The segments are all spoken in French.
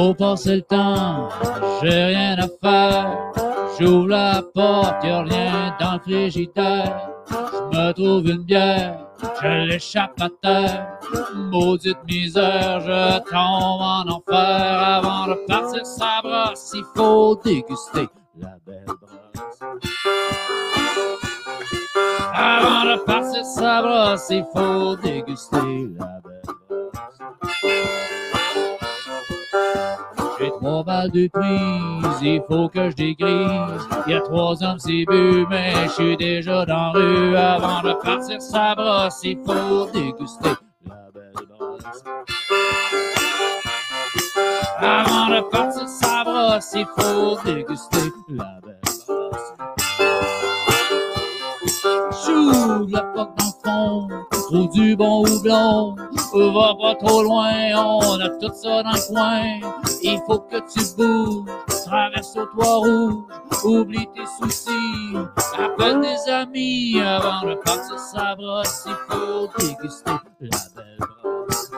Faut passer le temps, j'ai rien à faire. J'ouvre la porte, y'a rien dans le frigidaire. Je me trouve une bière, je l'échappe à terre. Maudite misère, je tombe en enfer. Avant de partir sa brosse, il faut déguster la belle brosse. Avant de partir sa brosse, il faut déguster la belle brosse. J'ai trois balles de prise, il faut que je dégrise. Il y a trois hommes, c'est bu, mais je suis déjà dans rue. Avant de partir sa brosse, il faut déguster la belle brosse. Avant de partir sa brosse, il faut déguster la belle La porte dans le fond, trouve du bon houblon. Va pas trop loin, on a tout ça dans le coin. Il faut que tu bouges, traverse au toit rouge, oublie tes soucis. Appelle des amis avant de partir sa brosse. Il faut déguster la belle brosse.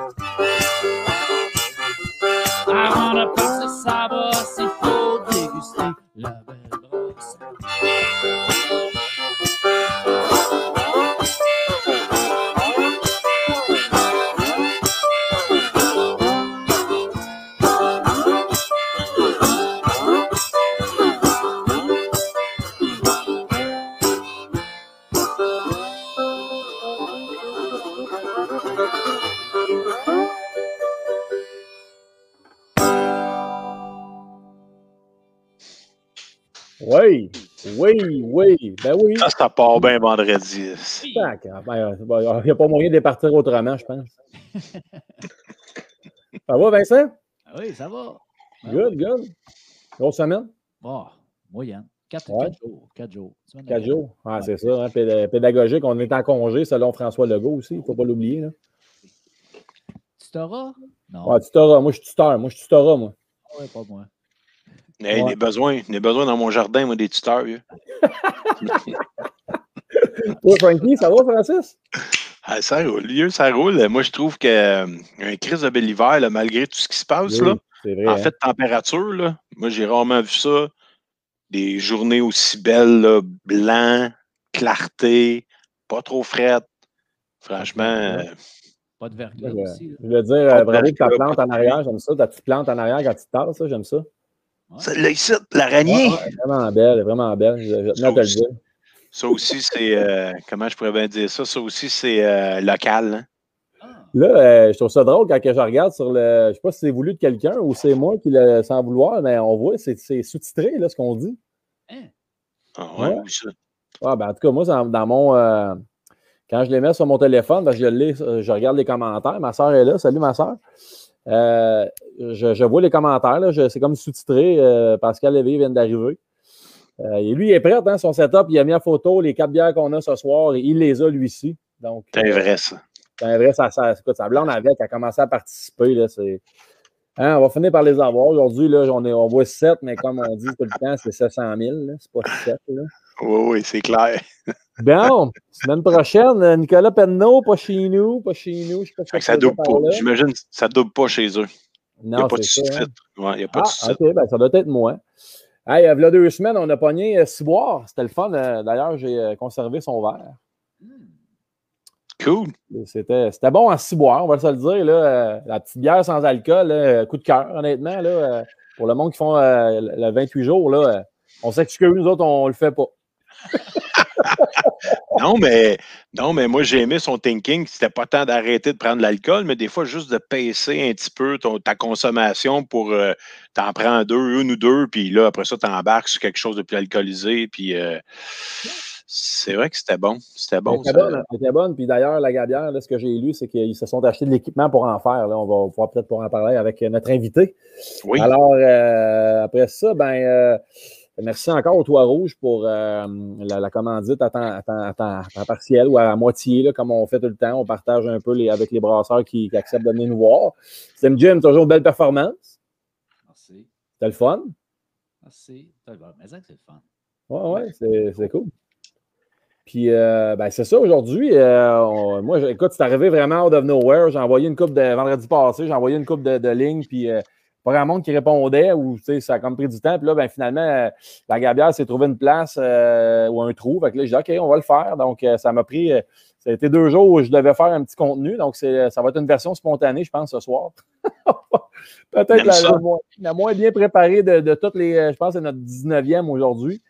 Avant de partir sa brosse, il faut déguster la belle brosse. Oui, oui, oui. Ben oui. Ça, ça part bien vendredi. Tac, ben, Il n'y a pas moyen de partir autrement, je pense. ça va, Vincent? Ah Oui, ça va. Good, good. Grosse semaine? Bon, moyenne. Quatre, Ouais. quatre jours. Quatre jours. Quatre jours. Ah, c'est ça, hein, péd- pédagogique. On est en congé selon François Legault aussi, il ne faut pas l'oublier. là. Tu t'auras? Non. Ah, tutorat. Moi, je suis tuteur. Moi, je suis tutorat, moi. Ouais, pas moi. Hey, Ouais. Des besoins, des besoins dans mon jardin, moi, des tuteurs. vieux. Toi, Frankie, ça va, Francis? Ah, ça roule, vieux, ça roule. Moi, je trouve qu'un crise de bel hiver, là, malgré tout ce qui se passe, Oui, là, vrai. en hein. fait, température, là, moi, j'ai rarement vu ça. Des journées aussi belles, là, blanc, clarté, pas trop frette. Franchement, euh, Pas de verglas aussi. là. Je veux dire, euh, bravo ta plante en arrière, j'aime ça. Ta petite plante en arrière quand tu te tasses, ça, j'aime ça. Ouais. celle-là ici, l'araignée, Ouais, ouais, vraiment belle, vraiment belle. Je, je tenais à te le aussi. dire. ça aussi, c'est, euh, comment je pourrais bien dire ça, ça aussi, c'est euh, local. hein. Ah, Là, euh, je trouve ça drôle quand que je regarde sur le. Je sais pas si c'est voulu de quelqu'un ou c'est moi qui le sans vouloir, mais on voit, c'est c'est sous-titré, là, ce qu'on dit. hein? Ah, ouais, Ouais. oui, ça. Ah, ben, en tout cas, moi, dans, dans mon. euh, quand je les mets sur mon téléphone, ben, je, lis, je regarde les commentaires. Ma soeur est là. Salut, ma soeur. Euh, je, je vois les commentaires. C'est comme sous-titré. euh, Pascal Lévy vient d'arriver. Euh, et lui, il est prêt, hein, son setup. Il a mis en photo les quatre bières qu'on a ce soir et il les a, lui aussi. Donc, C'est euh, vrai, ça. c'est un vrai, ça, ça, écoute, sa blonde avec, a commencé à participer. Là, Hein, on va finir par les avoir. Aujourd'hui, là, on, est, on voit 7, mais comme on dit tout le temps, c'est 700 000. là. C'est pas 7. Là. Oui, oui, c'est clair. Bon, semaine prochaine, euh, Nicolas Penneau, pas chez nous, pas chez nous. Je sais pas ça double pas. J'imagine que ça double pas chez eux. Il n'y Non, a pas de. Ouais, il n'y a pas Ah, de sous-titre. OK, ben, ça doit être moi. Hey, il y a deux semaines, on a pogné euh, Ciboire. C'était le fun. euh, D'ailleurs, j'ai euh, conservé son verre. Cool. C'était bon en ciboire, on va se le dire. Là, la petite bière sans alcool, là, coup de cœur, honnêtement. Là, pour le monde qui font le le 28 jours, là, on s'excuse, nous autres, on le fait pas. Non, mais, non, mais moi, j'ai aimé son thinking. C'était pas tant d'arrêter de prendre de l'alcool, mais des fois, juste de pacer un petit peu ton- ta consommation pour euh, t'en prends deux, une ou deux, puis là, après ça, t'embarques sur quelque chose de plus alcoolisé. Puis euh, c'est vrai que c'était bon. C'était bon. Elle était ça. bonne, elle était bonne. Puis d'ailleurs, la gabière, là, ce que j'ai lu, c'est qu'ils se sont achetés de l'équipement pour en faire. Là. On va pouvoir peut-être pour en parler avec notre invité. Oui. Alors, euh, après ça, ben, merci encore au Toit Rouge pour euh, la, la commandite à temps, à temps- à temps- à temps partiel ou à moitié, là, comme on fait tout le temps. On partage un peu les, avec les brasseurs qui, qui acceptent de venir nous voir. Slim Jim, toujours une belle performance. Merci. C'était le fun? Merci. C'est le fun. Oui, ouais, c'est cool. Puis, euh, ben, c'est ça, aujourd'hui. euh, moi, écoute, c'est arrivé vraiment out of nowhere. J'ai envoyé une coupe de vendredi passé, j'ai envoyé une coupe de, de lignes, puis euh, pas grand monde qui répondait ou ça a comme pris du temps. Puis là, ben, finalement, la Gabière s'est trouvé une place ou un trou. Fait que là, j'ai dit OK, on va le faire. Donc, ça m'a pris. ça a été deux jours où je devais faire un petit contenu. Donc, ça va être une version spontanée, je pense, ce soir. Peut-être la, moins, bien préparée de, toutes les. Je pense que c'est notre 19e aujourd'hui.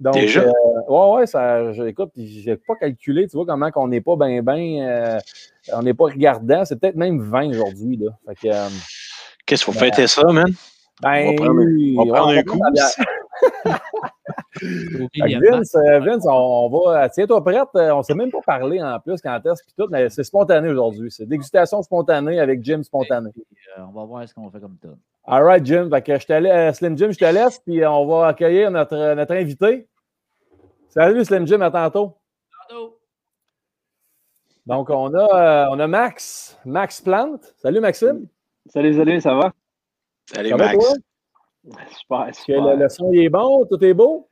Donc, Déjà? Euh, ouais, ouais, ça, je, écoute, j'ai pas calculé, tu vois, comment qu'on n'est pas bien, bien, euh, on n'est pas regardant. C'est peut-être même 20 aujourd'hui, là. Euh, Qu'est-ce qu'il faut fêter ça, man? Ben, on va prendre, on va prendre un coup. Vince, Vince, on va. Tiens-toi prête. On ne s'est même pas parlé en plus quand est-ce tout, mais c'est spontané aujourd'hui. C'est dégustation spontanée avec Jim spontané. on va voir ce qu'on fait comme ça. All right, Jim. Fait que je te Slim Jim, je te laisse, puis on va accueillir notre, notre invité. Salut, Slim Jim, à tantôt. Tantôt. Donc, on a, on a Max, Max Plante. Salut, Maxime. Salut, salut, ça va? Salut, Max. super, super. Le, le, son est bon, tout est beau?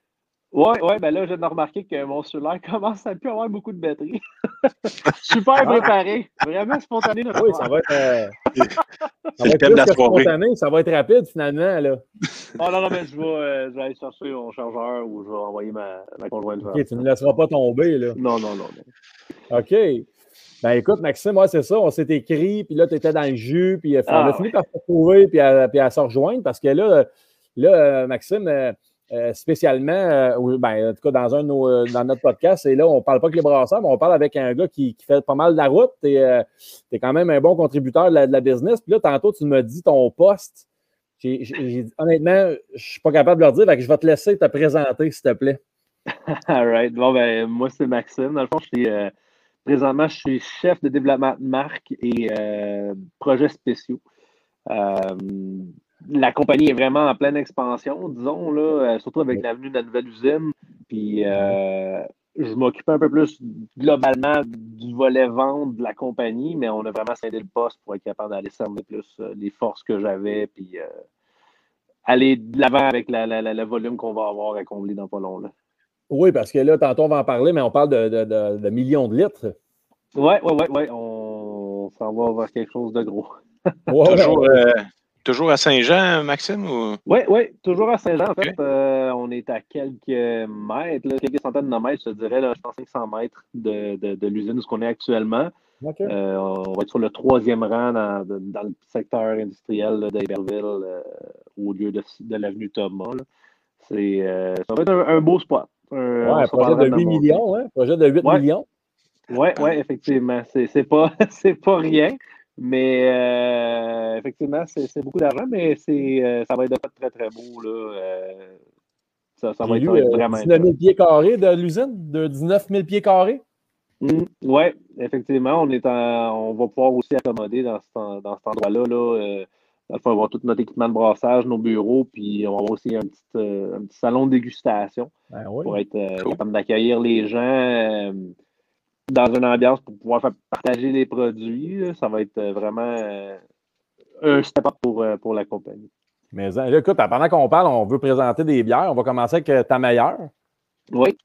Oui, ouais, ben là, je viens de remarquer que mon cellulaire commence à plus avoir beaucoup de batterie. Super préparé. Vraiment spontané. Oui, ça va être. Euh, ça va être plus que spontané. Ça va être rapide finalement. Là. Oh non, non, mais je vais, euh, je vais aller chercher mon chargeur ou je vais envoyer ma, ma conjointe. OK, tu ne laisseras pas tomber. Là. Non, non, non. non. OK. Ben écoute, Maxime, moi, c'est ça. On s'est écrit, puis là, tu étais dans le jus, puis euh, on a ah, fini par se retrouver, puis à, puis à se rejoindre parce que là, là Maxime euh, spécialement, euh, ben, en tout cas dans, un euh, dans notre podcast, et là, on ne parle pas que les brasseurs, mais on parle avec un gars qui, fait pas mal de la route. Tu es, quand même un bon contributeur de la, business. Puis là, tantôt, tu me dis ton poste. honnêtement, je ne suis pas capable de leur dire, que je vais te laisser te présenter, s'il te plaît. All right. Bon, ben, moi, c'est Maxime. Dans le fond, je suis, présentement, je suis chef de développement de marque et projets spéciaux la compagnie est vraiment en pleine expansion, disons, là, euh, surtout avec l'avenue de la nouvelle usine. Puis euh, je m'occupe un peu plus globalement du volet vente de la compagnie, mais on a vraiment scindé le poste pour être capable d'aller cerner plus euh, les forces que j'avais, puis aller de l'avant avec le volume qu'on va avoir à combler dans pas long. Là. Oui, parce que là, tantôt on va en parler, mais on parle de, millions de litres. Oui, oui, oui, ouais. on s'en va vers quelque chose de gros. Toujours, Toujours à Saint-Jean, Maxime? Oui, oui, toujours à Saint-Jean. En fait, euh, on est à quelques mètres, quelques centaines de mètres, je dirais, là, je pense 500 mètres de, de, de l'usine où on est actuellement. Euh, on va être sur le troisième rang dans, dans le secteur industriel d'Iberville, euh, au lieu de, de l'avenue Thomas. C'est, ça va être un, beau spot. Un, ouais, projet de 8 millions, hein? projet de 8 millions. Oui, ouais, effectivement. C'est, pas, pas rien. Mais euh, effectivement, c'est beaucoup d'argent, mais euh, ça va être très, très beau. Là. Euh, ça, ça va être, vraiment. 19 000 pieds carrés de l'usine, de 19 000 pieds carrés? Mmh, oui, effectivement, on, est on va pouvoir aussi accommoder dans, dans cet endroit-là. Là, on va avoir tout notre équipement de brassage, nos bureaux, puis on va avoir aussi un petit, un petit salon de dégustation ben pour être capable d'accueillir les gens dans une ambiance pour pouvoir faire partager les produits. ça va être euh, vraiment euh, un step-up pour, euh, pour la compagnie. Mais écoute, pendant qu'on parle, on veut présenter des bières. On va commencer avec ta meilleure. Oui.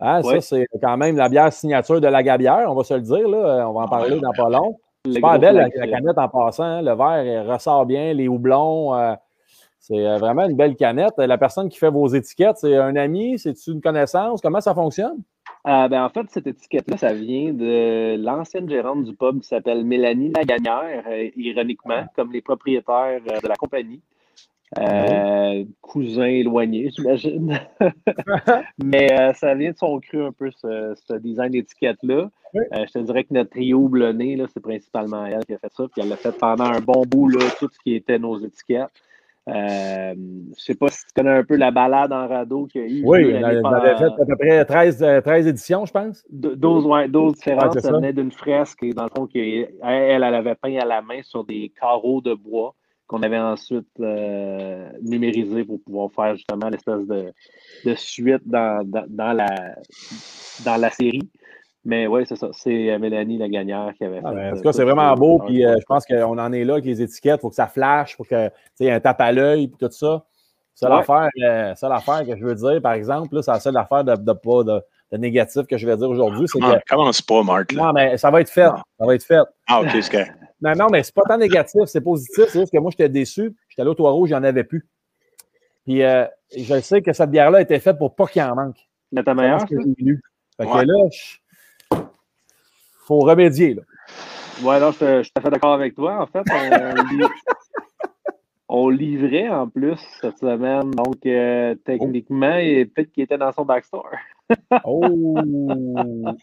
Ah, ça, c'est quand même la bière signature de la Gabière, on va se le dire. Là. On va en parler dans pas long. Super belle la, canette en passant. Hein. Le verre ressort bien, les houblons. c'est vraiment une belle canette. La personne qui fait vos étiquettes, c'est un ami, c'est une connaissance? Comment ça fonctionne? Euh, ben, en fait, cette étiquette-là, ça vient de l'ancienne gérante du pub qui s'appelle Mélanie Lagagnère, euh, ironiquement, comme les propriétaires euh, de la compagnie. Ah cousin éloigné, j'imagine. Mais ça vient de son cru un peu, ce, design d'étiquette-là. je te dirais que notre trio blonné, c'est principalement elle qui a fait ça. Puis elle l'a fait pendant un bon bout, là, tout ce qui était nos étiquettes. Euh, je ne sais pas si tu connais un peu la balade en radeau qu'il y a eu. Oui, elle avait fait à peu près 13, 13 euh, éditions, je pense. 12, ouais, 12 différentes. ça venait d'une fresque, et dans le fond, elle, elle, avait peint à la main sur des carreaux de bois qu'on avait ensuite euh, numérisé pour pouvoir faire justement l'espèce de, de, suite dans, dans, dans, la, dans la série. Mais oui, c'est ça. C'est euh, Mélanie la gagnante qui avait ah, fait. en tout cas, c'est vraiment beau. Puis euh, je pense qu'on en est là avec les étiquettes. Il faut que ça flash, pour que il y ait un tape à l'œil et tout ça. C'est ouais. l'affaire, euh, que je veux dire, par exemple. C'est la seule affaire de, de, de, de, négatif que je vais dire aujourd'hui. C'est que. Commence pas, Marc. Non, mais ça va être fait. Ça va être fait. Ah, OK, c'est Non, non, mais c'est pas tant négatif, c'est positif. C'est juste que moi, j'étais déçu. J'étais allé au Toit-Rouge, il n'y en avait plus. Puis euh, je sais que cette bière-là était faite pour pas qu'il en manque. Mais ta meilleure, C'est. Fait que là, il faut remédier. Là. Ouais, là, je, je suis tout à fait d'accord avec toi. En fait, on, li- on livrait en plus cette semaine. Donc, euh, techniquement, et peut-être qu'il était dans son backstore. Oh! Oh,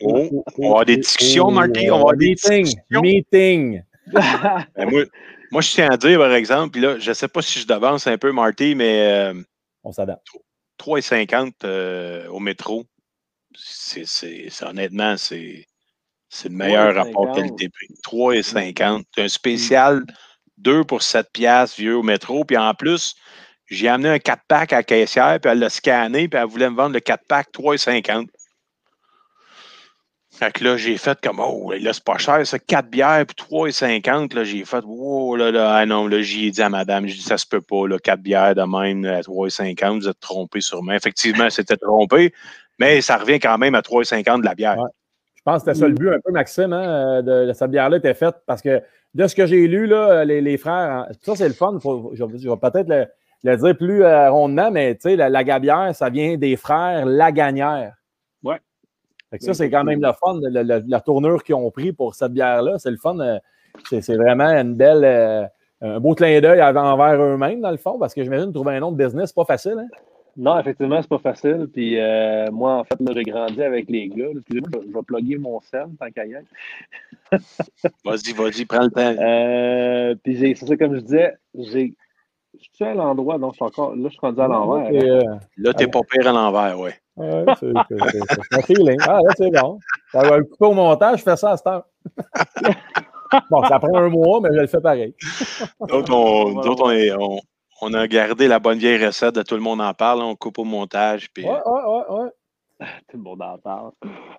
on va avoir des discussions, Marty, on va avoir des meeting. discussions. Meeting. Ben, moi, moi, je tiens à dire, par exemple, puis là, je ne sais pas si je devance un peu Marty, mais euh, On s'adapte. 3,50 euh, au métro, c'est, c'est, c'est- honnêtement, c'est, c'est le meilleur 3,50. rapport qualité-prix. 3,50. C'est un spécial 2 pour 7 piastres vieux au métro. Puis en plus, j'ai amené un 4-pack à la caissière, puis elle l'a scanné, puis elle voulait me vendre le 4-pack 3,50. Fait que là, j'ai fait comme, oh, là, c'est pas cher, ça, 4 bières, puis 3,50. Là, j'ai fait, wow, là, là, ah non, là, j'y ai dit à madame, j'ai dit, ça se peut pas, là, 4 bières de même à 3,50, vous êtes trompé sûrement. Effectivement, c'était trompé, mais ça revient quand même à 3,50 de la bière. Ouais. Je pense que c'était ça le but un peu, Maxime, hein, de, de cette bière-là était faite parce que de ce que j'ai lu, là, les, les frères, hein, ça c'est le fun, faut- je, je vais peut-être le, le dire plus euh, rondement, mais tu sais, la, la gabière, ça vient des frères Lagagnère. Ouais. Fait que ça, c'est quand même le fun, le- le- la tournure qu'ils ont pris pour cette bière-là. C'est le fun. euh, c'est c'est vraiment une belle, euh, un beau clin d'œil envers eux-mêmes, dans le fond, parce que j'imagine trouver un nom de business, c'est pas facile. Hein? Non, effectivement, c'est pas facile. Puis euh, moi, en fait, j'ai grandi avec les gars. là. Excusez-moi, je, je vais plugger mon sel tant qu'à y être. Vas-y, vas-y, prends le temps. Euh, puis j'ai- c'est ça, comme je disais, j'ai. Je suis à l'endroit, donc je suis encore. Là, je suis rendu à l'envers. Et, euh, Là, t'es pas pire à l'envers, ouais. ouais, c'est un feeling. Ah, là, c'est bon. Ça va le couper au montage, je fais ça à cette heure. bon, ça prend un mois, mais je le fais pareil. D'autres, on, on, est- on- on a gardé la bonne vieille recette de tout le monde en parle. On coupe au montage. Puis, Ouais, ouais, ouais, ouais. Tout le monde en parle.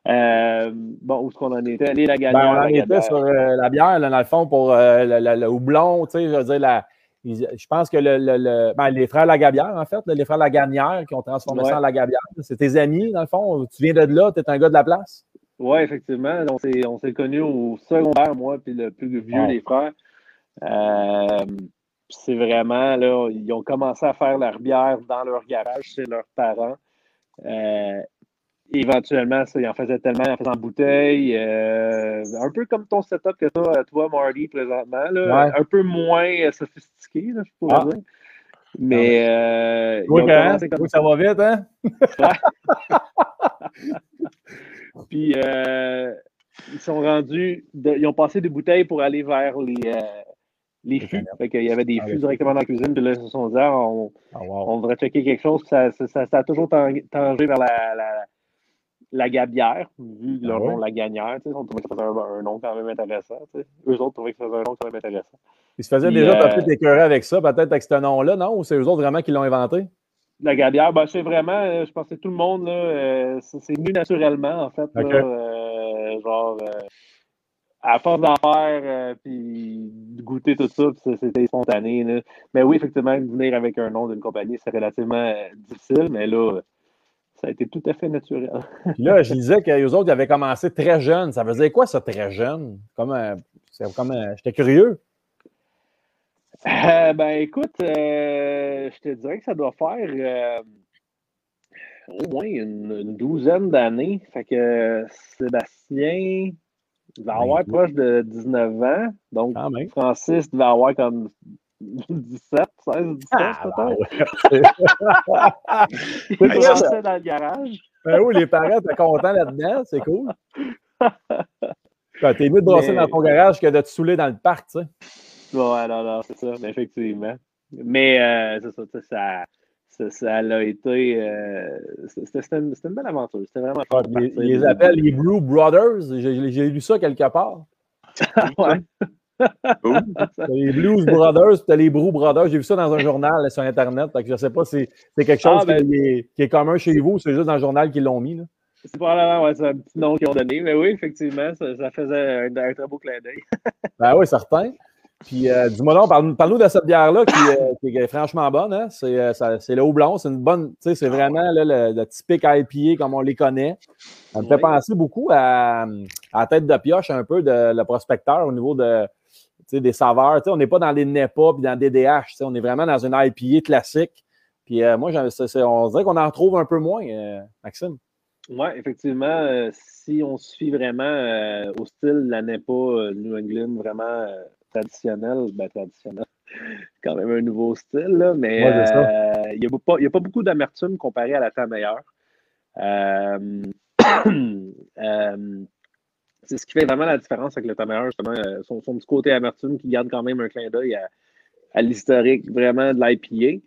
Euh, bon, où est-ce qu'on en était? Allez, la Ben, gagnante. on en était sur euh, la bière, là, dans le fond, pour euh, le, le- le houblon, tu sais, je veux dire, la- ils- je pense que le, le- le- ben, les frères Lagabière, en fait, les frères Lagagnère qui ont transformé Ouais. ça en Lagabière, c'est tes amis, dans le fond, tu viens de là, tu es un gars de la place. Oui, effectivement. On s'est, on s'est connus au secondaire, moi, puis le plus vieux des frères. Euh, c'est vraiment, là, ils ont commencé à faire leur bière dans leur garage chez leurs parents. Euh, éventuellement, ça, ils en faisaient tellement, ils en faisaient en bouteille. euh, un peu comme ton setup que tu as, toi, Marty, présentement. Là, Ouais. Un peu moins euh, sophistiqué, là, je pourrais Ah. dire. Mais euh, Oui, quand même, comme ça va vite, hein? Puis euh, ils sont rendus, de- ils ont passé des bouteilles pour aller vers les, euh, les fûts. Fait qu'il y avait des Ah, fûts directement dans la cuisine. Puis là, ils se sont dit, ah, on, Ah, wow. on devrait checker quelque chose. Puis ça, ça, ça- ça a toujours tang- tangé vers la, la, la gabière, vu leur Ah ouais? nom, la gagnère. On trouvait que ça faisait un, un nom quand même intéressant. Eux autres trouvaient que ça faisait un nom quand même intéressant. Ils se faisaient déjà euh, peut-être écœurer avec ça, peut-être avec ce nom-là, non? Ou c'est eux autres vraiment qui l'ont inventé? La gabière, ben, c'est vraiment, euh, je pense que tout le monde, euh, c'est venu naturellement, en fait. là, euh, genre, euh, à force d'en faire, euh, puis de goûter tout ça, c'était spontané. là. Mais oui, effectivement, venir avec un nom d'une compagnie, c'est relativement euh, difficile, mais là, ça a été tout à fait naturel. Puis là, je disais que les autres ils avaient commencé très jeunes. Ça veut dire quoi, ça, très jeune? Comme, euh, c'est comme euh, j'étais curieux. Euh, ben écoute, euh, je te dirais que ça doit faire euh, au moins une, une douzaine d'années. Fait que Sébastien va Ben, avoir oui. proche de 19 ans. Donc. Francis va avoir comme 17, 16, 17 Ah, peut-être? ouais. Dans le garage. Ben oui, les parents étaient contents là-dedans, c'est cool. Ben, T'es mieux de brasser Mais- dans ton garage que de te saouler dans le parc, tu sais. Ouais, non, non, c'est ça, effectivement. Mais euh, c'est ça, tu sais, ça, ça, ça a été. euh, c'était une, belle aventure. C'était vraiment Ils, ils les appellent les Brew Brothers. J'ai j'ai lu ça quelque part. Ouais. T'as les Blues Brothers, t'as les Brew Brothers. J'ai vu ça dans un journal là, sur Internet. Fait que je sais pas si c'est quelque chose Ah, ben- qui, est, qui est commun chez vous, c'est juste dans le journal qu'ils l'ont mis. Là. C'est probablement ouais, c'est un petit nom qu'ils ont donné. Mais oui, effectivement, ça, ça faisait un, un très beau clin d'œil. Ben oui, certain. Puis, euh, dis-moi donc, parle- parle-nous de cette bière-là qui, euh, qui est franchement bonne. Hein? C'est, euh, ça- c'est le houblon. C'est une bonne, tu sais, c'est vraiment là, le, le typique IPA comme on les connaît. Ça me fait Oui. penser beaucoup à, à la tête de pioche un peu de le prospecteur au niveau de, des saveurs. on n'est pas dans des NEPA puis dans des DH. On est vraiment dans une IPA classique. Puis euh, moi, on dirait qu'on en retrouve un peu moins, euh, Maxime. Oui, effectivement, si on se fie vraiment au style de la NEPA New England, vraiment traditionnel, ben traditionnel, quand même un nouveau style, là, mais il n'y a, pas beaucoup d'amertume comparé à la temps meilleure. c'est ce qui fait vraiment la différence avec le Tamer, justement, euh, son, petit côté amertume qui garde quand même un clin d'œil à, l'historique vraiment de l'IPA.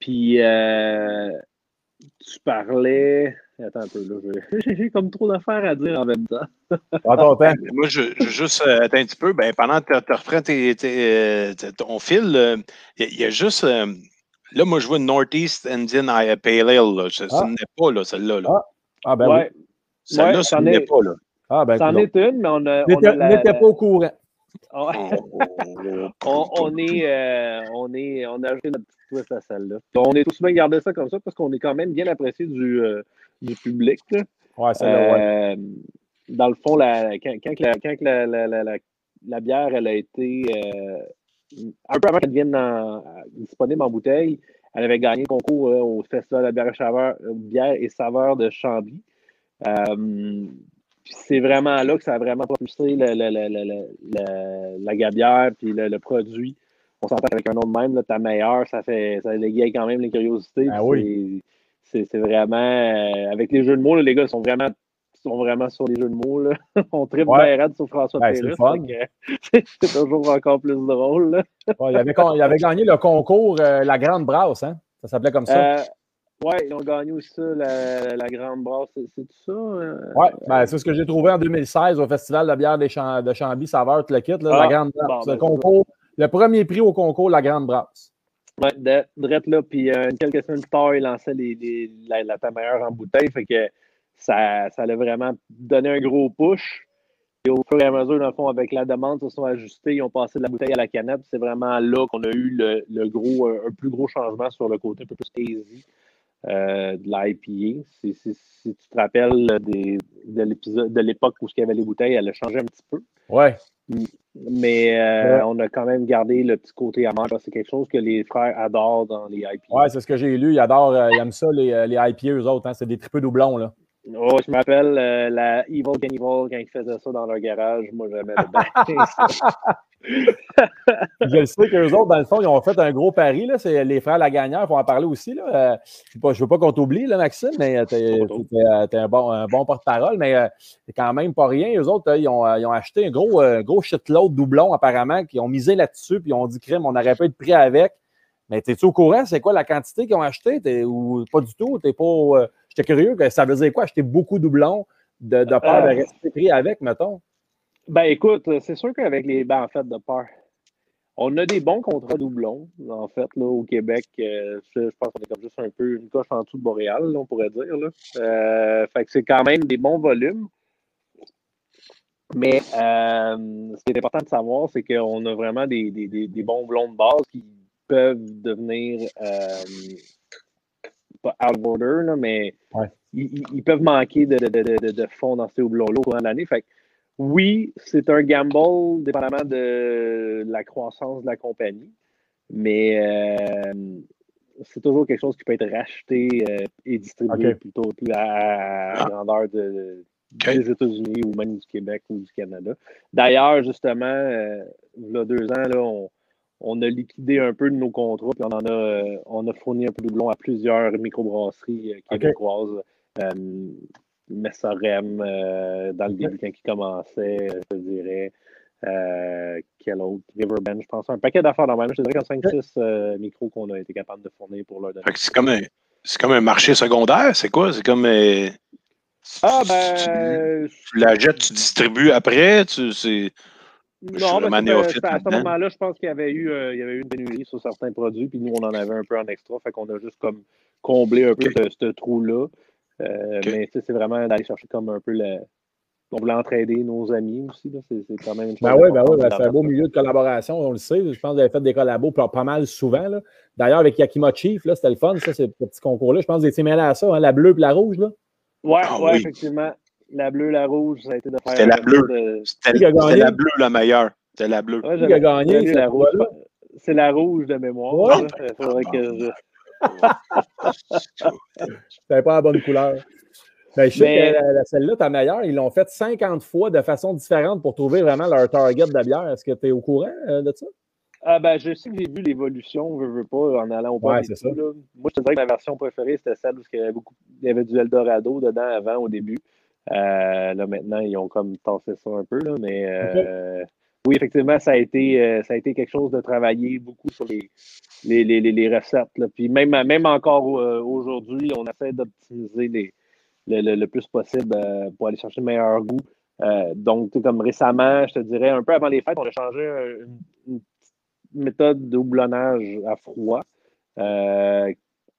Puis, euh, tu parlais. Attends un peu, là. J'ai comme trop d'affaires à dire en même temps. attends, attends. Moi, je, je juste euh, attends un petit peu. Ben, pendant que tu reprends ton fil, il y, a juste. là, moi, je vois une Northeast Indian Pale Ale. Ce ah. n'est pas, là, celle-là. Là. Ah. ah, ben ouais. oui. Celle-là, ce n'est pas, là. Ah, ben, C'en est une, mais on a. N'était pas au courant. on, on, est, euh, on est, on a ajouté notre petite twist à celle-là. On est tous bien gardé ça comme ça parce qu'on est quand même bien apprécié du, euh, du public. Là. Ouais, c'est là, ouais. Euh, dans le fond, la, quand, quand, la, quand la, la, la, bière elle a été un peu avant qu'elle devienne disponible en bouteille, elle avait gagné le concours au Festival de la bière et, saveur, bière et saveur de Chambly c'est vraiment là que ça a vraiment propulsé le, la gabière puis le, produit. On s'entend avec un nom de même, là, ta meilleure, ça fait ça dégaye quand même les curiosités. Ah oui. C'est vraiment euh, avec les jeux de mots, les gars sont vraiment sont vraiment sur les jeux de mots. Là. On tripe ouais. sur François ben, C'est toujours encore plus drôle. il, avait, il, avait, gagné le concours euh, La Grande Brasse, hein? Ça s'appelait comme ça. Euh, oui, ils ont gagné aussi ça, la, Grande Brasse. C'est tout ça? Euh? Oui, ben, c'est ce que j'ai trouvé en 2016 au Festival de bière de Chambly, Saveur, tout le kit, la ah, Grande Brasse. le, ben, concours, le premier prix au concours, la Grande Brasse. Oui, drette là. Puis euh, quelques semaines plus tard, ils lançaient les, la, la meilleure en bouteille. Fait que ça, ça a vraiment donné un gros push. Et au fur et à mesure, dans le fond, avec la demande, ils se sont ajustés, ils ont passé de la bouteille à la canette. C'est vraiment là qu'on a eu le, le, gros, un plus gros changement sur le côté un peu plus easy euh, de l'IPA. Si, si, tu te rappelles des, de l'épisode de l'époque où il y avait les bouteilles, elle a changé un petit peu. Ouais. Mais euh, on a quand même gardé le petit côté amande. C'est quelque chose que les frères adorent dans les IPA. Ouais, c'est ce que j'ai lu. Ils adorent, euh, ils aiment ça, les, les IPA, eux autres. Hein. C'est des tripeux doublons, là. Oh, je m'appelle la Evil Can quand ils faisaient ça dans leur garage. Moi, j'aimais bien je sais qu'eux autres, dans le fond, ils ont fait un gros pari. Là. C'est les frères Lagagnère, il faut en parler aussi. Là. Euh, je ne veux pas qu'on t'oublie, là, Maxime, mais tu es, un bon, un bon porte-parole, mais euh, c'est quand même pas rien. Eux autres, ils, ont, ils, ont, acheté un gros, gros shitload doublon, apparemment, qui ont misé là-dessus, puis ils ont dit crème, on n'aurait pas être pris avec. Mais es-tu au courant? C'est quoi la quantité qu'ils ont acheté? Ou pas du tout? T'es pas. Euh, j'étais curieux, ça veut dire quoi? Acheter beaucoup de doublons de, de peur de rester pris avec, mettons? Ben écoute, c'est sûr qu'avec les. En fait, de peur. On a des bons contrats doublons, en fait, là, au Québec. Euh, je pense qu'on est comme juste un peu une coche en dessous de Boréal, on pourrait dire. Là. Euh, fait que c'est quand même des bons volumes. Mais euh, ce qui est important de savoir, c'est qu'on a vraiment des, des, des, bons blonds de base qui peuvent devenir pas out of order, là, mais ils, ils, peuvent manquer de, de, de, de fond dans ces houblons-là au cours de l'année. Fait que oui, c'est un gamble, dépendamment de la croissance de la compagnie, mais euh, c'est toujours quelque chose qui peut être racheté euh, et distribué plutôt plus à, ah. grandeur de, des États-Unis ou même du Québec ou du Canada. D'ailleurs, justement, euh, il y a deux ans, là, on, a liquidé un peu de nos contrats, puis on en a, on a fourni un peu de doublon à plusieurs microbrasseries québécoises. Messorem, euh, dans le début, quand il commençait, je dirais. Euh, quel autre? Riverbend, je pense. Un paquet d'affaires dans même. Je dirais qu'en 5-6 euh, micros qu'on a été capable de fournir pour leur donner. C'est comme, un, comme un marché secondaire, c'est quoi? C'est comme. Euh, ah, ben. Tu, la jettes, tu distribues après, tu. C'est. Non, mais à ce moment-là, je pense qu'il y avait eu, il y avait eu une pénurie sur certains produits, puis nous, on en avait un peu en extra, fait qu'on a juste comme comblé un peu ce trou-là. Euh, mais c'est vraiment d'aller chercher comme un peu le. On voulait entraider nos amis aussi. C'est quand même une ben oui, ben oui, ben c'est un beau milieu de collaboration, on le sait. Je pense que vous avez fait des collabos pas mal souvent. D'ailleurs, avec Yakima Chief, c'était le fun, ça, ce petit concours-là. Je pense que vous étiez mêlés à ça, hein, la bleue et la rouge. Là. Ouais, ah effectivement. La bleue, la rouge, ça a été de faire. C'était la bleue. C'était la bleue, la meilleure. C'est la bleue. Ouais, Qui a gagné, la rouge. C'est la rouge de mémoire. Ouais. faudrait que je- C'était pas la bonne couleur. Ben, je sais Mais- que la- la- celle-là, ta meilleure, ils l'ont faite 50 fois de façon différente pour trouver vraiment leur target de bière. Est-ce que tu es au courant euh, de ça? Ah ben, je sais que j'ai vu l'évolution, je veux pas, en allant au Ouais, tout, ça. là. Moi, je te dirais que ma version préférée, c'était celle où il y avait beaucoup, il y avait du Eldorado dedans avant, au début. Euh, là, maintenant, ils ont comme tassé ça un peu, là, mais euh, oui, effectivement, ça a été, euh, ça a été quelque chose de travailler beaucoup sur les, les, les, les- recettes. Puis même, même encore euh, aujourd'hui, on essaie d'optimiser les, le, le- plus possible euh, pour aller chercher le meilleur goût. Donc, comme récemment, je te dirais, un peu avant les fêtes, on a changé un- une, une méthode de houblonnage à froid.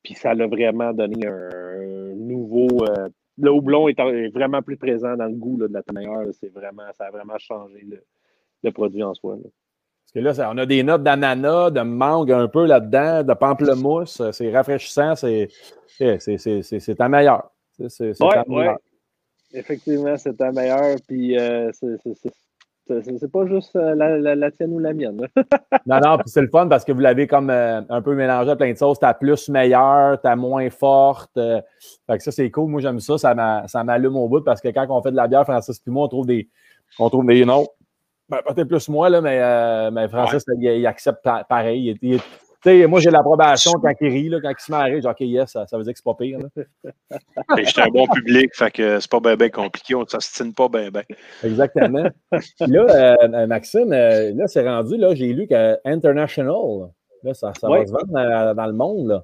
Puis ça l'a vraiment donné un nouveau. le houblon est, vraiment plus présent dans le goût de la meilleure. C'est vraiment, ça a vraiment changé le, le produit en soi. là. Parce que là, ça- on a des notes d'ananas, de mangue un peu là-dedans, de pamplemousse. C'est rafraîchissant. C'est c'est ta meilleure. C'est. Effectivement, c'est ta meilleure. Puis euh, c'est- pas juste euh, la, la- la tienne ou la mienne. Non, non, c'est le fun parce que vous l'avez comme euh, un peu mélangé à plein de sauces. T'as plus meilleure, t'as moins forte. euh, fait que ça, c'est cool. Moi, j'aime ça. Ça m'allume au bout parce que quand on fait de la bière, Francis puis moi, on trouve des. On trouve des noms. Ben, peut-être plus moi, là, mais, euh, mais Francis, il, il accepte pa- pareil. Il- il- moi, j'ai l'approbation quand il rit, là, quand il se rire. Genre, OK, yes, ça, ça veut dire que c'est pas pire. là. Et J'étais un bon public, fait que c'est pas bien ben compliqué, on ne s'astine pas bien ben. Exactement. Puis là, euh, Maxime, euh, là, c'est rendu, là, j'ai lu que International, là, ça, ça va se vendre dans, dans le monde, là.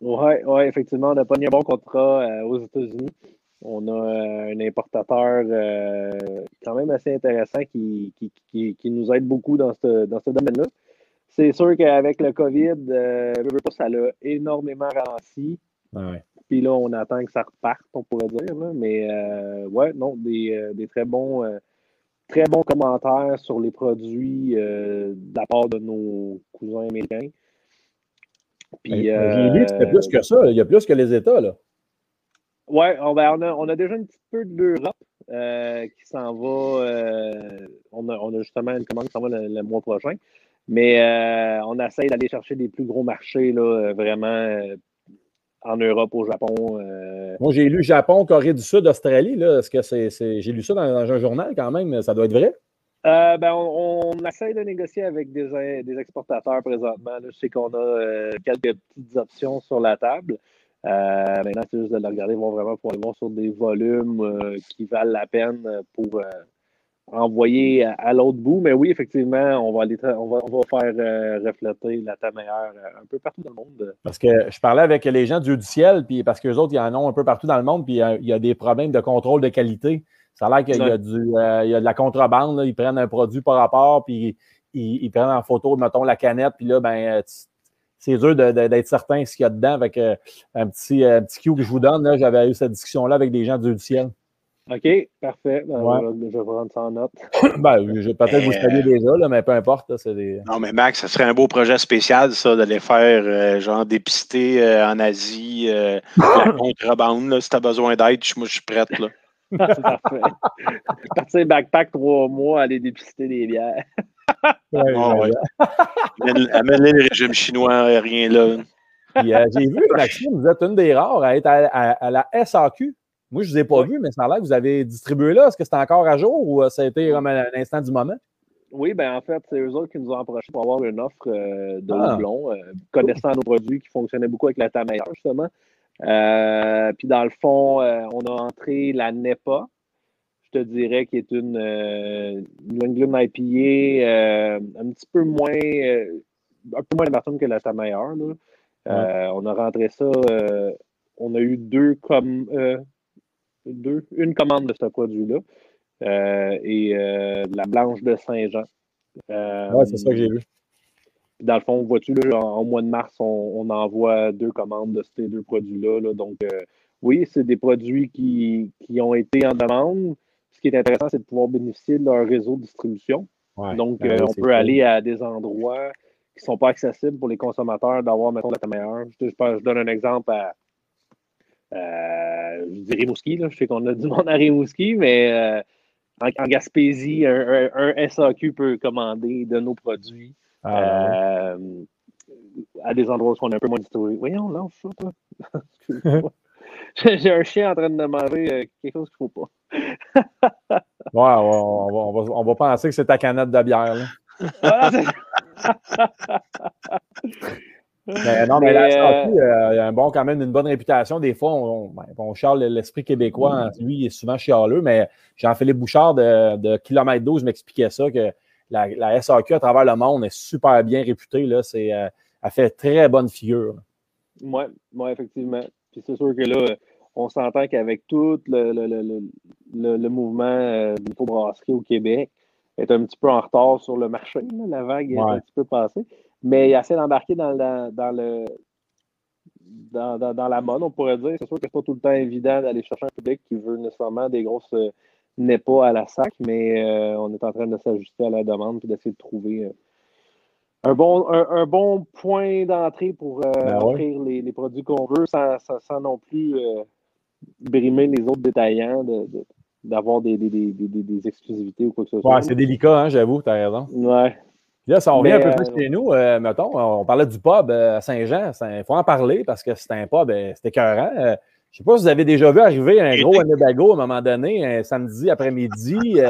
Oui, ouais, effectivement, on a pas un bon contrat euh, aux États-Unis. On a euh, un importateur euh, quand même assez intéressant qui, qui, qui, qui nous aide beaucoup dans ce, dans ce domaine-là. C'est sûr qu'avec le COVID, euh, ça l'a énormément ralenti. Ouais. Puis là, on attend que ça reparte, on pourrait dire. là. Mais euh, ouais, non, des, euh, des très bons euh, très bons commentaires sur les produits euh, de la part de nos cousins américains. Puis, Ben, que c'était euh, plus que ça. Il y a plus que les États, là. Oui, on, ben, on, a, on a déjà un petit peu de l'Europe euh, qui s'en va. euh, on, a, on a justement une commande qui s'en va le, le mois prochain. Mais euh, on essaie d'aller chercher des plus gros marchés, là, vraiment en Europe, au Japon. Moi, j'ai lu Japon, Corée du Sud, Australie. Là. Est-ce que c'est, c'est- J'ai lu ça dans, dans un journal quand même. Ça doit être vrai? Ben, on, essaie de négocier avec des, des exportateurs présentement. Là. Je sais qu'on a quelques petites options sur la table. Euh, maintenant, c'est juste de les regarder, voir vraiment pour aller voir sur des volumes euh, qui valent la peine pour euh, envoyer à, à l'autre bout. Mais oui, effectivement, on va aller on va, on va faire refléter la meilleure un peu partout dans le monde. Parce que je parlais avec les gens du ciel, puis parce qu'eux autres, ils en ont un peu partout dans le monde, puis il y a- des problèmes de contrôle de qualité. Ça a l'air qu'il y a, du, il y a de la contrebande. là. Ils prennent un produit par rapport, puis ils, ils prennent en photo, mettons, la canette, puis là, ben, c'est dur de- de- d'être certain ce qu'il y a dedans. Avec euh, un petit, euh, petit cue que je vous donne, là, j'avais eu cette discussion-là avec des gens du ciel. OK, parfait. Ben, Ouais. je, vais- prendre ça en note. ben, je- peut-être que vous le saviez déjà, là, mais peu importe. là, c'est des... Non, mais Max, ça serait un beau projet spécial, ça, d'aller faire, euh, genre, dépister euh, en Asie euh, la contrebande. Là, si tu as besoin d'aide, je- moi, je suis prête. Là. Parfait. Partir backpack trois mois, aller dépister des bières. Ouais, Ah, ouais. ouais. Amène- Amène-les le régime chinois, rien là. Euh, j'ai vu, Maxime, vous êtes une des rares à être à, à- à la SAQ. Moi, je ne vous ai pas vu, mais ça a l'air que vous avez distribué là. Est-ce que c'est encore à jour ou euh, ça a été comme un, un instant du moment? Oui, ben en fait, c'est eux autres qui nous ont approchés pour avoir une offre euh, de Ah. houblon, euh, connaissant nos produits qui fonctionnaient beaucoup avec la Tamailleur, justement. Euh, puis dans le fond, euh, on a entré la NEPA, te dirais, qui est une euh, New England IPA euh, un petit peu moins, euh, un peu moins amertume que la là. Euh, on a rentré ça, on a eu deux comme deux, une commande de ce produit-là. euh, et euh, la blanche de Saint-Jean. Euh, Oui, c'est ça que j'ai vu. Dans le fond, vois-tu, là, en- au mois de mars, on, on envoie deux commandes de ces deux produits-là. là. Donc, oui, c'est des produits qui, qui ont été en demande. Ce qui est intéressant, c'est de pouvoir bénéficier de leur réseau de distribution. Ouais. Donc, Ben euh, on peut cool. aller à des endroits qui ne sont pas accessibles pour les consommateurs d'avoir, mettons, la meilleure. Je, donne un exemple à, euh, je Rimouski, là. je sais qu'on a du monde à Rimouski, mais euh, en, Gaspésie, un, SAQ peut commander de nos produits ah, euh, à des endroits où on est un peu moins historique. Voyons, là, ça, toi. J'ai un chien en train de manger euh, quelque chose qu'il ne faut pas. ouais, on, va, on, va, on, va, penser que c'est ta canette de bière. Là. Mais non, mais, mais euh, il y a un bon, quand même une bonne réputation. Des fois, on, ben, on charle l'esprit québécois. Lui, il est souvent chialeux, mais Jean-Philippe Bouchard de, de Kilomètre 12 m'expliquait ça, que la, la, SAQ à travers le monde est super bien réputée. Là. C'est, euh, elle fait très bonne figure. Oui, ouais, effectivement. Puis c'est sûr que là, on s'entend qu'avec tout le, le, le, le mouvement euh, de brasserie au Québec, est un petit peu en retard sur le marché. La vague est un petit peu passée mais il essaie d'embarquer dans, dans, le, dans, dans, la mode, on pourrait dire. C'est sûr que c'est pas tout le temps évident d'aller chercher un public qui veut nécessairement des grosses euh, pas à la sac, mais euh, on est en train de s'ajuster à la demande et d'essayer de trouver euh, un, bon, un, bon point d'entrée pour ben offrir les, les, produits qu'on veut sans, sans, non plus brimer les autres détaillants d'avoir des, des, des, exclusivités ou quoi que ce soit. Ouais, c'est délicat, hein, j'avoue, tu as raison. Ouais, Là, ça revient un peu plus euh, chez nous, euh, mettons, on parlait du pub euh, à Saint-Jean. Il faut en parler parce que c'était un pub, c'était écœurant. je ne sais pas si vous avez déjà vu arriver un gros Winnebago à un moment donné, un samedi après-midi,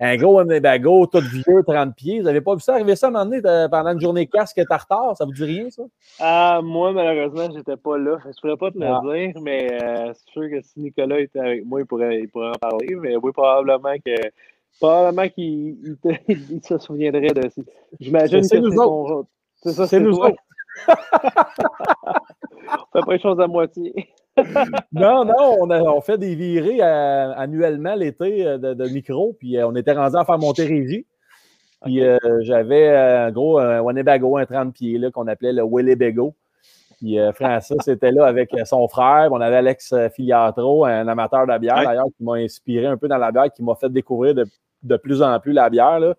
un gros Winnebago, tout vieux, 30 pieds. Vous n'avez pas vu ça arriver ça à un moment donné pendant une journée casque et retard? Ça vous dit rien, ça? Ah, moi, malheureusement, je n'étais pas là. Je ne pourrais pas te le ah. dire, mais c'est sûr que si Nicolas était avec moi, il pourrait, il pourrait en parler. Mais oui, probablement que Probablement qu'il il, se souviendrait de. J'imagine que c'est nous autres. C'est ça, c'est nous autres. on fait pas les choses à moitié. Non, non, on, a, on, fait des virées euh, annuellement l'été euh, de, micro, puis euh, on était rendu à faire monter Régie. Puis j'avais un gros un Winnebago, un 30 pieds qu'on appelait le Willebego. Puis Francis était là avec son frère. On avait Alex Filiatro, un amateur de la bière d'ailleurs, qui m'a inspiré un peu dans la bière, qui m'a fait découvrir de de plus en plus la bière. Là.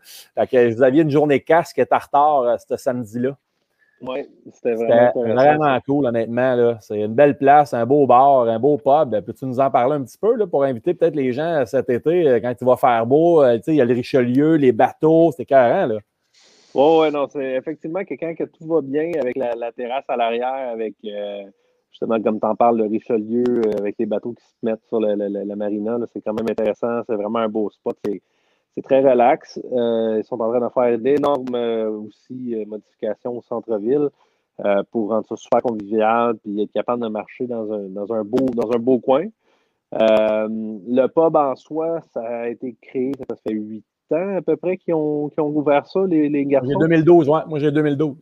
que vous aviez une journée casque retard euh, ce samedi-là. Oui, c'était vraiment, vraiment cool, honnêtement. C'est une belle place, un beau bar, un beau pub. Peux-tu nous en parler un petit peu là, pour inviter peut-être les gens euh, cet été, euh, quand il va faire beau? Il y a le Richelieu, les bateaux, c'est carré. Là. Oui, ouais, non, c'est effectivement quelqu'un que tout va bien avec la, terrasse à l'arrière, avec justement, comme tu en parles, le Richelieu, avec les bateaux qui se mettent sur la marina, c'est quand même intéressant. C'est vraiment un beau spot. C'est c'est très relax. Euh, ils sont en train de faire d'énormes euh, aussi euh, modifications au centre-ville pour rendre ça super convivial puis être capable de marcher dans un, dans un, beau, dans un beau coin. le pub en soi, ça a été créé, ça fait huit ans à peu près qu'ils ont, ont ouvert ça, les, les garçons? J'ai 2012, ouais. Moi, j'ai 2012.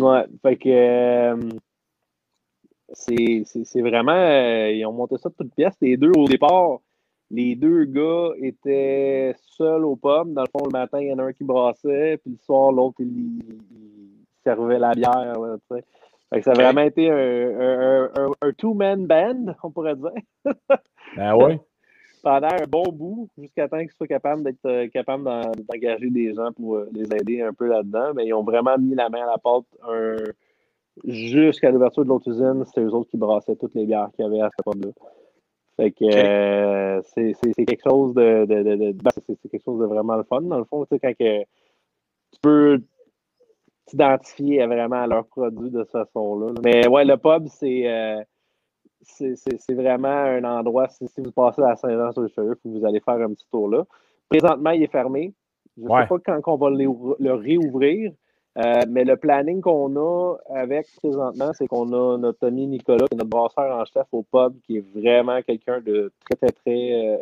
Ouais, fait que c'est vraiment. ils ont monté ça de toutes pièces. Les deux, au départ, les deux gars étaient seuls au pub. Dans le fond, le matin, il y en a un qui brassait, puis le soir, l'autre, il, servait la bière. ça a vraiment été un, un, two-man band, on pourrait dire. ben oui. Pendant un bon bout, jusqu'à temps qu'ils soient capables d'être euh, capables d'engager des gens pour euh, les aider un peu là-dedans. Mais ils ont vraiment mis la main à la porte jusqu'à l'ouverture de l'autre usine. C'était eux autres qui brassaient toutes les bières qu'il y avait à ce pub-là. Fait que euh, c'est quelque chose de, ben, c'est quelque chose de vraiment le fun, dans le fond, tu sais, quand que tu peux t'identifier vraiment à leurs produits de cette façon-là. Mais ouais, le pub, euh, c'est c'est vraiment un endroit, si, vous passez à Saint-Jean-sur-le-Cheveux, vous allez faire un petit tour là. Présentement, il est fermé. Je ne sais pas quand on va le réouvrir. Euh, mais le planning qu'on a avec présentement, c'est qu'on a notre ami Nicolas, qui est notre brasseur en chef au pub, qui est vraiment quelqu'un de très, très, très euh,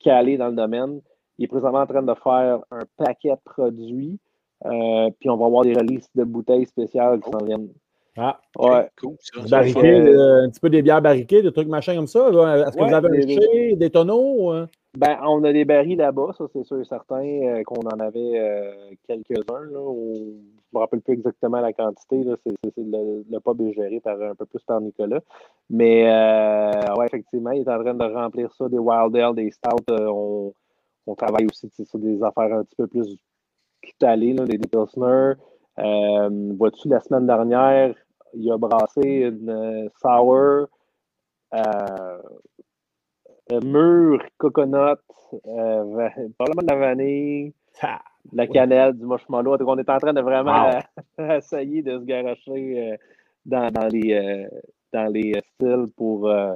calé dans le domaine. Il est présentement en train de faire un paquet de produits. Euh, puis on va avoir des releases de bouteilles spéciales qui s'en viennent. Ah, ouais. Cool, ça, un petit peu des bières barriquées, des trucs machin comme ça. Est-ce que vous avez un des, des tonneaux? Ben, on a des barils là-bas, ça c'est sûr et certain qu'on en avait quelques-uns. Je me rappelle plus exactement la quantité. Là. C'est, le, le, pub est géré par un peu plus par Nicolas. Mais euh, ouais, effectivement, il est en train de remplir ça, des Wild Ale, des Stout. Euh, on, on, travaille aussi sur des affaires un petit peu plus calées, des, des Pilsner. Euh, vois-tu, la semaine dernière, il a brassé une Sour euh, mûr, coconut, euh, probablement de la vanille, Ah, de la cannelle, du marshmallow. Donc, on est en train de vraiment essayer de se garocher euh, dans, dans les, euh, dans les styles pour euh,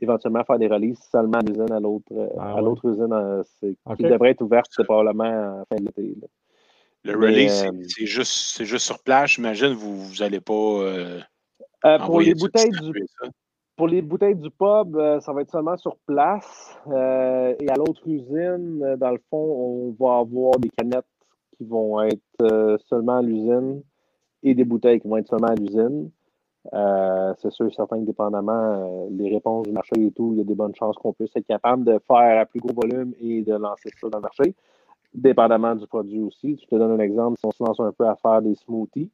éventuellement faire des releases seulement à l'usine à l'autre euh, Ah à ouais. l'autre usine euh, qui devrait être ouverte probablement en fin d'été. là. Le c'est- euh, c'est juste, juste sur place. J'imagine vous vous allez pas euh, Euh, pour les bouteilles du ça. Pour les bouteilles du pub, euh, ça va être seulement sur place. Euh, et à l'autre usine, euh, dans le fond, on va avoir des canettes qui vont être seulement à l'usine et des bouteilles qui vont être seulement à l'usine. C'est sûr et certain que dépendamment les réponses du marché et tout, il y a des bonnes chances qu'on puisse être capable de faire à plus gros volume et de lancer ça dans le marché, dépendamment du produit aussi. Je te donne un exemple, si on se lance un peu à faire des smoothies,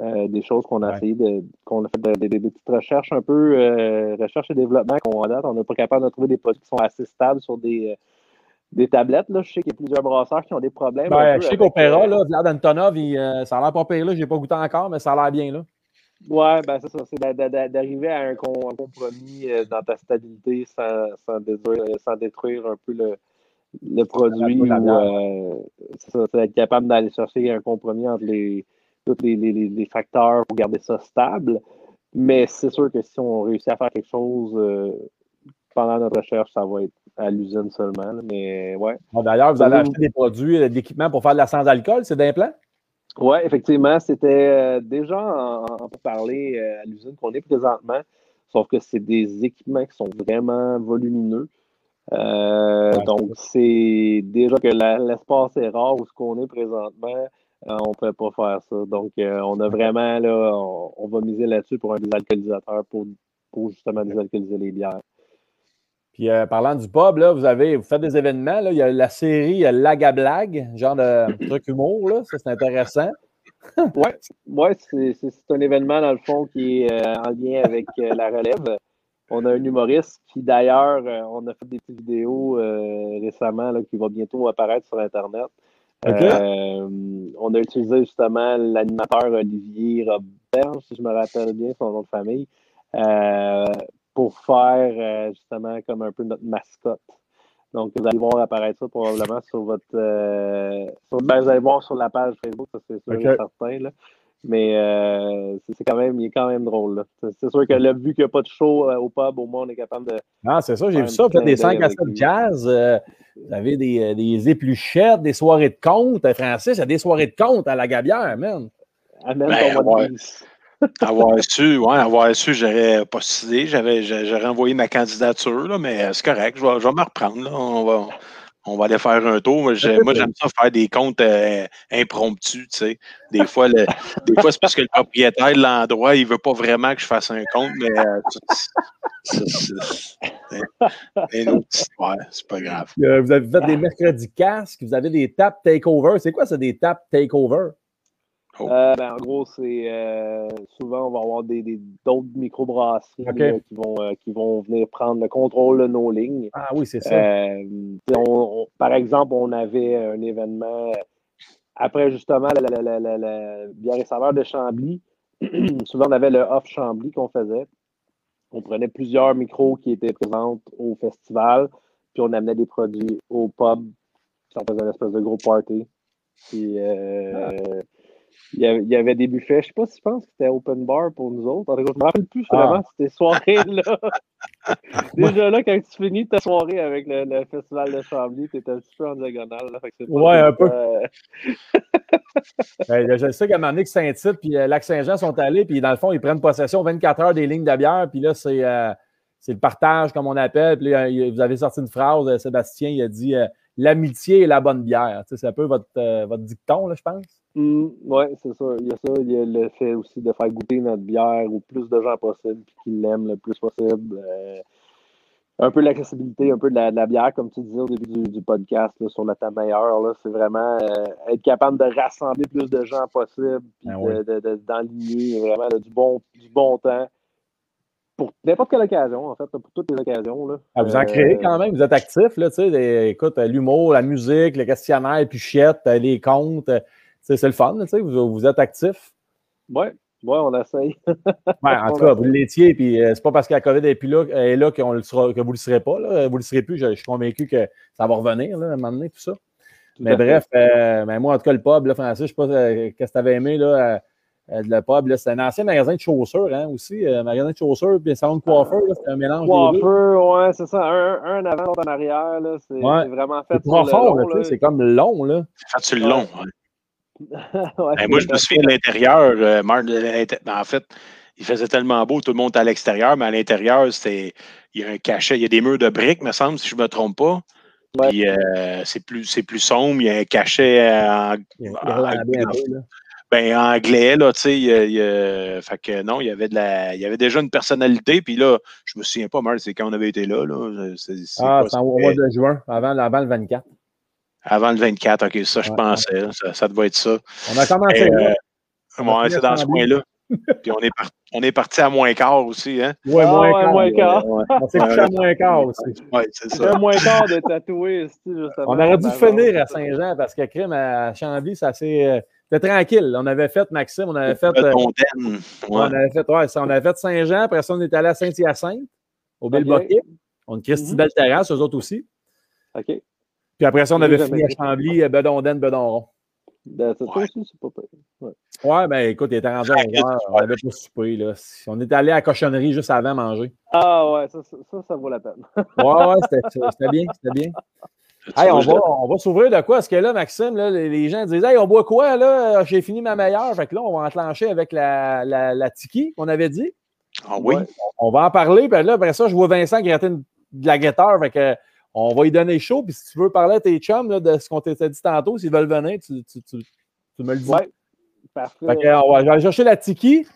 euh, des choses qu'on a Ouais. essayé de, qu'on a fait de- de- de- des petites recherches un peu, euh, recherche et développement qu'on a date. On n'est pas capable de trouver des produits qui sont assez stables sur des, euh, des tablettes. Là. Je sais qu'il y a plusieurs brasseurs qui ont des problèmes. Ben, je sais qu'Opéra, là, Vlad Antonov, il, euh, ça a l'air pas pire, là. J'ai pas goûté encore, mais ça a l'air bien, là. Ouais, ben c'est ça. C'est d'a- d'a- d'arriver à un, com- un compromis dans ta stabilité sans, sans, détruire, sans détruire un peu le, le produit. ou, euh, être capable d'aller chercher un compromis entre les, tous les, les- les- facteurs pour garder ça stable. Mais c'est sûr que si on réussit à faire quelque chose euh, pendant notre recherche, ça va être à l'usine seulement. Mais ouais. Bon, D'ailleurs, vous allez acheter des produits, euh, d'équipements pour faire de la sans-alcool, c'est d'implant? Oui, effectivement, c'était euh, déjà en, en parler à l'usine qu'on est présentement, sauf que c'est des équipements qui sont vraiment volumineux. Euh, Ouais. donc, c'est déjà que l'espace est rare où ce qu'on est présentement, euh, on ne peut pas faire ça. Donc, euh, on a vraiment, là, on, on va miser là-dessus pour un désalcoolisateur pour, pour justement désalcooliser les bières. Puis parlant du pub, là, vous avez vous faites des événements. Là, il y a la série Lag à blague, genre de truc humour, là. Ça, c'est intéressant. Ouais, ouais c'est, un événement dans le fond qui est en lien avec la relève. On a un humoriste qui d'ailleurs, euh, on a fait des petites vidéos euh, récemment là, qui va bientôt apparaître sur Internet. Euh, on a utilisé justement l'animateur Olivier Robert, si je me rappelle bien son nom de famille, euh, pour faire justement comme un peu notre mascotte. Donc, vous allez voir apparaître ça probablement sur votre. euh, sur- ben, vous allez voir sur la page Facebook, ça c'est sûr OK. et certain. Là. Mais euh, c'est quand même, il est quand même drôle. là. C'est- sûr que là, vu qu'il n'y a pas de show euh, au pub, au moins on est capable de. Ah, c'est ça, j'ai vu ça. Vous faites des clin d'œil 5 à avec 7 lui. jazz. euh, vous avez des, euh, des épluchettes, des soirées de compte. Euh, Francis, il y a des soirées de compte à la Gabière, man. Amène Ben, ton ouais. Avoir su, ouais, avoir su, j'aurais postulé, j'aurais envoyé ma candidature, là, mais c'est correct, je vais, je vais me reprendre. Là. On, va, on va aller faire un tour. Moi, j'ai- moi, j'aime ça faire des comptes euh, impromptus, tu sais. Des fois, fois c'est parce que le propriétaire de l'endroit, il veut pas vraiment que je fasse un compte, mais euh, c'est- une autre histoire, c'est pas grave. Euh, vous avez fait des mercredis casques, vous avez des taps takeover. C'est quoi ça, des taps takeover? Euh, ben, en gros, c'est euh, souvent on va avoir des, des- d'autres microbrasseries OK. là, qui, vont, euh, qui vont venir prendre le contrôle de nos lignes. Ah oui, c'est ça. Euh, t'sais, on- on- par exemple, on avait un événement après justement la, la, la, la, la bière et saveur de Chambly. Souvent, on avait le off Chambly qu'on faisait. On prenait plusieurs micros qui étaient présents au festival, puis on amenait des produits au pub. Puis on faisait une espèce de gros party. Puis euh, il, y avait, il y avait des buffets. Je sais pas si je pense que c'était open bar pour nous autres. En tout cas, je me rappelle plus Ah. vraiment ces soirées-là. Déjà là, quand tu finis ta soirée avec le, le festival de Chambly, tu un petit peu en diagonale. Là, fait que Ouais, un peu. euh, Ben, je sais qu'à un moment donné, que Saint-Tite puis euh, Lac-Saint-Jean sont allés, puis dans le fond, ils prennent possession 24 heures des lignes de bière, puis là, c'est euh, c'est le partage, comme on appelle. Puis là, vous avez sorti une phrase, Sébastien, il a dit euh, L'amitié est la bonne bière. C'est un peu votre, euh, votre dicton, là, je pense. Hmm, ouais, c'est ça. Il y a ça. Il y a le fait aussi de faire goûter notre bière au plus de gens possible, puis qu'ils l'aiment le plus possible. Euh, un peu l'accessibilité, un peu de la, de la bière, comme tu disais au début du, du podcast, là, sur la table meilleure. C'est vraiment euh, être capable de rassembler plus de gens possible, puis Ben de- oui. de- d'enligner vraiment là, du, bon, du bon temps pour n'importe quelle occasion, en fait, pour toutes les occasions. Là. Ah, vous en Euh, créez quand même, vous êtes actifs, là, tu sais, écoute, euh, l'humour, la musique, le questionnaire, les pichettes, euh, les comptes, euh, c'est le fun, tu sais, vous, vous êtes actifs. Ouais, Ouais, on essaye. Ouais, en tout cas, vous l'étiez, puis euh, c'est pas parce que la COVID est, plus là, est là qu'on le sera, que vous ne le serez pas. Là. Vous ne le serez plus. Je, je suis convaincu que ça va revenir là, à un moment donné, tout ça. Tout Mais bref, euh, ben moi, en tout cas, le pub, là, Francis, je sais pas euh, qu'est-ce que tu avais aimé, là, euh, euh, le pub, c'est un ancien magasin de chaussures, hein, aussi. euh, magasin de chaussures, puis un salon de coiffeur, là, c'était un mélange. Coiffeur, ouais, c'est ça. Un, un avant, l'autre en arrière. là. C'est Ouais. c'est vraiment fait C'est profond, c'est comme long, là. Fait sur le long. ouais. Ouais, Ben, moi, je me souviens de l'intérieur. euh, de ben, en fait, il faisait tellement beau, tout le monde était à l'extérieur, mais à l'intérieur, c'était. Il y a un cachet, il y a des murs de briques, me semble, si je ne me trompe pas. Ouais. Puis euh, c'est plus, c'est plus sombre, il y a un cachet en, un ben, anglais, là, tu sais. il Fait que non, il y avait de la. Il y avait déjà une personnalité, puis là, je me souviens pas, Marc, c'est quand on avait été là, là. c'est- c'est Ah, c'est au mois de juin, avant, avant le 24. Avant le 24, ok, ça, je Ouais, pensais, ça, ça devait être ça. On a commencé euh, Ouais, c'est dans ce coin-là. Puis on est, par- on est parti à moins quart aussi, hein? Ouais, Ah, moins ouais, quart. moins quart. Ouais, On s'est couché à moins quart aussi. ouais, c'est ça. un moins quart de tatoué. On aurait dû finir à Saint-Jean parce que crime à Chambly, ça s'est. C'était tranquille. On avait fait, Maxime, on avait fait. Euh, on ouais. avait fait, ouais, ça, on avait fait Saint-Jean, après ça, on est allé à Saint-Hyacinthe, au Ok. Belle-Boquet. On a une Christie Mhm. belle terrasse, eux autres aussi. OK. Puis après ça, on avait fini à. Chambly, euh, Bedondaine, Bedonron. Ben, c'est ça Ouais. aussi, c'est pas pire. Ouais, ben écoute, il était rendu à 11 heures. On avait pas soupé, là. On était allé à la cochonnerie juste avant manger. Ah ouais, ça, ça, ça, ça vaut la peine. Ouais, ouais, c'était bien, c'était bien. Hey, on va, on va s'ouvrir de quoi? Parce que là, Maxime, là, les, les gens disent Hey, on boit quoi là? J'ai fini ma meilleure. Fait que là, on va enclencher avec la, la, la tiki qu'on avait dit. Ah oui? Ouais. On va en parler. Puis là, après ça, je vois Vincent gratter une- de la guetteur. Fait que on va lui donner chaud. Puis si tu veux parler à tes chums là, de ce qu'on t'a dit tantôt, s'ils veulent venir, tu, tu, tu, tu me le dis. Ouais. Parfait. Fait que, on va je vais aller chercher la tiki,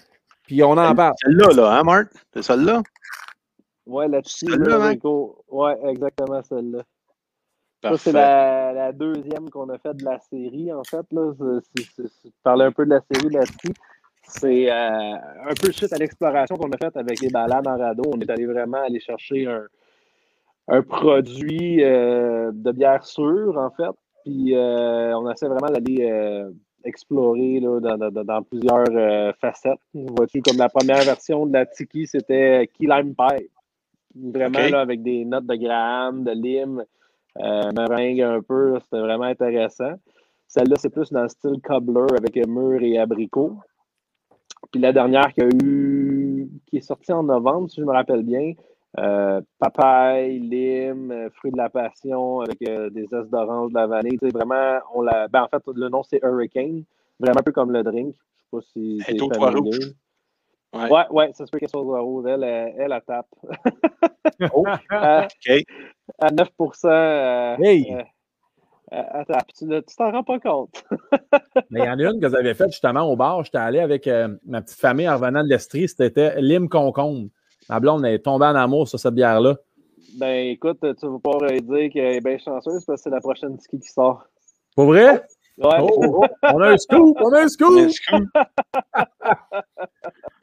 puis on en parle. Celle-là, là, hein, Marc? C'est celle-là? Ouais, là-dessus. Celle-là, là, hein? Rico. Ouais, exactement celle-là. Ça, c'est la, la deuxième qu'on a faite de la série, en fait. Là. C'est- c'est- c'est- c'est- parler un peu de la série là-dessus. C'est euh, un peu suite à l'exploration qu'on a faite avec les balades en radeau. On est allé vraiment aller chercher un, un produit euh, de bière sûre, en fait. Puis euh, on essaie vraiment d'aller euh, explorer là, dans, dans- dans plusieurs euh, facettes. Vois-tu, comme la première version de la Tiki, c'était Key Lime Pie. Vraiment là, avec des notes de graham, de lime, meringue un peu. C'était vraiment intéressant. Celle-là, c'est plus dans le style cobbler avec mûr et abricot. Puis la dernière qui a eu, qui est sortie en novembre, si je me rappelle bien, euh, papaye, lime, euh, fruits de la passion avec euh, des zestes d'orange, de la vanille. Sais, vraiment, on l'a. Ben, en fait, le nom c'est Hurricane. Vraiment un peu comme le drink. Je sais pas si c'est familier. Ouais. Ouais, ouais, ça se peut quelque chose de rouge. Elle, elle, elle, elle tape. Oh. à, OK. à 9 euh, Hey! euh, tape. Tu t'en rends pas compte. Mais il y en a une que j'avais faite justement au bar. J'étais allé avec euh, ma petite famille en revenant de l'Estrie. C'était lime concombre. Ma blonde est tombée en amour sur cette bière-là. Ben écoute, tu vas pas euh, dire qu'elle est bien chanceuse parce que c'est la prochaine ski qui sort. Pour vrai? Ouais. Oh, oh, oh, on a un scoop! On a un scoop!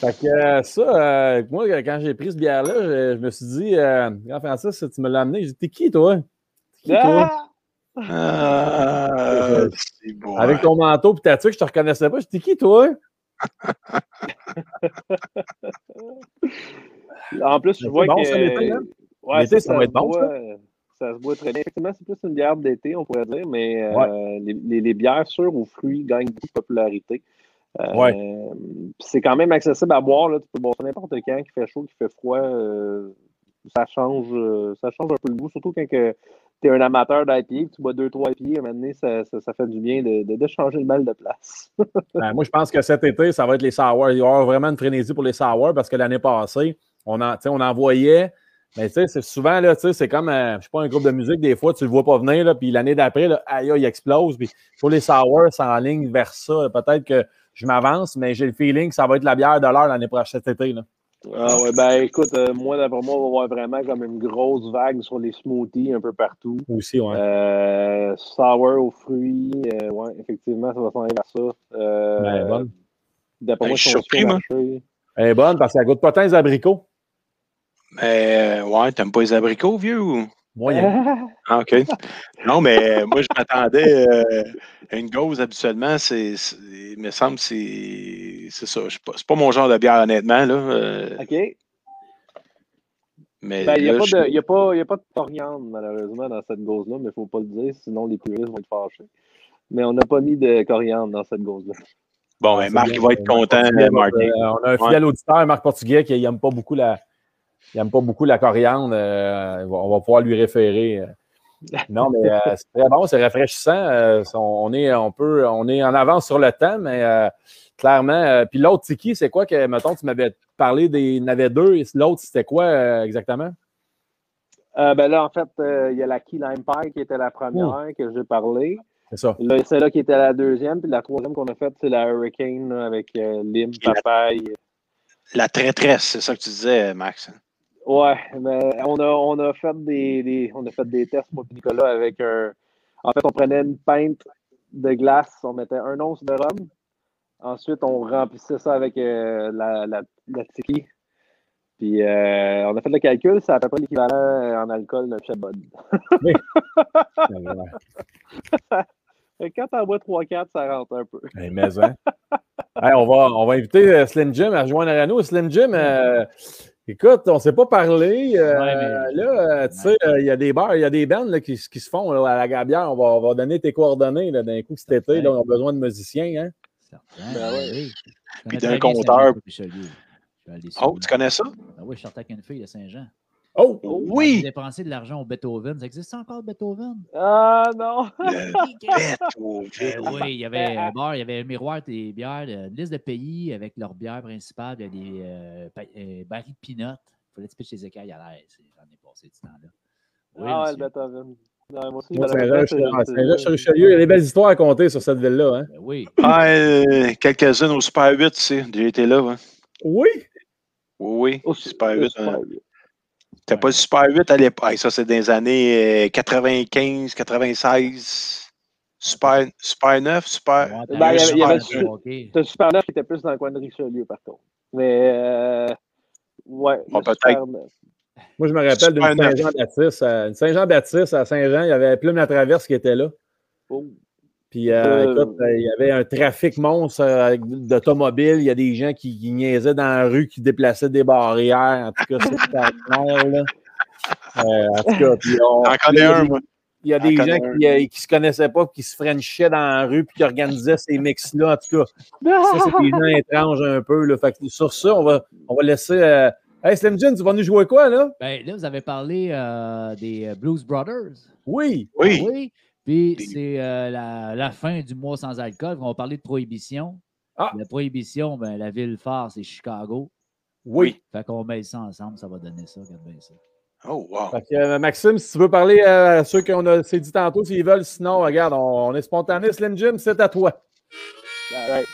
Fait que euh, ça, euh, moi, quand j'ai pris cette bière-là, je, je me suis dit, euh, grand Francis, tu me l'as amené. J'ai dit, t'es qui, toi? T'es qui, toi? Ah! Ah, c'est beau. Avec ton manteau et ta tuque, je te reconnaissais pas. J'ai dit, t'es qui, toi? En plus, je vois c'est bon, que. ça, l'été, hein? Ouais, L'été, ça, ça va se être bon, boit, ça se boit très bien. Effectivement, c'est plus une bière d'été, on pourrait dire, mais euh, Ouais. les, les- les bières sûres aux fruits gagnent beaucoup de popularité. Euh, Ouais. C'est quand même accessible à boire. Là. Tu peux boire ça n'importe quand, qu'il fait chaud, qu'il fait froid. euh, ça, change, euh, ça change un peu le goût, surtout quand tu es un amateur d'IPA, que tu bois deux, trois IPA, à un moment donné, ça, ça, ça fait du bien de, de, de changer le mal de place. Ben, moi, je pense que cet été, ça va être les sours. Il va y avoir vraiment une frénésie pour les sours parce que l'année passée, on, en, on en voyait. Mais tu sais, c'est souvent, là, c'est comme, euh, je sais pas, un groupe de musique, des fois, tu le vois pas venir, là, puis l'année d'après, là, aïe, aïe, il explose. Puis pour les sours, c'est en ligne vers ça. Peut-être que je m'avance, mais j'ai le feeling que ça va être la bière de l'heure l'année prochaine, cet été. Là. Ah ouais, ben écoute, euh, moi, d'après moi, on va voir vraiment comme une grosse vague sur les smoothies un peu partout. Aussi, ouais. Euh, sour aux fruits, euh, ouais, effectivement, ça va s'en aller vers ça. Euh, Ben, elle est bonne. D'après Ben, moi, je suis ils sont surpris, moi. marché. Elle est bonne parce qu'elle goûte pas tant les abricots. Mais, euh, ouais, t'aimes pas les abricots, vieux? Ou... Moyen. Ah, OK. Non, mais moi, je m'attendais euh, à une gauze habituellement. C'est, il me semble que c'est, c'est ça. C'est pas, pas mon genre de bière, honnêtement. Là, euh, OK. mais Ben, il n'y a, je- a, pas- y a pas de coriandre, malheureusement, dans cette gauze-là, mais il ne faut pas le dire, sinon les puristes vont être fâchés. Mais on n'a pas mis de coriandre dans cette gauze-là. Bon, ben, Marc, il va être Marc content, euh, on a un fidèle auditeur, Marc Portugais, qui n'aime pas beaucoup la. Il aime pas beaucoup la coriandre. euh, on va- pouvoir lui référer. Non, mais euh, c'est très bon, c'est rafraîchissant. euh, on, est, on, peut, on est en avance sur le temps, mais euh, clairement. euh, puis l'autre, Tiki, c'est quoi que, mettons, tu m'avais parlé des. Il y en avait deux. et L'autre, c'était quoi euh, exactement? Euh, ben là, en fait, euh, il y a la Key Lime Pie qui était la première que j'ai parlé. C'est ça. Là, celle-là qui était la deuxième. Puis la troisième qu'on a faite, c'est la Hurricane là, avec euh, lime, papaye. La traîtresse, c'est ça que tu disais, Max. Ouais, mais on a, on a fait des, des- on a fait des tests, moi et Nicolas, avec un. En fait, on prenait une pinte de glace, on mettait un once de rhum. Ensuite, on remplissait ça avec euh, la, la, la tiki. Puis euh, on a fait le calcul, c'est à peu près l'équivalent euh, en alcool d'un Chebod. Et quand t'en bois 3-4, ça rentre un peu. Hey, mais, hein. Hey, on, va, on va inviter Slim Jim à rejoindre Arano. Slim Jim, euh, écoute, on ne s'est pas parlé. euh, Ouais, mais- Là, euh, tu sais, euh, il y a des bars, il y a des bandes là, qui, qui se font là, à la Gabière. On va, on va donner tes coordonnées là, d'un coup cet été. Là, on a besoin de musiciens. Hein? Certain. Ben ouais. oui. Puis d'un compteur. Saint-Jean, Richelieu. Je vais aller Oh, tu connais ça? Ben oui, je sortais avec une fille de Saint-Jean. Oh, oh oui! Dépenser de l'argent au Beethoven. Ça existe encore Beethoven? Ah non! Ben oui, il y avait euh, un bar, il y avait miroir des bières, euh, une liste de pays avec leurs bières principales, des euh, euh, barils de peanuts. Il fallait se pitcher les écailles à l'air. J'en ai passé du temps-là. Ah, le Beethoven. Il y a des belles histoires à compter sur cette ville-là. Hein? Ben oui. Ah, euh, quelques-unes au Super 8, tu sais. J'ai été là. Hein? Oui? Oui, oui. Au Super 8. Super 8. T'as pas le Super 8 à l'époque. Ça, c'est dans les années euh, 95, 96. Super, 9, Super. Ouais, ben, il le super 9 qui était plus dans le coin de Richelieu, par contre. Mais, euh, ouais. Bon, super... Moi, je me rappelle d'une Saint-Jean-Baptiste. Euh, Saint-Jean-Baptiste, à Saint-Jean, il y avait Plume la Traverse qui était là. Oh. Puis, euh, Euh, écoute, euh, il y avait un trafic monstre euh, d'automobiles. Il y a des gens qui, qui niaisaient dans la rue, qui déplaçaient des barrières. En tout cas, c'est extraordinaire, là. Euh, en tout cas, puis on- un, moi. il y a des gens qui, qui se connaissaient pas, qui se frenchaient dans la rue, puis qui organisaient ces mix-là. En tout cas, ça, c'est des gens étranges un peu. Là. Fait que sur ça, on va, on va laisser. euh, Hey, Slim Jim, tu vas nous jouer quoi, là? Ben, là, vous avez parlé euh, des Blues Brothers. Oui. Oui. Oui. Puis c'est euh, la, la fin du mois sans alcool. On va parler de prohibition. Ah. La prohibition, ben, la ville phare, c'est Chicago. Oui. Fait qu'on met ça ensemble, ça va donner ça. Regarde bien ça. Oh, wow. Fait que, euh, Maxime, si tu veux parler euh, à ceux qu'on a s'est dit tantôt, s'ils veulent, sinon, regarde, on, on est spontané. Slim Jim, c'est à toi. All right.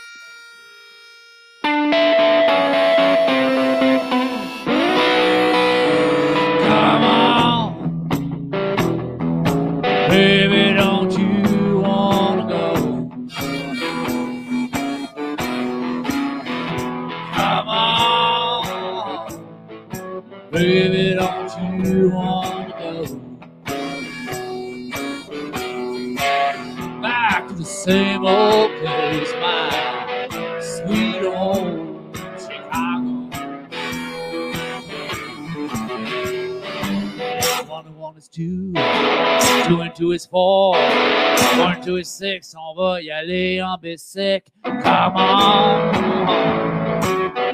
Two and two is four, one and two is six. On va y aller en bicycle. Come on,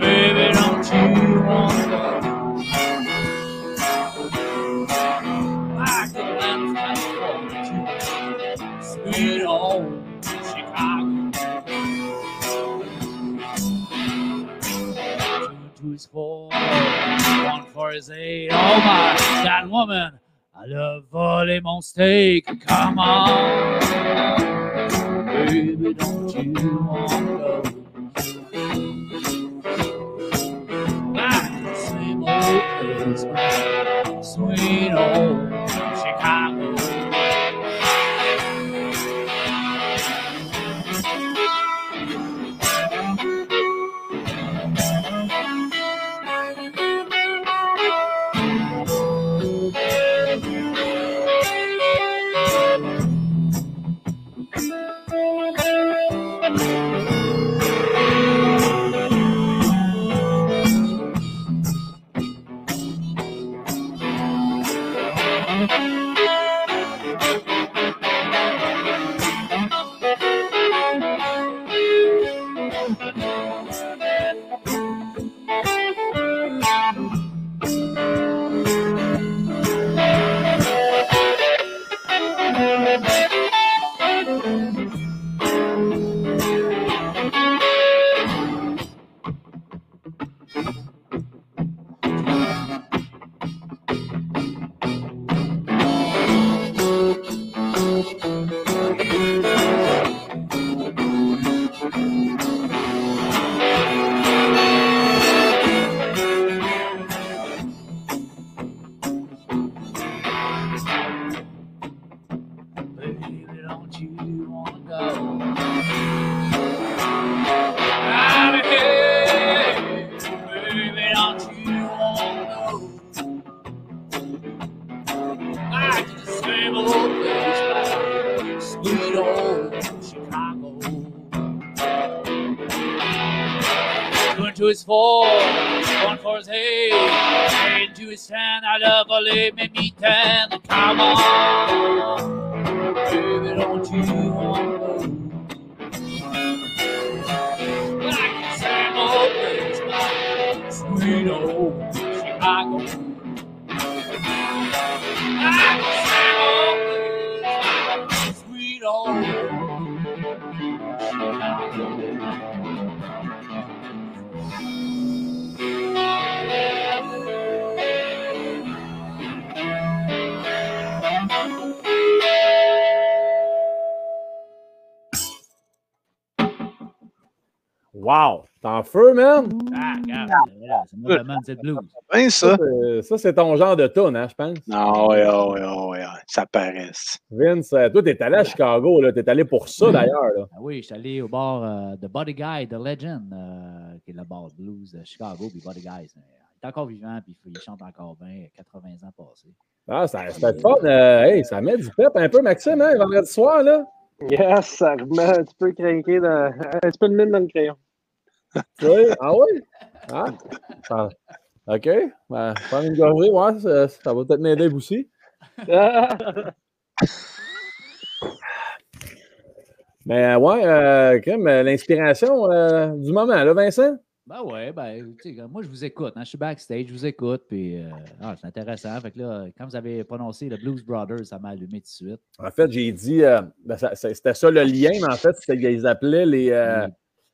baby, don't you want to sweet home Chicago. Two, two is four, one four is eight. Oh my, that woman, I love volley mon steak. Come on, baby, don't you want to go? Back to the same old place, sweet old Chicago. Chicago, sweet Wow. T'es en feu, man! Ah, regarde, là, c'est moi blues. Bien Ça, ça. c'est- ça, c'est ton genre de tune, hein, je pense. Non, ouais, ouais, ouais, ouais, ça paraît. Vince, euh, toi, t'es allé à Chicago, là. T'es allé pour ça, d'ailleurs, là. Ah oui, je suis allé au bar euh, de Buddy Guy, The Legend, euh, qui est le bar de blues de Chicago. Puis Buddy Guy, c'est- il est encore vivant, puis il chante encore bien, 80 ans passés. Ah, ça, le fun. euh, hey, ça met du pep un peu, Maxime, hein, vendredi soir, là. Yes, ça remet un petit peu craqué, un petit peu de mine dans le crayon. Oui? Ah oui? Ah. Ah, OK. Ben, prendre une gorgée, ouais, ça, ça va peut-être m'aider aussi. Mais euh, ouais, euh, l'inspiration euh, du moment, là, Vincent? Ben ouais, ben, moi, je vous écoute. hein, je suis backstage, je vous écoute, puis euh, ah, c'est intéressant. Fait que là, quand vous avez prononcé le Blues Brothers, ça m'a allumé tout de suite. En fait, j'ai dit, euh, ben, c'était ça le lien, mais en fait, qu'ils appelaient les, euh,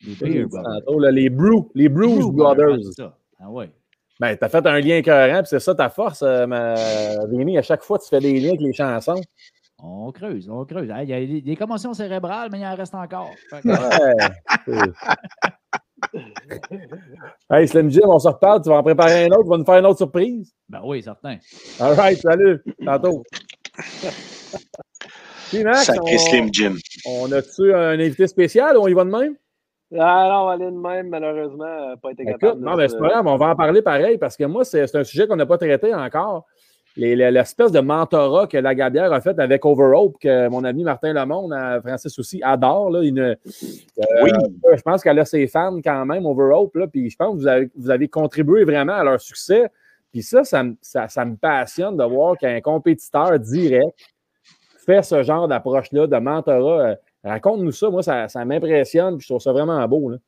les Beer Brothers. tantôt, là, les Brew, les Bruce Brew Brothers. ça. Ah ouais. Ben, t'as fait un lien écœurant, puis c'est ça ta force, euh, ma... Vinny. À chaque fois, tu fais des liens avec les chansons. On creuse, on creuse. Hein, Il y a des, des commotions cérébrales, mais il en reste encore. Hey, Slim Jim, on se reparle. Tu vas en préparer un autre. Tu vas nous faire une autre surprise. ben oui, certain. All right, salut. Tantôt. Sacré on, Slim Jim. on a-tu un invité spécial ou on y va de même? Ah non, on va aller de même, malheureusement, euh, pas été Écoute, capable. de non, mais se- c'est pas grave, on va en parler pareil parce que moi, c'est un sujet qu'on n'a pas traité encore. Les- les- L'espèce de mentorat que la Gabière a fait avec Overhope, que mon ami Martin Lemonde, euh, Francis aussi, adore. Là, il ne- euh, Oui. je pense qu'elle a ses fans quand même, Overhope. Là, puis je pense que vous avez, vous avez contribué vraiment à leur succès. Puis ça, ça, ça me passionne de voir qu'un compétiteur direct fait ce genre d'approche-là, de mentorat. Raconte-nous ça. Moi, ça, ça m'impressionne. Puis je trouve ça vraiment beau. Là.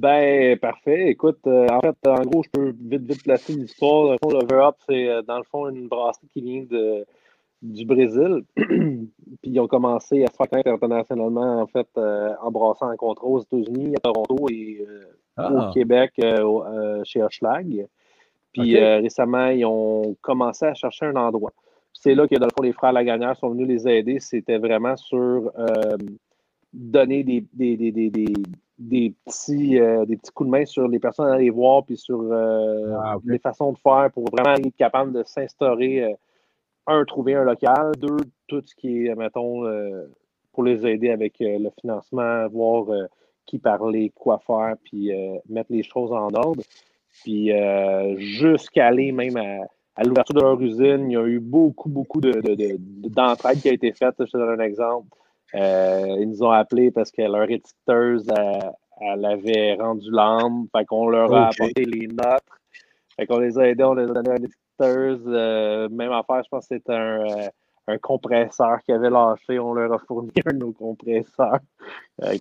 Ben, parfait. Écoute, euh, en fait, en gros, je peux vite, vite placer l'histoire. Dans le fond, l'Over Up, c'est euh, dans le fond une brasserie qui vient de, du Brésil. Puis ils ont commencé à se faire connaître internationalement, en fait, euh, en brassant en contrat aux États-Unis, à Toronto et euh, Ah. au Québec au- chez Hochelag. Puis récemment, ils ont commencé à chercher un endroit. C'est là que, dans le fond, les frères Lagagnère sont venus les aider. C'était vraiment sur euh, donner des, des, des, des, des, des petits, euh, des petits coups de main sur les personnes à aller voir, puis sur euh, Ah, les façons de faire pour vraiment être capable de s'instaurer. euh, un, trouver un local. Deux, tout ce qui est, mettons, pour les aider avec le financement, voir qui parler, quoi faire, puis mettre les choses en ordre. Puis jusqu'à aller même à, à l'ouverture de leur usine, il y a eu beaucoup, beaucoup de, de- de- de- d'entraide qui a été faite. Je te donne un exemple. Euh, ils nous ont appelés parce que leur étiqueteuse, elle, elle avait rendu l'âme. Fait qu'on leur a apporté les notes. Fait qu'on les a aidés, on les a donné un étiqueteuse. Euh, même affaire, je pense que c'était un, euh, un compresseur qui avait lâché. On leur a fourni un de nos compresseurs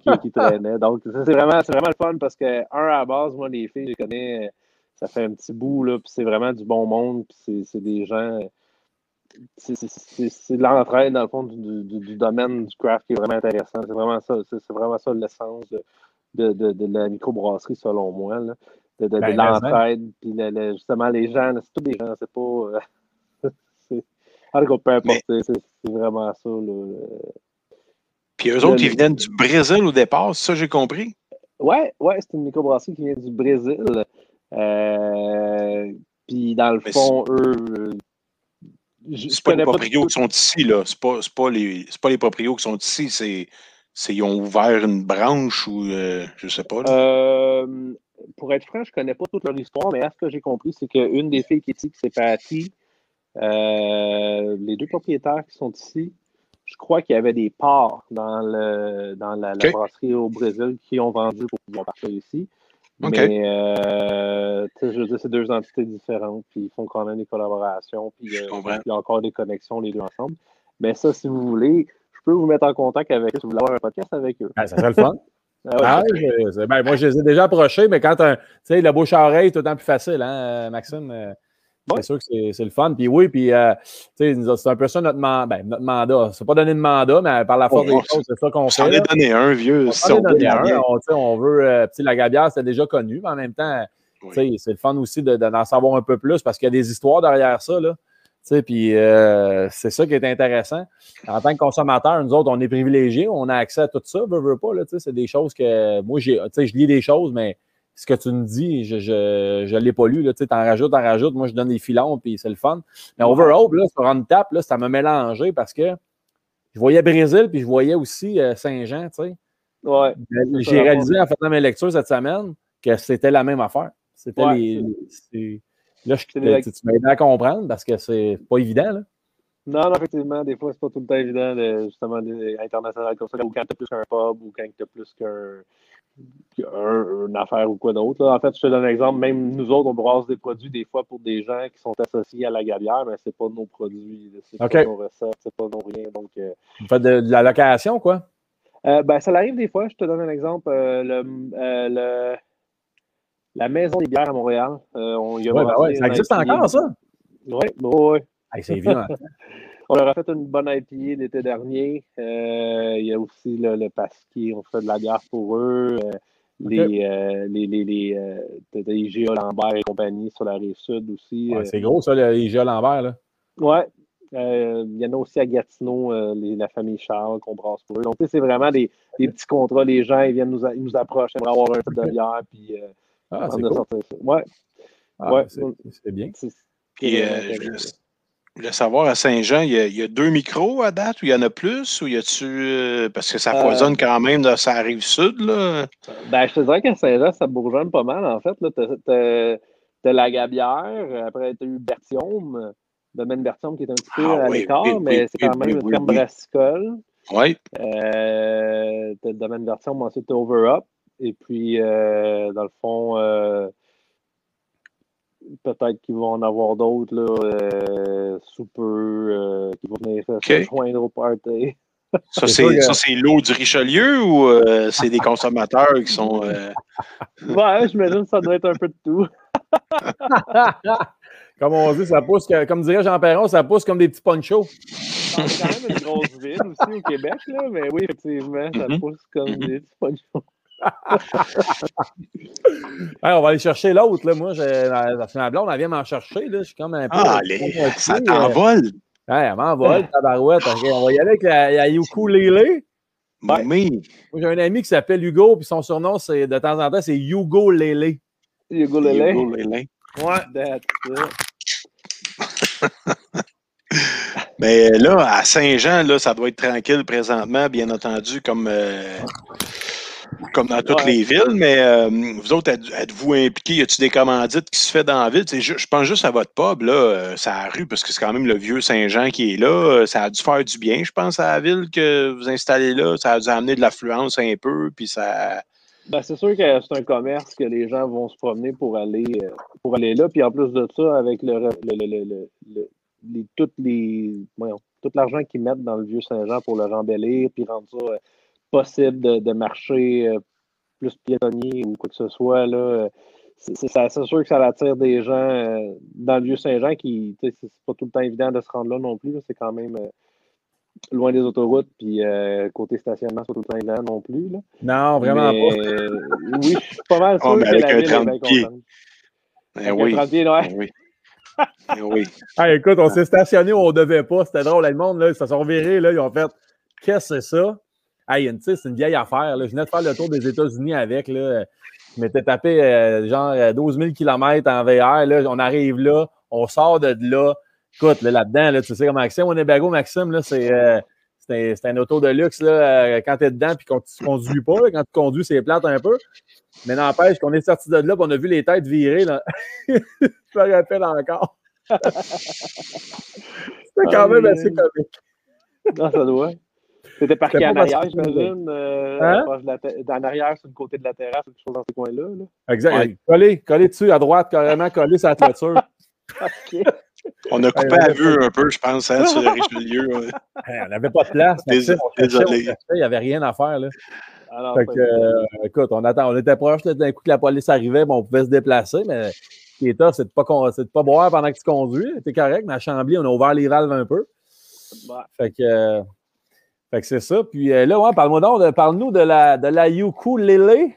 qui, qui traînait. Donc, c'est vraiment, vraiment le fun parce que, un, à la base, moi, les filles, je connais, ça fait un petit bout, là, puis c'est vraiment du bon monde, puis c'est, des gens. C'est, de l'entraide, dans le fond, du, du, du domaine du craft qui est vraiment intéressant. C'est vraiment ça, c'est, vraiment ça l'essence de, de, de, de la microbrasserie, selon moi. Là. De, Ben, mais l'entraide, puis le- le- justement, les gens, c'est tous des gens, c'est pas. euh, c'est, en tout cas, peu importe, c'est, c'est, vraiment ça. Là. Puis eux Le- autres, ils venaient du Brésil au départ, ça j'ai compris. Ouais, ouais, c'est une microbrasserie qui vient du Brésil. Euh, puis dans le Mais fond, eux. euh, je C'est pas les proprios qui sont ici, là. C'est pas, c'est pas, les, c'est pas les proprios qui sont ici, c'est. c'est ils ont ouvert une branche ou euh, je sais pas. Euh, pour être franc, je connais pas toute leur histoire, mais à ce que j'ai compris, c'est qu'une des filles qui est ici, qui c'est Patty, Euh, les deux propriétaires qui sont ici, je crois qu'il y avait des parts dans, le, dans la, la brasserie au Brésil qui ont vendu pour pouvoir partir ici. OK. Mais euh, tu sais, je veux dire, c'est deux entités différentes, puis ils font quand même des collaborations, puis euh, il y a encore des connexions les deux ensemble. Mais ça, si vous voulez, je peux vous mettre en contact avec eux si vous voulez avoir un podcast avec eux. Ah, ça serait le fun. Ah ouais, Ah, je- ben, moi, je les ai déjà approchés, mais quand un- tu sais, la bouche à oreille, c'est tout le temps plus facile, hein, euh, Maxime? Euh, C'est Ouais. sûr que c'est c'est le fun. Puis oui, puis euh, c'est un peu ça notre, man- ben, notre mandat. C'est pas donner de mandat, mais par la force Ouais, des ouais, choses, c'est ça qu'on On fait. est là. donné un, vieux. On si est on donné un. On, on veut. euh, la gabière, c'était déjà connu, mais en même temps, c'est le fun aussi de- de- d'en savoir un peu plus parce qu'il y a des histoires derrière ça. Là. Tu sais, Puis euh, c'est ça qui est intéressant. En tant que consommateur, nous autres, on est privilégiés, on a accès à tout ça, veux, veux pas. C'est des choses que moi, je lis des choses, mais ce que tu me dis, je ne je, l'ai pas lu. Tu en rajoutes, en rajoutes. Moi, je donne des filons, puis c'est le fun. Mais overall, là, sur une tape, là, ça m'a mélangé parce que je voyais Brésil, puis je voyais aussi euh, Saint-Jean. tu sais. Ouais. J'ai réalisé en faisant mes lectures cette semaine que c'était la même affaire. C'était Ouais, les. Là, je, les- tu, aidé à comprendre parce que c'est pas évident. Là. Non, non, effectivement, des fois, c'est pas tout le temps évident, de, justement, des- international comme ça, ou quand t'as plus qu'un pub, ou quand t'as plus qu'un qu'un- une affaire ou quoi d'autre. En fait, je te donne un exemple, même nous autres, on brasse des produits des fois pour des gens qui sont associés à la gabière, mais c'est pas nos produits, c'est OK. pas nos recettes, c'est pas nos rien. Donc, euh, Vous faites de, de la location, quoi? euh, ben, ça arrive des fois, je te donne un exemple, euh, le, euh, le- la maison des bières à Montréal. on y a Ouais, ben ouais, ça un existe encore, ça? Oui, oui. Hey, c'est évident. On leur a fait une bonne IPA l'été dernier. Euh, il y a aussi le, le Pasquier, on fait de la bière pour eux. Euh, les, euh, les, les, les, euh, des IGA Lambert et compagnie sur la rive sud aussi. Ouais, Euh, c'est gros, ça, les à l'envers. Là. ouais. Euh, il y en a aussi à Gatineau, euh, les- la famille Charles qu'on brasse pour eux. Donc, tu sais, c'est vraiment des, des petits contrats. Les gens, ils viennent nous, ils nous approchent, ils avoir un type de bière, puis euh, Ah, on c'est a cool. sorti ça. Ouais. Ah, ouais. c'est bien. c'est- Puis, euh, je. Je voulais savoir, à Saint-Jean, il y, a, il y a deux micros à date ou il y en a plus? Ou y a-tu. euh, parce que ça Euh, foisonne quand même de sa rive sud, là? Ben, je te dirais qu'à Saint-Jean, ça bourgeonne pas mal, en fait. Tu as, la Gabière, après, tu as eu Bertium, domaine Bertium qui est un petit peu Ah à oui, l'écart, oui, mais oui, c'est quand même une ferme oui. brassicole. Oui. Euh, tu as le domaine Bertium, ensuite tu as Over Up. Et puis, euh, dans le fond, euh, peut-être qu'ils vont en avoir d'autres, là, euh, sous peu, euh, qui vont venir euh, se joindre au party. Ça, C'est que- l'eau du Richelieu ou euh, c'est des consommateurs qui sont. euh, Ouais, je me dis que ça doit être un peu de tout. Comme on dit, ça pousse, que- comme dirait Jean Perron, ça pousse comme des petits ponchos. C'est quand même une grosse ville aussi au Québec, là, mais oui, effectivement, ça Mhm. pousse comme des petits pognons. Hey, on va aller chercher l'autre. là. Moi, j'ai- la, la, blonde, elle vient m'en chercher. Là. Je suis comme un peu. Ah, les, ça euh, t'envole. Ouais, elle m'envole, tabarouette. On va y aller avec la, la ukulélé. Mie. Moi, j'ai un ami qui s'appelle Hugo, puis son surnom, c'est de temps en temps, c'est Hugo Lélé. Hugo Lélé. Hugo Lélé. Ouais. That's it. Mais là, à Saint-Jean, là, ça doit être tranquille présentement, bien entendu, comme, euh, comme dans toutes Ouais. les villes. Mais euh, vous autres, êtes- êtes-vous impliqués? Y a-t-il des commandites qui se fait dans la ville? Je, pense juste à votre pub, là, euh, à la rue, parce que c'est quand même le vieux Saint-Jean qui est là. Euh, Ça a dû faire du bien, je pense, à la ville que vous installez là. Ça a dû amener de l'affluence un peu, puis ça. Ben, c'est sûr que c'est un commerce que les gens vont se promener pour aller, euh, pour aller là. Puis en plus de ça, avec le, le, le, le- le- le- les, toutes les, voyons, tout l'argent qu'ils mettent dans le vieux Saint-Jean pour le rembellir, puis rendre ça euh, possible de, de marcher euh, plus piétonnier ou quoi que ce soit, là, euh, c'est c'est- ça- c'est sûr que ça attire des gens euh, dans le vieux Saint-Jean qui, tu sais, c'est pas tout le temps évident de se rendre là non plus. là. C'est quand même euh, loin des autoroutes, puis euh, côté stationnement, c'est pas tout le temps évident non plus. Là. Non, vraiment Mais, pas. euh, oui, je suis pas mal sûr Oh, mais que avec la un ville est 30 bien pieds. contente. Eh Avec un oui. 30 pieds, ouais. Eh oui. Eh oui. Ah, écoute, on s'est stationné où on devait pas. C'était drôle. Le monde, là, ils se sont virés. Là, ils ont fait Qu'est-ce que c'est ça? Hey, c'est une vieille affaire. Là. Je venais de faire le tour des États-Unis avec. Là. Je m'étais tapé euh, genre euh, 12 000 km en VR. Là. On arrive là, on sort de là. Écoute, là, là-dedans, là, tu sais, Maxime Winnebago, Maxime, là, c'est. euh, c'est un, auto de luxe là, euh, quand tu es dedans puis quand tu ne conduis pas. quand tu conduis, c'est plate un peu. Mais n'empêche qu'on est sorti de là et on a vu les têtes virer. Là. Je me rappelle encore. C'était quand même assez comique. Non, ça doit. C'était parqué en arrière, j'imagine. Euh, Hein? en arrière, sur le côté de la terrasse, quelque chose dans ces coins-là. là. Exact. Ouais. Collé, collé dessus à droite, carrément collé sur la toiture. OK. On a coupé Ouais, à vue un peu, je pense, hein, sur le Richelieu. ouais. On n'avait pas de place. Désolé. Il n'y avait rien à faire. Là. Alors, Fait ça- que, euh, écoute, on, attend, on était proche d'un coup que la police arrivait, bon, on pouvait se déplacer, mais ce qui est tough, c'est de pas, con- c'est de pas boire pendant que tu conduis. T'es correct, mais à Chambly, on a ouvert les valves un peu. Ouais. Fait que, euh, fait que c'est ça. Puis euh, là, ouais, parle-moi donc, de- parle-nous de la, de la ukulélé.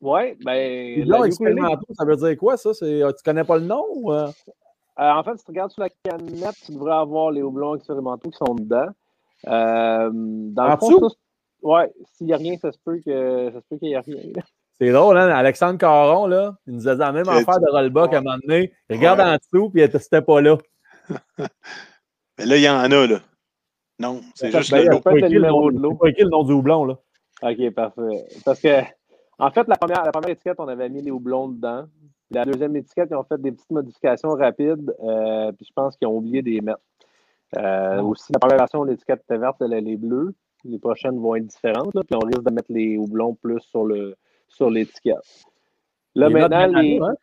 Ouais, ben. La là, ukulélé, expérimental, ça veut dire quoi, ça? C'est, tu connais pas le nom? ou, euh? euh, en fait, si tu regardes sur la canette, tu devrais avoir les houblons expérimentaux qui sont dedans. Euh, dans En le fond, dessous? ça, ouais, s'il n'y a rien, ça se peut que ça se peut qu'il n'y ait rien. C'est drôle, hein? Alexandre Caron, là, il nous a dit la même C'est- affaire de rollback à un moment donné. Il regarde Ouais. en dessous, puis c'était pas là. Mais là, il y en a, là. Non, c'est Ça, juste ben, le nom- de l'eau. c'est pas écrit le nom du houblon, là. OK, parfait. Parce que, en fait, la première, la première étiquette, on avait mis les houblons dedans. La deuxième étiquette, ils ont fait des petites modifications rapides, euh, puis je pense qu'ils ont oublié de les mettre. Euh, Aussi, la première version, l'étiquette était verte, elle, elle est bleue. Les prochaines vont être différentes, là, puis on risque de mettre les houblons plus sur le sur l'étiquette. Là, Les maintenant, les. Hein?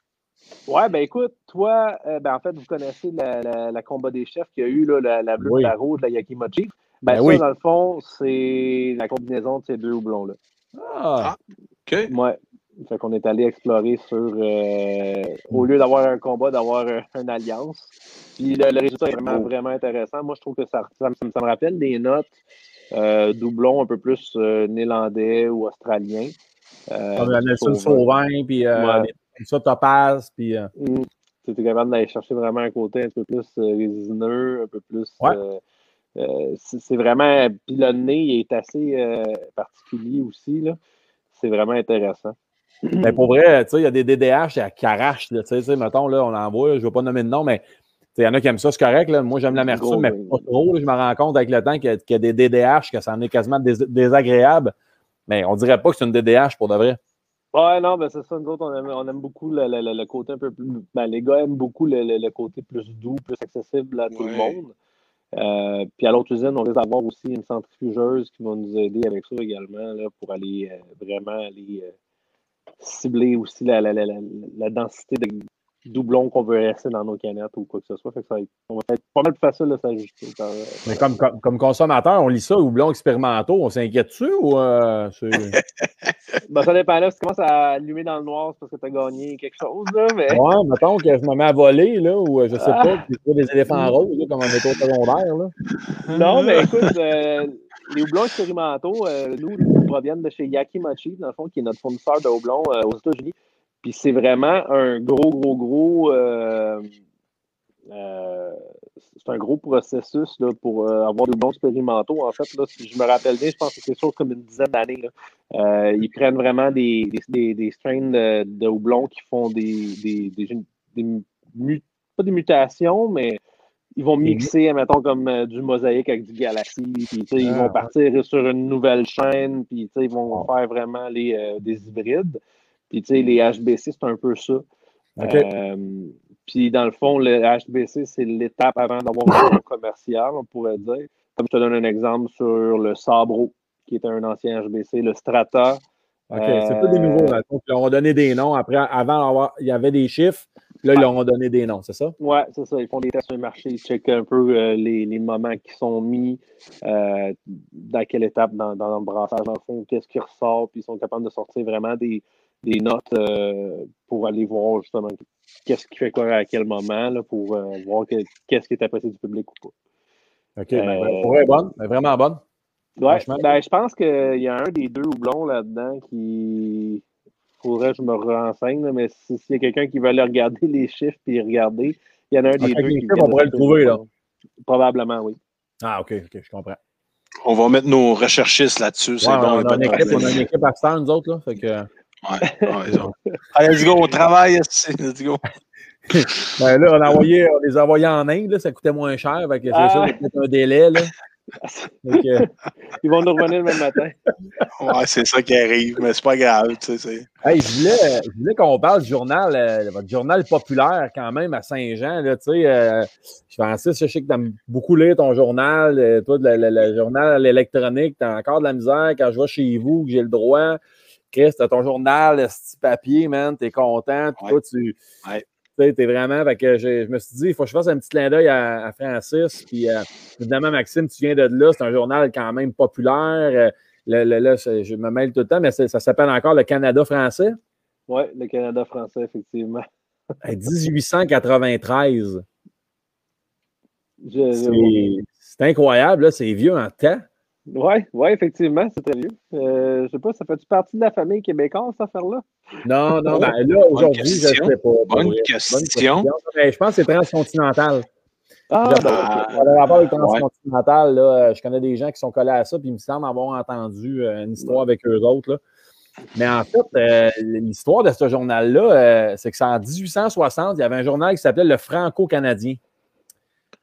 Ouais, ben écoute, toi, euh, ben, en fait, vous connaissez la, la, la combat des chefs qu'il y a eu, là, la, la bleue Oui. et la rouge, la Yakima Chief. Ben, Ben ça, oui. dans le fond, c'est la combinaison de ces deux houblons-là. Ah, OK. Ouais. Fait qu'on est allé explorer sur. euh, au lieu d'avoir un combat, d'avoir un- une alliance. Puis le, le résultat est vraiment, Oh. vraiment intéressant. Moi, je trouve que ça, ça, me- ça me rappelle des notes euh, doublons un peu plus euh, néerlandais ou australiens. Euh, comme la Nelson Sauvin. Sauvin, puis euh, Ouais. Ça, Topaz, puis... euh, Mm. Tu es capable d'aller chercher vraiment un côté un peu plus euh, résineux, un peu plus. Ouais. euh, euh, c'est vraiment. Puis le nez il est assez particulier aussi. C'est vraiment intéressant. Mais pour vrai, tu sais, il y a des DDH qui arrachent, tu sais, mettons, là, on en voit, je ne vais pas nommer de nom, mais il y en a qui aiment ça, c'est correct, là. Moi, j'aime l'amertume, mais pas trop, là. Je me rends compte avec le temps qu'il y, a- qu'il y a des DDH, que ça en est quasiment dés- désagréable. Mais on dirait pas que c'est une DDH pour de vrai. Ouais, non, ben c'est ça. Nous autres, on aime, on aime beaucoup le, le- le- côté un peu plus. Ben, les gars aiment beaucoup le, le- le côté plus doux, plus accessible à tout le monde. Euh, puis à l'autre usine, on risque d'avoir aussi une centrifugeuse qui va nous aider avec ça également là, pour aller euh, vraiment aller euh, cibler aussi la, la, la, la, la densité de doublons qu'on veut rester dans nos canettes ou quoi que ce soit. Fait que ça va être, on va être pas mal plus facile de s'ajuster. quand, euh, Mais comme, comme, comme consommateur, on lit ça, houblons expérimentaux, on s'inquiète dessus ou euh, c'est- Ben, ça dépend là. Si tu commences à allumer dans le noir, c'est parce que tu as gagné quelque chose. Là, mais... Ouais, mettons que je me mets à voler, là, ou euh, je sais Ah. pas, puis des éléphants roses, là, comme on est au secondaire, là. Non, mais écoute, euh, les houblons expérimentaux, euh, nous, ils proviennent de chez Yakimachi, dans le fond, qui est notre fournisseur de houblons euh, aux États-Unis. Puis c'est vraiment un gros, gros, gros. euh, euh, c'est un gros processus là, pour euh, avoir des houblons expérimentaux. En fait, là, si je me rappelle bien, je pense que c'est chose comme une dizaine d'années. ils prennent vraiment des, des, des, des strains de, de houblons qui font des, des, des, des mu- pas des mutations, mais ils vont mixer, mettons, comme du mosaïque avec du galaxy, puis ils Ah, vont ouais. partir sur une nouvelle chaîne, puis ils vont faire vraiment les, des hybrides. Puis tu sais, les HBC, c'est un peu ça. OK. Euh, puis dans le fond, le HBC, c'est l'étape avant d'avoir un commercial, on pourrait dire. Comme je te donne un exemple sur le Sabro, qui est un ancien HBC, le Strata. OK, c'est pas des nouveaux, Euh, là. Donc, ils leur ont donné des noms. Après, avant, il y avait des chiffres. Là, ils leur ont donné des noms, c'est ça? Ouais, c'est ça. Ils font des tests sur le marché, ils checkent un peu euh, les, les moments qui sont mis, euh, dans quelle étape dans, dans le brassage, dans le fond, qu'est-ce qui ressort, puis ils sont capables de sortir vraiment des, des notes euh, pour aller voir justement qu'est-ce qui fait quoi à quel moment, là, pour euh, voir que- qu'est-ce qui est apprécié du public ou pas. OK, ben, Euh, pour vrai, bonne, ben, vraiment bonne. Ouais, ben, je pense qu'il y a un des deux houblons là-dedans qui. faudrait que je me renseigne, là, mais si- s'il y a quelqu'un qui veut aller regarder les chiffres puis regarder, il y en a un des Avec deux qui on pourrait le trouver, là. Probablement, oui. Ah, OK, OK, je comprends. On va mettre nos recherchistes là-dessus. C'est Ouais, bon. on, a une équipe, on a problème. une équipe à Star, nous autres, là. Fait que, Ouais, ouais, ils ont- Allez, let's go, on travaille. Let's go. ben, là, on, a envoyé, on les a envoyés en Inde, là, ça coûtait moins cher. Fait que c'est Ah. sûr, il y a peut-être un délai, là. Donc, euh, Ils vont nous revenir le même matin. Ouais, c'est ça qui arrive, mais c'est pas grave. Tu sais, c'est- hey, je voulais, je voulais qu'on parle du journal, euh, votre journal populaire quand même à Saint-Jean. Là, tu sais, euh, Francis, je sais que tu aimes beaucoup lire ton journal. euh, toi, le, le- le journal électronique, tu as encore de la misère. Quand je vais chez vous, que j'ai le droit, Chris, tu as ton journal, ce petit papier, man, tu es content. Puis Ouais. toi, tu Ouais. tu es vraiment. Fait que je, je me suis dit, il faut que je fasse un petit clin d'œil à, à Francis. Puis euh, évidemment, Maxime, tu viens de là. C'est un journal quand même populaire. Euh, le- le- là, je me mêle tout le temps, mais ça s'appelle encore le Canada français. Oui, le Canada français, effectivement. Hey, 1893. Je- je- C'est incroyable, c'est vieux en temps. Oui, ouais, effectivement, c'est très vieux. Euh, je sais pas, ça fait-tu partie de la famille québécoise, cette affaire-là? Non, non, ben là, aujourd'hui, je ne sais pas. Bonne question. Mais je pense que c'est transcontinental. Ah, ben, Par rapport avec ouais. transcontinental, là, je connais des gens qui sont collés à ça, puis il me semble avoir entendu euh, une histoire avec eux autres. là. Mais en fait, euh, l'histoire de ce journal-là, euh, c'est que c'est en 1860, il y avait un journal qui s'appelait Le Franco-Canadien.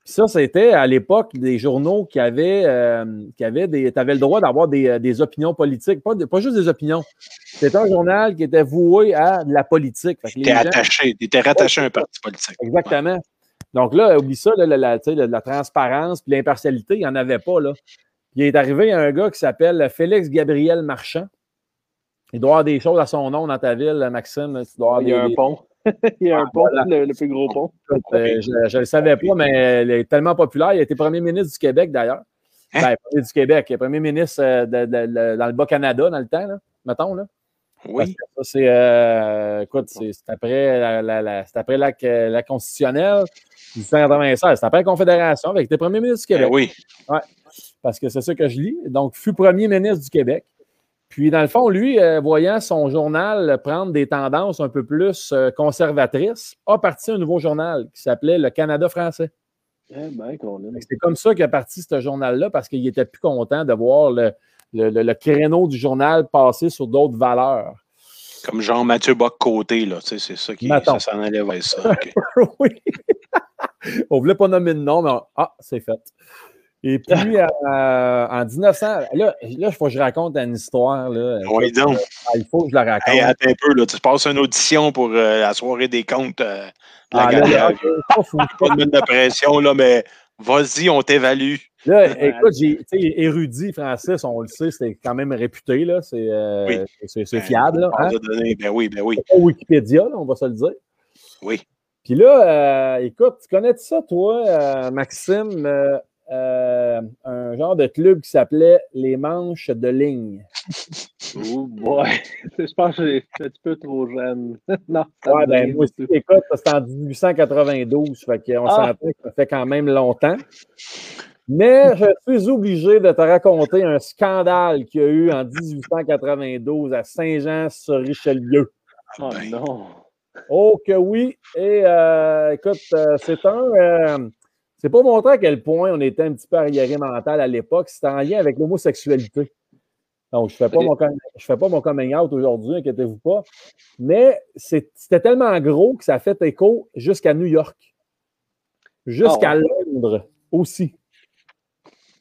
Ça, c'était à l'époque des journaux qui avaient, euh, qui avaient des. Tu avais le droit d'avoir des, euh, des opinions politiques, pas, de- pas juste des opinions. C'était un journal qui était voué à de la politique. T'es gens- attaché, t'étais rattaché à un parti politique. Exactement. Donc là, oublie ça, là, la, la- tu sais, la- la transparence puis l'impartialité, il n'y en avait pas. Là. Puis il est arrivé un gars qui s'appelle Félix Gabriel Marchand. Il doit avoir des choses à son nom dans ta ville, Maxime. Tu dois avoir il y a des- un pont. il y a un Ah, pont, voilà. le, le plus gros pont. Euh, je ne le savais pas, mais il est tellement populaire. Il a été premier ministre du Québec, d'ailleurs. Hein? Ben, premier du Québec. Il est premier ministre euh, de- de- de- dans le Bas-Canada, dans le temps, là, mettons. Là. Oui. que ça, c'est. euh, écoute, c'est c'est après la, la, la- c'est après la, la constitutionnelle, 1896. C'est après la Confédération, avec tes premier ministre du Ben Québec. oui. Parce que c'est ça que je lis. Donc, fut premier ministre du Québec. Puis, dans le fond, lui, euh, voyant son journal prendre des tendances un peu plus euh, conservatrices, a parti un nouveau journal qui s'appelait Le Canada français. Eh ben, C'est comme ça qu'il a parti ce journal-là parce qu'il était plus content de voir le, le- le- le créneau du journal passer sur d'autres valeurs. Comme Jean-Mathieu Bock-Côté, là. Tu sais, c'est ça qui ça s'en allait vers ça. oui. On voulait pas nommer de nom, mais on- ah, c'est fait. Et puis, euh, en 1900, là, là, il faut que je raconte une histoire. Là. Oui, donc. Ah, il faut que je la raconte. Hey, attends un peu, là. Tu passes une audition pour euh, la soirée des comptes. euh, de la Ah, là, pas de mettre de pression, là, mais vas-y, on t'évalue. Là, écoute, j'ai, érudit, Francis, on le sait, c'est quand même réputé, là. C'est, euh, Oui. c'est, c'est fiable, là. On hein? donné- Ben oui, ben oui. Pas Wikipédia, là, on va se le dire. Oui. Puis là, écoute, tu connais ça, toi, Maxime, euh, un genre de club qui s'appelait les Manches de ligne. Oh boy. je pense que suis un petit peu trop jeune. non, Ouais, ben, moi aussi, écoute, c'était en 1892, fait qu'on Ah. s'entend que ça fait quand même longtemps. Mais je suis obligé de te raconter un scandale qu'il y a eu en 1892 à Saint-Jean-sur-Richelieu. Oh non. Oh que oui. Et euh, écoute, euh, c'est un. euh, c'est pas montrer à quel point on était un petit peu arriéré mental à l'époque. C'était en lien avec l'homosexualité. Donc, je ne fais, pas mon com- je fais pas mon coming out aujourd'hui, inquiétez-vous pas. Mais c'était tellement gros que ça a fait écho jusqu'à New York. Jusqu'à Ah Londres aussi.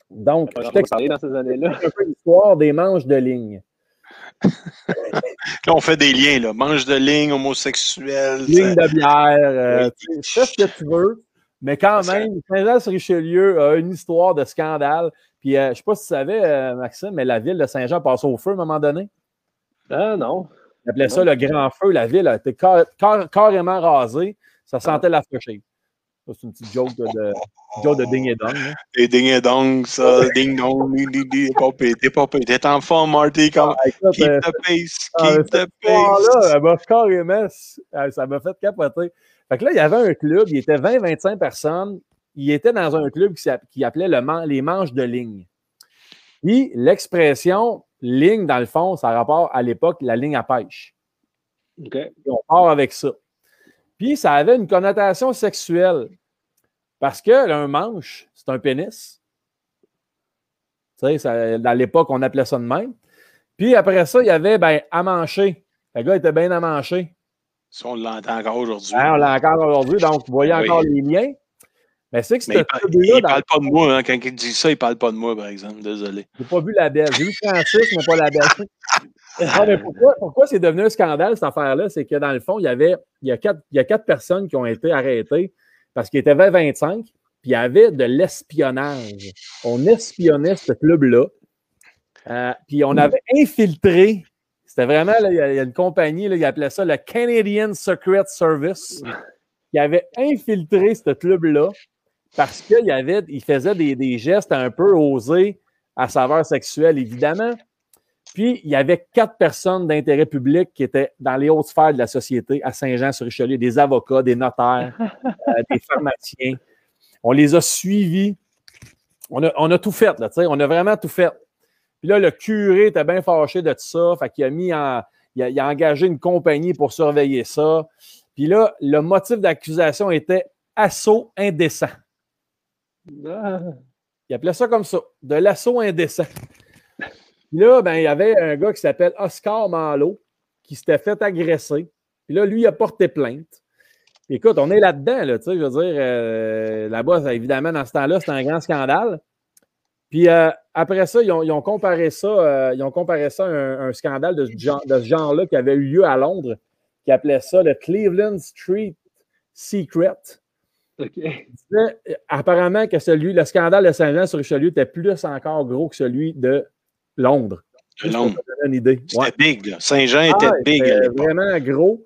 Donc, On je t'explique dans ces années-là. un peu l'histoire des manches de ligne. Là, on fait des liens, là. Mange de ligne, homosexuel. ligne de bière, euh, Oui. tu sais, fais ce que tu veux. Mais quand même, Saint-Jean-sur-Richelieu a une histoire de scandale. Puis, euh, je ne sais pas si tu savais, euh, Maxime, mais la ville de Saint-Jean passe au feu à un moment donné. Ah non. On appelait ça le grand feu. La ville a été car- car- carrément rasée. Ça sentait la fauchée. Ça, C'est une petite joke de, de, joke de ding et dong. là. Des ding et dong, ça. Ding dong. T'es pas. T'es en forme, Marty. Comme... Ah, écoute, Keep euh, the pace. ah, Keep the pace. elle m'a carrément. Ça m'a fait capoter. Fait que là, il y avait un club, il était 20-25 personnes. Il était dans un club qui appelait le man- les manches de ligne. Puis l'expression ligne, dans le fond, ça a rapport à l'époque la ligne à pêche. On part avec ça. Puis ça avait une connotation sexuelle. Parce que là, un manche, c'est un pénis. Tu sais, ça- dans l'époque, on appelait ça de même. Puis après ça, il y avait ben, à mancher. Le gars était bien à Ça, on l'entend encore aujourd'hui. Hein, on l'a encore aujourd'hui, donc vous voyez Oui. encore les liens. Mais c'est que Mais il, ce par- club-là, il parle pas de moi, hein. Quand il dit ça, il parle pas de moi, par exemple. Désolé. j'ai pas vu la belle. J'ai vu Francis, mais pas la belle. Non, mais pourquoi, pourquoi c'est devenu un scandale, cette affaire-là? C'est que dans le fond, il y avait il y a quatre, il y a quatre personnes qui ont été arrêtées parce qu'ils étaient 20-25, puis il y avait de l'espionnage. On espionnait ce club-là. Euh, puis on avait infiltré. C'était vraiment, là, il y a il une compagnie, là, ils appelaient ça le Canadian Secret Service, qui avait infiltré ce club-là parce qu'il avait, il faisait des, des gestes un peu osés à saveur sexuelle, évidemment. Puis, il y avait quatre personnes d'intérêt public qui étaient dans les hautes sphères de la société à Saint-Jean-sur-Richelieu, des avocats, des notaires, euh, des pharmaciens. On les a suivis. On a, on a tout fait, là, tu sais, on a vraiment tout fait. Puis là, le curé était bien fâché de tout ça. Fait qu'il a mis en. Il a, il a engagé une compagnie pour surveiller ça. Puis là, le motif d'accusation était assaut indécent. Ah, Il appelait ça comme ça, de l'assaut indécent. Puis là, ben, il y avait un gars qui s'appelle Oscar Malo qui s'était fait agresser. Puis là, lui, il a porté plainte. Écoute, on est là-dedans, là, tu sais, je veux dire, euh, là-bas, évidemment, dans ce temps-là, c'était un grand scandale. Puis euh, après ça, ils ont, ils ont comparé ça, euh, ils ont comparé ça à un, un scandale de ce genre- de ce genre-là qui avait eu lieu à Londres, qui appelait ça le Cleveland Street Secret. OK. Il disait, euh, apparemment que celui, le scandale de Saint-Jean sur Richelieu était plus encore gros que celui de Londres. De Londres. C'était Ouais. big, là. Saint-Jean était Ah, big vraiment gros.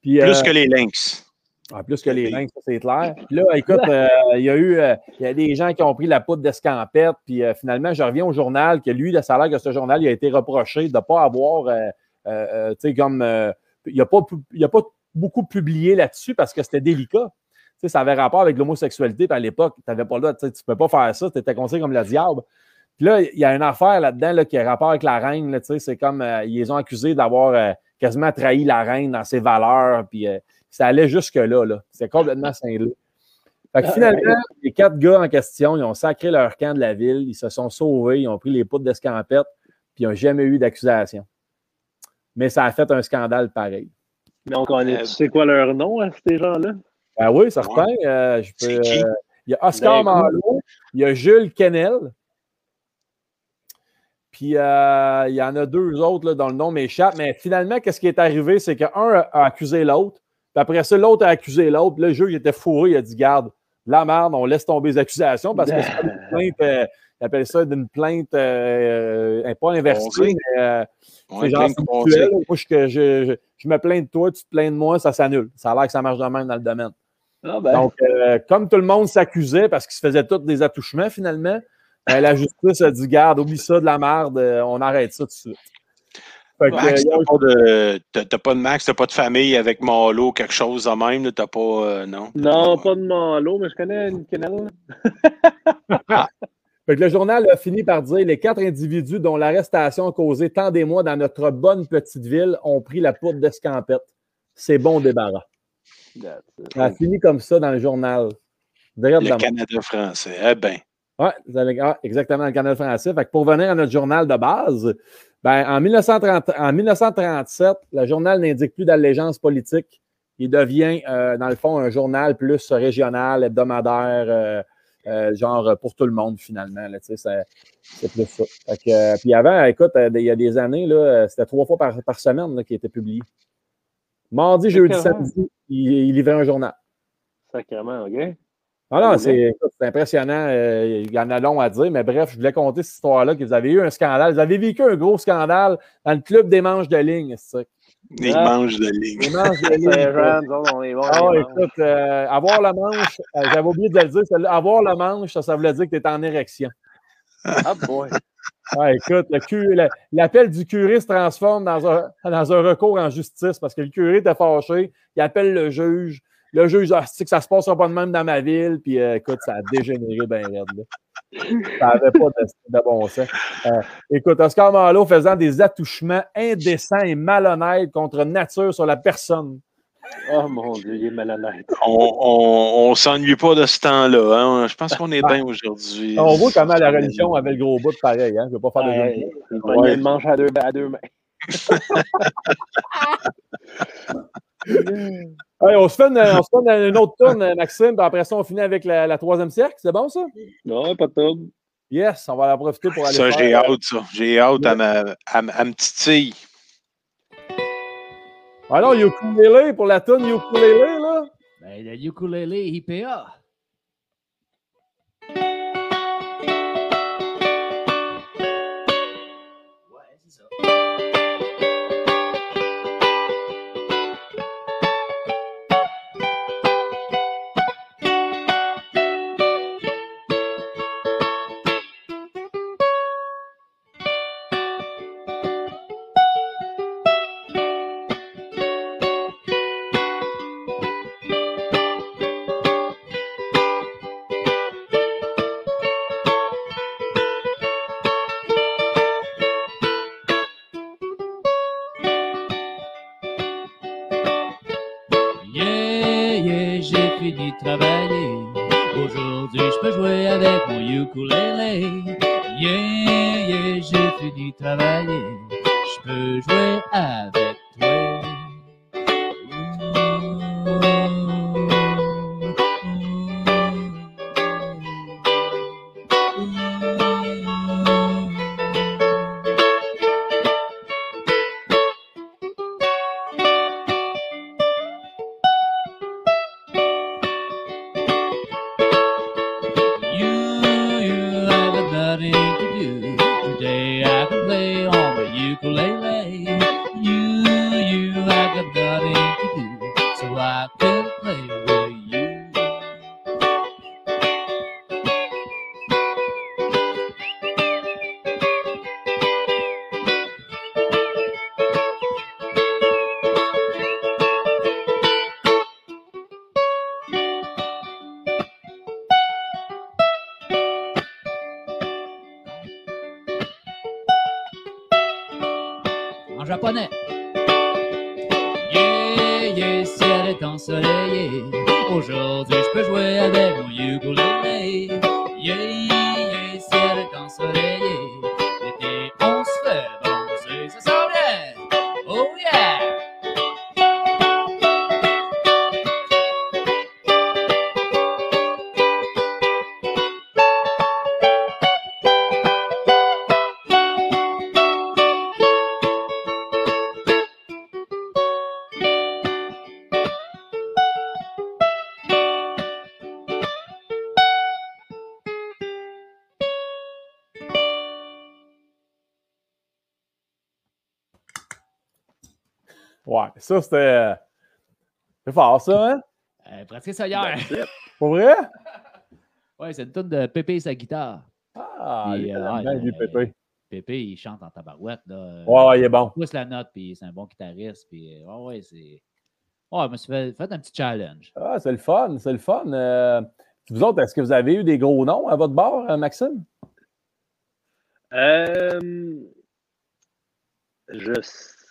Puis, Plus euh, que les Lynx. Ah, plus que les lynx, ça, c'est clair. Puis là, écoute, euh, il y a eu euh, y a des gens qui ont pris la poudre d'escampette. Puis euh, finalement, je reviens au journal que lui, le salaire que ce journal, il a été reproché de ne pas avoir, tu sais, comme. il n'a pas, a pas beaucoup publié là-dessus parce que c'était délicat. Tu sais, ça avait rapport avec l'homosexualité. Puis à l'époque, tu n'avais pas le droit, tu ne peux pas faire ça. Tu étais conseillé comme le diable. Puis là, il y a une affaire là-dedans là, qui a rapport avec la reine. tu sais, c'est comme ils les ont accusés d'avoir quasiment trahi la reine dans ses valeurs. Puis ça allait jusque-là. Là. C'est complètement cinglé. Fait que finalement, les quatre gars en question, ils ont sacré leur camp de la ville, ils se sont sauvés, ils ont pris les poudres d'escampette, puis ils n'ont jamais eu d'accusation. Mais ça a fait un scandale pareil. Mais on connaît, Euh, tu sais quoi leur nom à ces gens-là? Ben oui, certain. euh, je peux, C'est qui? euh, il y a Oscar Ben, Malo, il y a Jules Kennel, puis euh, il y en a deux autres là, dont le nom m'échappe. Mais finalement, qu'est-ce qui est arrivé? C'est qu'un a accusé l'autre, puis après ça, l'autre a accusé l'autre. Le juge était fourré, il a dit Garde, la merde, on laisse tomber les accusations parce que c'est une plainte, euh, il appelle ça d'une plainte, euh, euh, pas inversée, mais euh, c'est genre mutuel. Moi, je, me plains de toi, tu te plains de moi, ça s'annule. Ça a l'air que ça marche de même dans le domaine. Ah ben, Donc, comme tout le monde s'accusait parce qu'ils se faisaient tous des attouchements finalement, la justice a dit Garde, oublie ça de la merde, on arrête ça tout de suite. Max, euh, t'as pas de, pas de Max, t'as pas de famille avec Malo, quelque chose de même, t'as pas, euh, non? non, pas de Malo, mais je connais une Kennel. Fait que le journal a fini par dire les quatre individus dont l'arrestation a causé tant d'émoi dans notre bonne petite ville ont pris la poudre d'escampette. C'est bon débarras. Ça a fini comme ça dans le journal. Direct Le dans- Canada français. Eh ben. Ouais, vous allez- ah, exactement, le canal français. Fait que pour venir à notre journal de base, ben, en, 1930 en 1937, le journal n'indique plus d'allégeance politique. Il devient, euh, dans le fond, un journal plus régional, hebdomadaire, euh, euh, genre pour tout le monde, finalement. là, tu sais, c'est plus ça. Fait que, euh, puis avant, écoute, euh, il y a des années, là, c'était trois fois par, par semaine là, qui était publié. Mardi, jeudi, samedi, il, il livrait un journal. Sacrément, OK? Ah non, c'est écoute, c'est impressionnant. euh, il y en a long à dire, mais bref, je voulais compter cette histoire-là, que vous avez eu un scandale. Vous avez vécu un gros scandale dans le club des manches de ligne, c'est ça? Il Ah. mange de ligne. Les manches de ligne. Ah, écoute, euh, avoir la manche, euh, j'avais oublié de le dire, avoir la manche, ça, ça voulait dire que tu étais en érection. Ah, boy. Ah, écoute, le cu- le- l'appel du curé se transforme dans un, dans un recours en justice parce que le curé était fâché, il appelle le juge. Le juge, ah, c'est que ça se passera pas de même dans ma ville, puis euh, écoute, ça a dégénéré bien raide. là. Ça n'avait pas de, de bon sens. Euh, écoute, Oscar Malo faisant des attouchements indécents et malhonnêtes contre nature sur la personne. Oh mon Dieu, il est malhonnête. On, on, on s'ennuie pas de ce temps-là. Hein? Je pense qu'on est bien aujourd'hui. On voit comment la religion avait le gros bout de pareil. Hein? Je ne vais pas faire de Ouais, il une manche à deux, à deux mains. On se fait une, on se fait une- une autre tourne, Maxime, puis après ça, on finit avec la, la troisième cercle. C'est bon, ça? Non, pas de trouble. Yes, on va en profiter pour aller Ça, j'ai euh, hâte, ça. J'ai hâte à ma, à, ma- à me titille. Ah non, ukulélé pour la tourne ukulélé, là. Ben, le ukulélé IPA. Fini ça, c'était. C'est fort, ça, hein? Euh, pratiqué ça hier. Pour vrai? Ouais, c'est une tonne de Pépé et sa guitare. Ah, Puis, il est euh, bien, ouais, lui, euh, Pépé. Pépé, il chante en tabarouette. Là. Ouais, ouais, il est bon. Il pousse la note, puis c'est un bon guitariste. Puis, euh, ouais, ouais, c'est. Ouais, je me suis fait, fait un petit challenge. Ah, c'est le fun, c'est le fun. Euh, vous autres, est-ce que vous avez eu des gros noms à votre bord, euh, Maxime? Euh, je,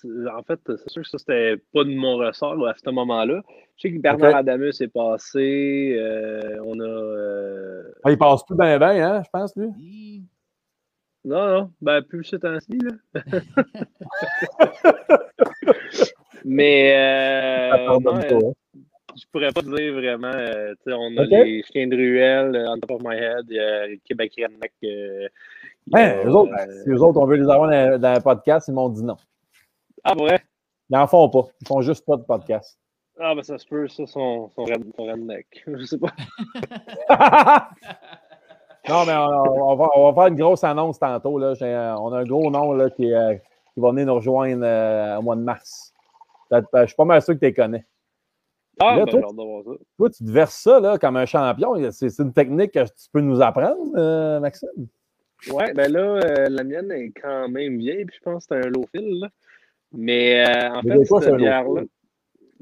en fait, c'est sûr que ça, c'était pas de mon ressort là, à ce moment-là. Je sais que Bernard. Adamus est passé. euh, on a. euh, Ah, il passe plus bien, bien, hein, je pense, lui. Non, non, ben plus ce temps-ci, là. Mais euh, non, euh, je pourrais pas dire vraiment. euh, tu sais, on a les chiens de ruelle, euh, on top of my head, il y a le Québec Redneck. euh, Hein, eux autres, euh, si eux autres, on veut les avoir dans, dans un podcast, ils m'ont dit non. Ah, vrai? Ils n'en font pas. Ils font juste pas de podcast. Ah, ben ça se peut, ça, son, son, red- son redneck. Je sais pas. non, mais on, on va, on va faire une grosse annonce tantôt. Là. On a un gros nom là, qui, euh, qui va venir nous rejoindre euh, au mois de mars. Ben, Je suis pas mal sûr que tu les connais. Ah, Là, ben, toi, ça. Toi, tu te verses ça là, comme un champion. C'est c'est une technique que tu peux nous apprendre, euh, Maxime? Ouais, ben là, euh, la mienne est quand même vieille, puis je pense que c'est un low fill, là. Mais euh, en Mais fait, cette bière-là,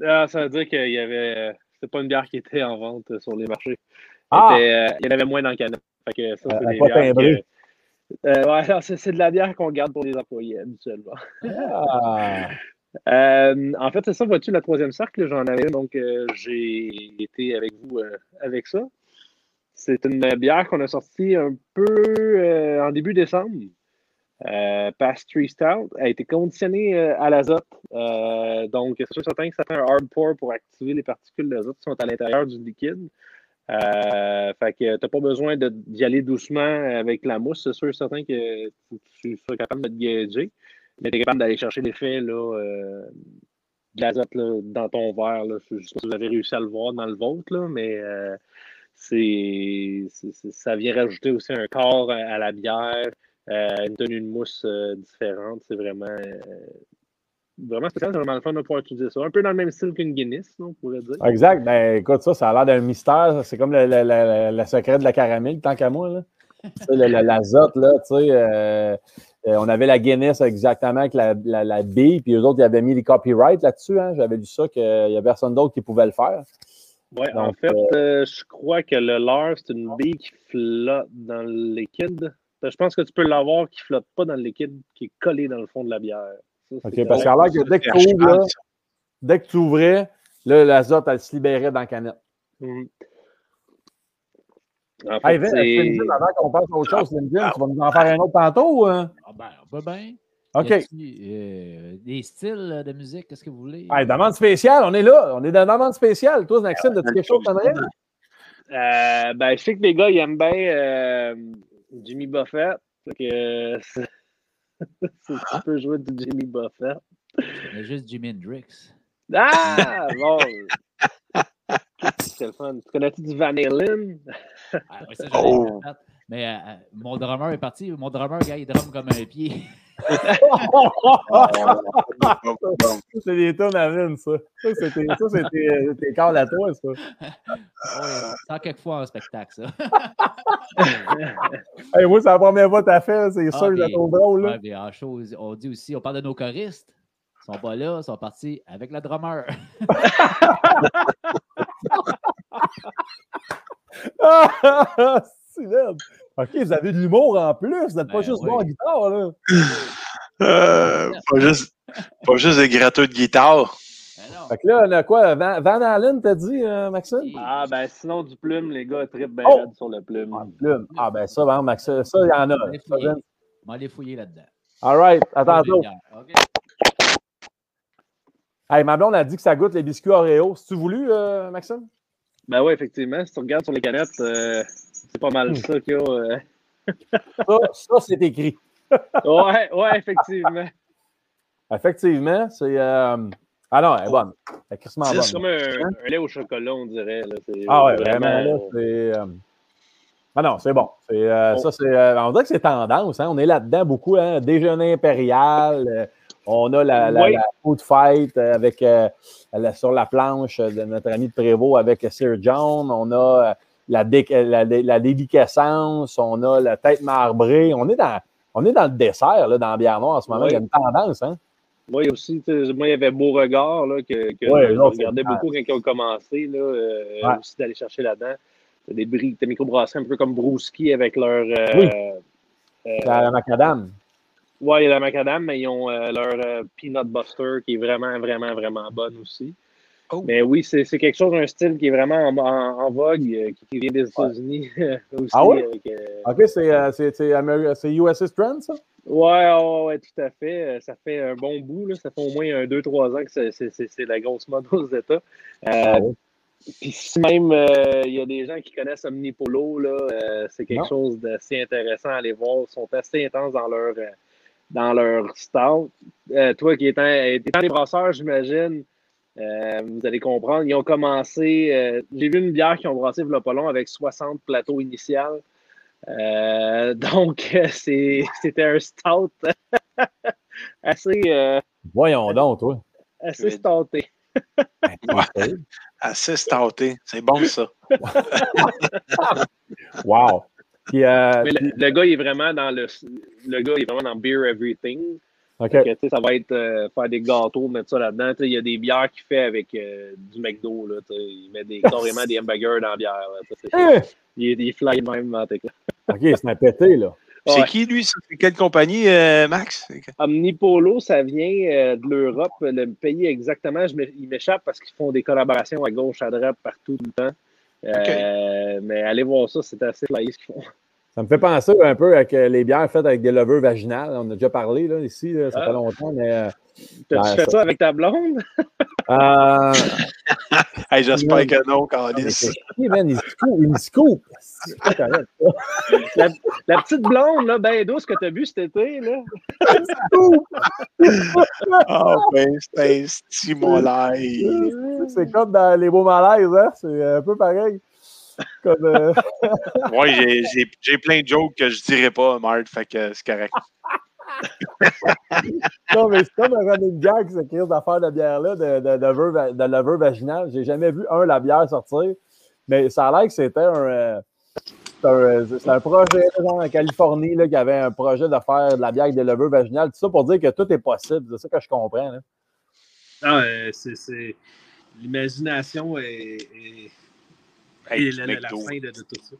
ah, ça veut dire qu'il y avait. euh, C'était pas une bière qui était en vente euh, sur les marchés. Ah! Euh, il y en avait moins dans le canot. Fait que ça, c'est des bières que- Euh, ouais, c'est de la bière qu'on garde pour les employés habituellement. Ah! Euh, en fait, c'est ça, vois-tu, la troisième cercle, j'en avais donc euh, j'ai été avec vous euh, avec ça. C'est une bière qu'on a sortie un peu en début décembre. Euh, Pastry Stout a été conditionné euh, à l'azote. Euh, donc, c'est sûr certain que ça fait un hard pour pour activer les particules d'azote qui sont à l'intérieur du liquide. Fait que tu n'as pas besoin d'y aller doucement avec la mousse. C'est sûr certain que tu sois capable de te gager, mais tu es capable d'aller chercher l'effet de l'azote dans ton verre. Là. Je ne sais pas si vous avez réussi à le voir dans le vôtre, là, mais ça vient rajouter aussi un corps à, la bière, une tenue de mousse euh, différente. C'est vraiment, vraiment spécial. C'est vraiment le fun de pouvoir utiliser ça. Un peu dans le même style qu'une Guinness, on pourrait dire. Exact. Ben, écoute, ça, ça a l'air d'un mystère. C'est comme le, le, secret de la caramel, tant qu'à moi. Là. L'azote, là, tu sais. Euh, on avait la Guinness exactement avec la, la, la B, puis eux autres, ils avaient mis les copyrights là-dessus. Hein. J'avais lu ça qu'il n'y a personne d'autre qui pouvait le faire. Oui, en fait, euh, euh, je crois que le leur, c'est une bille qui flotte dans le liquide. Je pense que tu peux l'avoir qui ne flotte pas dans le liquide, qui est collé dans le fond de la bière. OK, parce qu'à l'air que dès que tu ouvres, dès que tu ouvrais, l'azote, elle se libérait dans la canette. Mm. En fait, hey, avant qu'on passe à autre chose, tu vas nous en faire un autre tantôt? Hein? Ah ben, on peut bien. OK. Euh, des styles de musique, qu'est-ce que vous voulez? Hey, demande spéciale, on est là. On est dans la demande spéciale. Toi, Maxime, as-tu quelque chose à euh, ben, je sais que les gars, ils aiment bien euh, Jimmy Buffett. Que, tu peux jouer du Jimmy Buffett. Mais juste Jimi Hendrix. Ah! Bon! C'est le fun? Tu connais-tu du Van Halen? Ah, ça, oh. Mais euh, euh, mon drummer est parti. Mon drummer, gars, il drum comme un pied. C'est des tonnes à mine, ça. Ça, c'était tes corps à toi, ça. Ouais, ça, quelquefois en spectacle, ça. hey, moi, c'est la première fois que tu as fait, c'est ah, sûr, j'ai trop drôle. Là. Ouais, en chose, on dit aussi, on parle de nos choristes. Ils sont pas là, ils sont partis avec le drummer. c'est OK, vous avez de l'humour en plus. Vous n'êtes pas ben juste bon en guitare, là. Euh, pas, juste, pas juste des gratteux de guitare. Ben fait que là, on a quoi? Van, Van Allen, t'as dit, euh, Maxime? Ah, ben sinon, du plume, les gars, très bien oh! sur le plume. Ah, plume. Ah, ben ça, ben, Maxime, ça, il y en a. On va aller fouiller là-dedans. All right, à tantôt. Hey, ma blonde a dit que ça goûte les biscuits Oreo. Si tu voulu, euh, Maxime? Ben oui, effectivement. Si tu regardes sur les canettes, euh, c'est pas mal hmm. ça qu'il y a. Euh. ça, ça c'est écrit. ouais, ouais, effectivement. Effectivement, c'est. Euh... Ah non, elle est bonne. Elle est. C'est comme un, un, lait au chocolat, on dirait. Là. Ah ouais, vraiment, là, c'est. Euh, ah non, c'est bon. C'est, Ça, c'est, on dirait que c'est tendance. Hein? On est là-dedans beaucoup. Hein? Déjeuner impérial. On a la, la, food fight avec, euh, sur la planche de notre ami de Prévost avec Sir John. On a euh, la, la, déliquescence. On a la tête marbrée. On est dans, on est dans le dessert, là, dans la bière noire en ce moment. Il y a une tendance. Hein? Moi aussi, moi, il y avait Beauregard là, que, que je regardais beaucoup quand ils ont commencé là, euh, aussi d'aller chercher là-dedans. Des, des microbrasseries un peu comme Brouski avec leur. oui. la macadam. Oui, il y a la macadam, mais ils ont euh, leur euh, Peanut Buster qui est vraiment, vraiment, vraiment bonne aussi. Oh. Mais oui, c'est quelque chose, un style qui est vraiment en, vogue, euh, qui, vient des États-Unis aussi. Ah oui? ok, c'est USS Trend, ça? Oui, ouais, ouais, tout à fait. Ça fait un bon bout. Là. Ça fait au moins 2-3 ans que c'est la grosse mode aux États. Ah puis si même il y a des gens qui connaissent Omnipolo, c'est quelque chose d'assez intéressant à aller voir. Ils sont assez intenses dans leur dans leur. Euh, toi qui étais, étant des brasseurs, j'imagine, euh, vous allez comprendre, ils ont commencé. Euh, j'ai vu une bière qui ont brassé il pas long avec 60 plateaux initial. donc, c'était un stout assez. Voyons donc, toi. Assez stouté. Assez stouté. C'est bon, ça. wow. Euh, le, gars, il est vraiment dans le. Le gars, il est vraiment dans Beer Everything. OK. ça va être euh, faire des gâteaux, mettre ça là-dedans. Il y a des bières qu'il fait avec euh, du McDo. Là, il met des, carrément des hamburgers dans la bière. Là, il, il fly même. OK, c'est un pété, là. C'est qui, lui? C'est quelle compagnie, Max? Omnipolo, ça vient de l'Europe. Le pays exactement, je il m'échappe parce qu'ils font des collaborations à gauche, à droite, partout, tout le temps. Euh, mais allez voir ça, c'est assez flyé ce qu'ils font. Ça me fait penser un peu avec euh, les bières faites avec des levures vaginales. On a déjà parlé là, ici, là, ça Ah. fait longtemps, mais. euh, T'as-tu Ben, fait ça avec ta blonde? euh, Hey, J'espère que non, chier, man, il se coupe. Il se coupe. C'est pas correct, ça. La petite blonde, là, ben douce que t'as bu cet été, là. Ah, ben, c'est un stimulaire. C'est comme dans les beaux malaises, hein? C'est un peu pareil. Comme, euh, Ouais, j'ai- j'ai- j'ai plein de jokes que je dirais pas, Marthe, fait que c'est correct. non, mais c'est comme un running gag, cette crise d'affaires de bière-là, de, de, de, de levure vaginale. J'ai jamais vu, un, la bière sortir, mais ça a l'air que c'était un, euh, c'est un, euh, un projet, genre, en Californie, là, qui avait un projet de faire de la bière avec des levures vaginales. Tout ça pour dire que tout est possible. C'est ça que je comprends. Là. Ah, euh, c'est- c'est. L'imagination est. est- Hey, la, la- la McDo. fin de, de tout ça.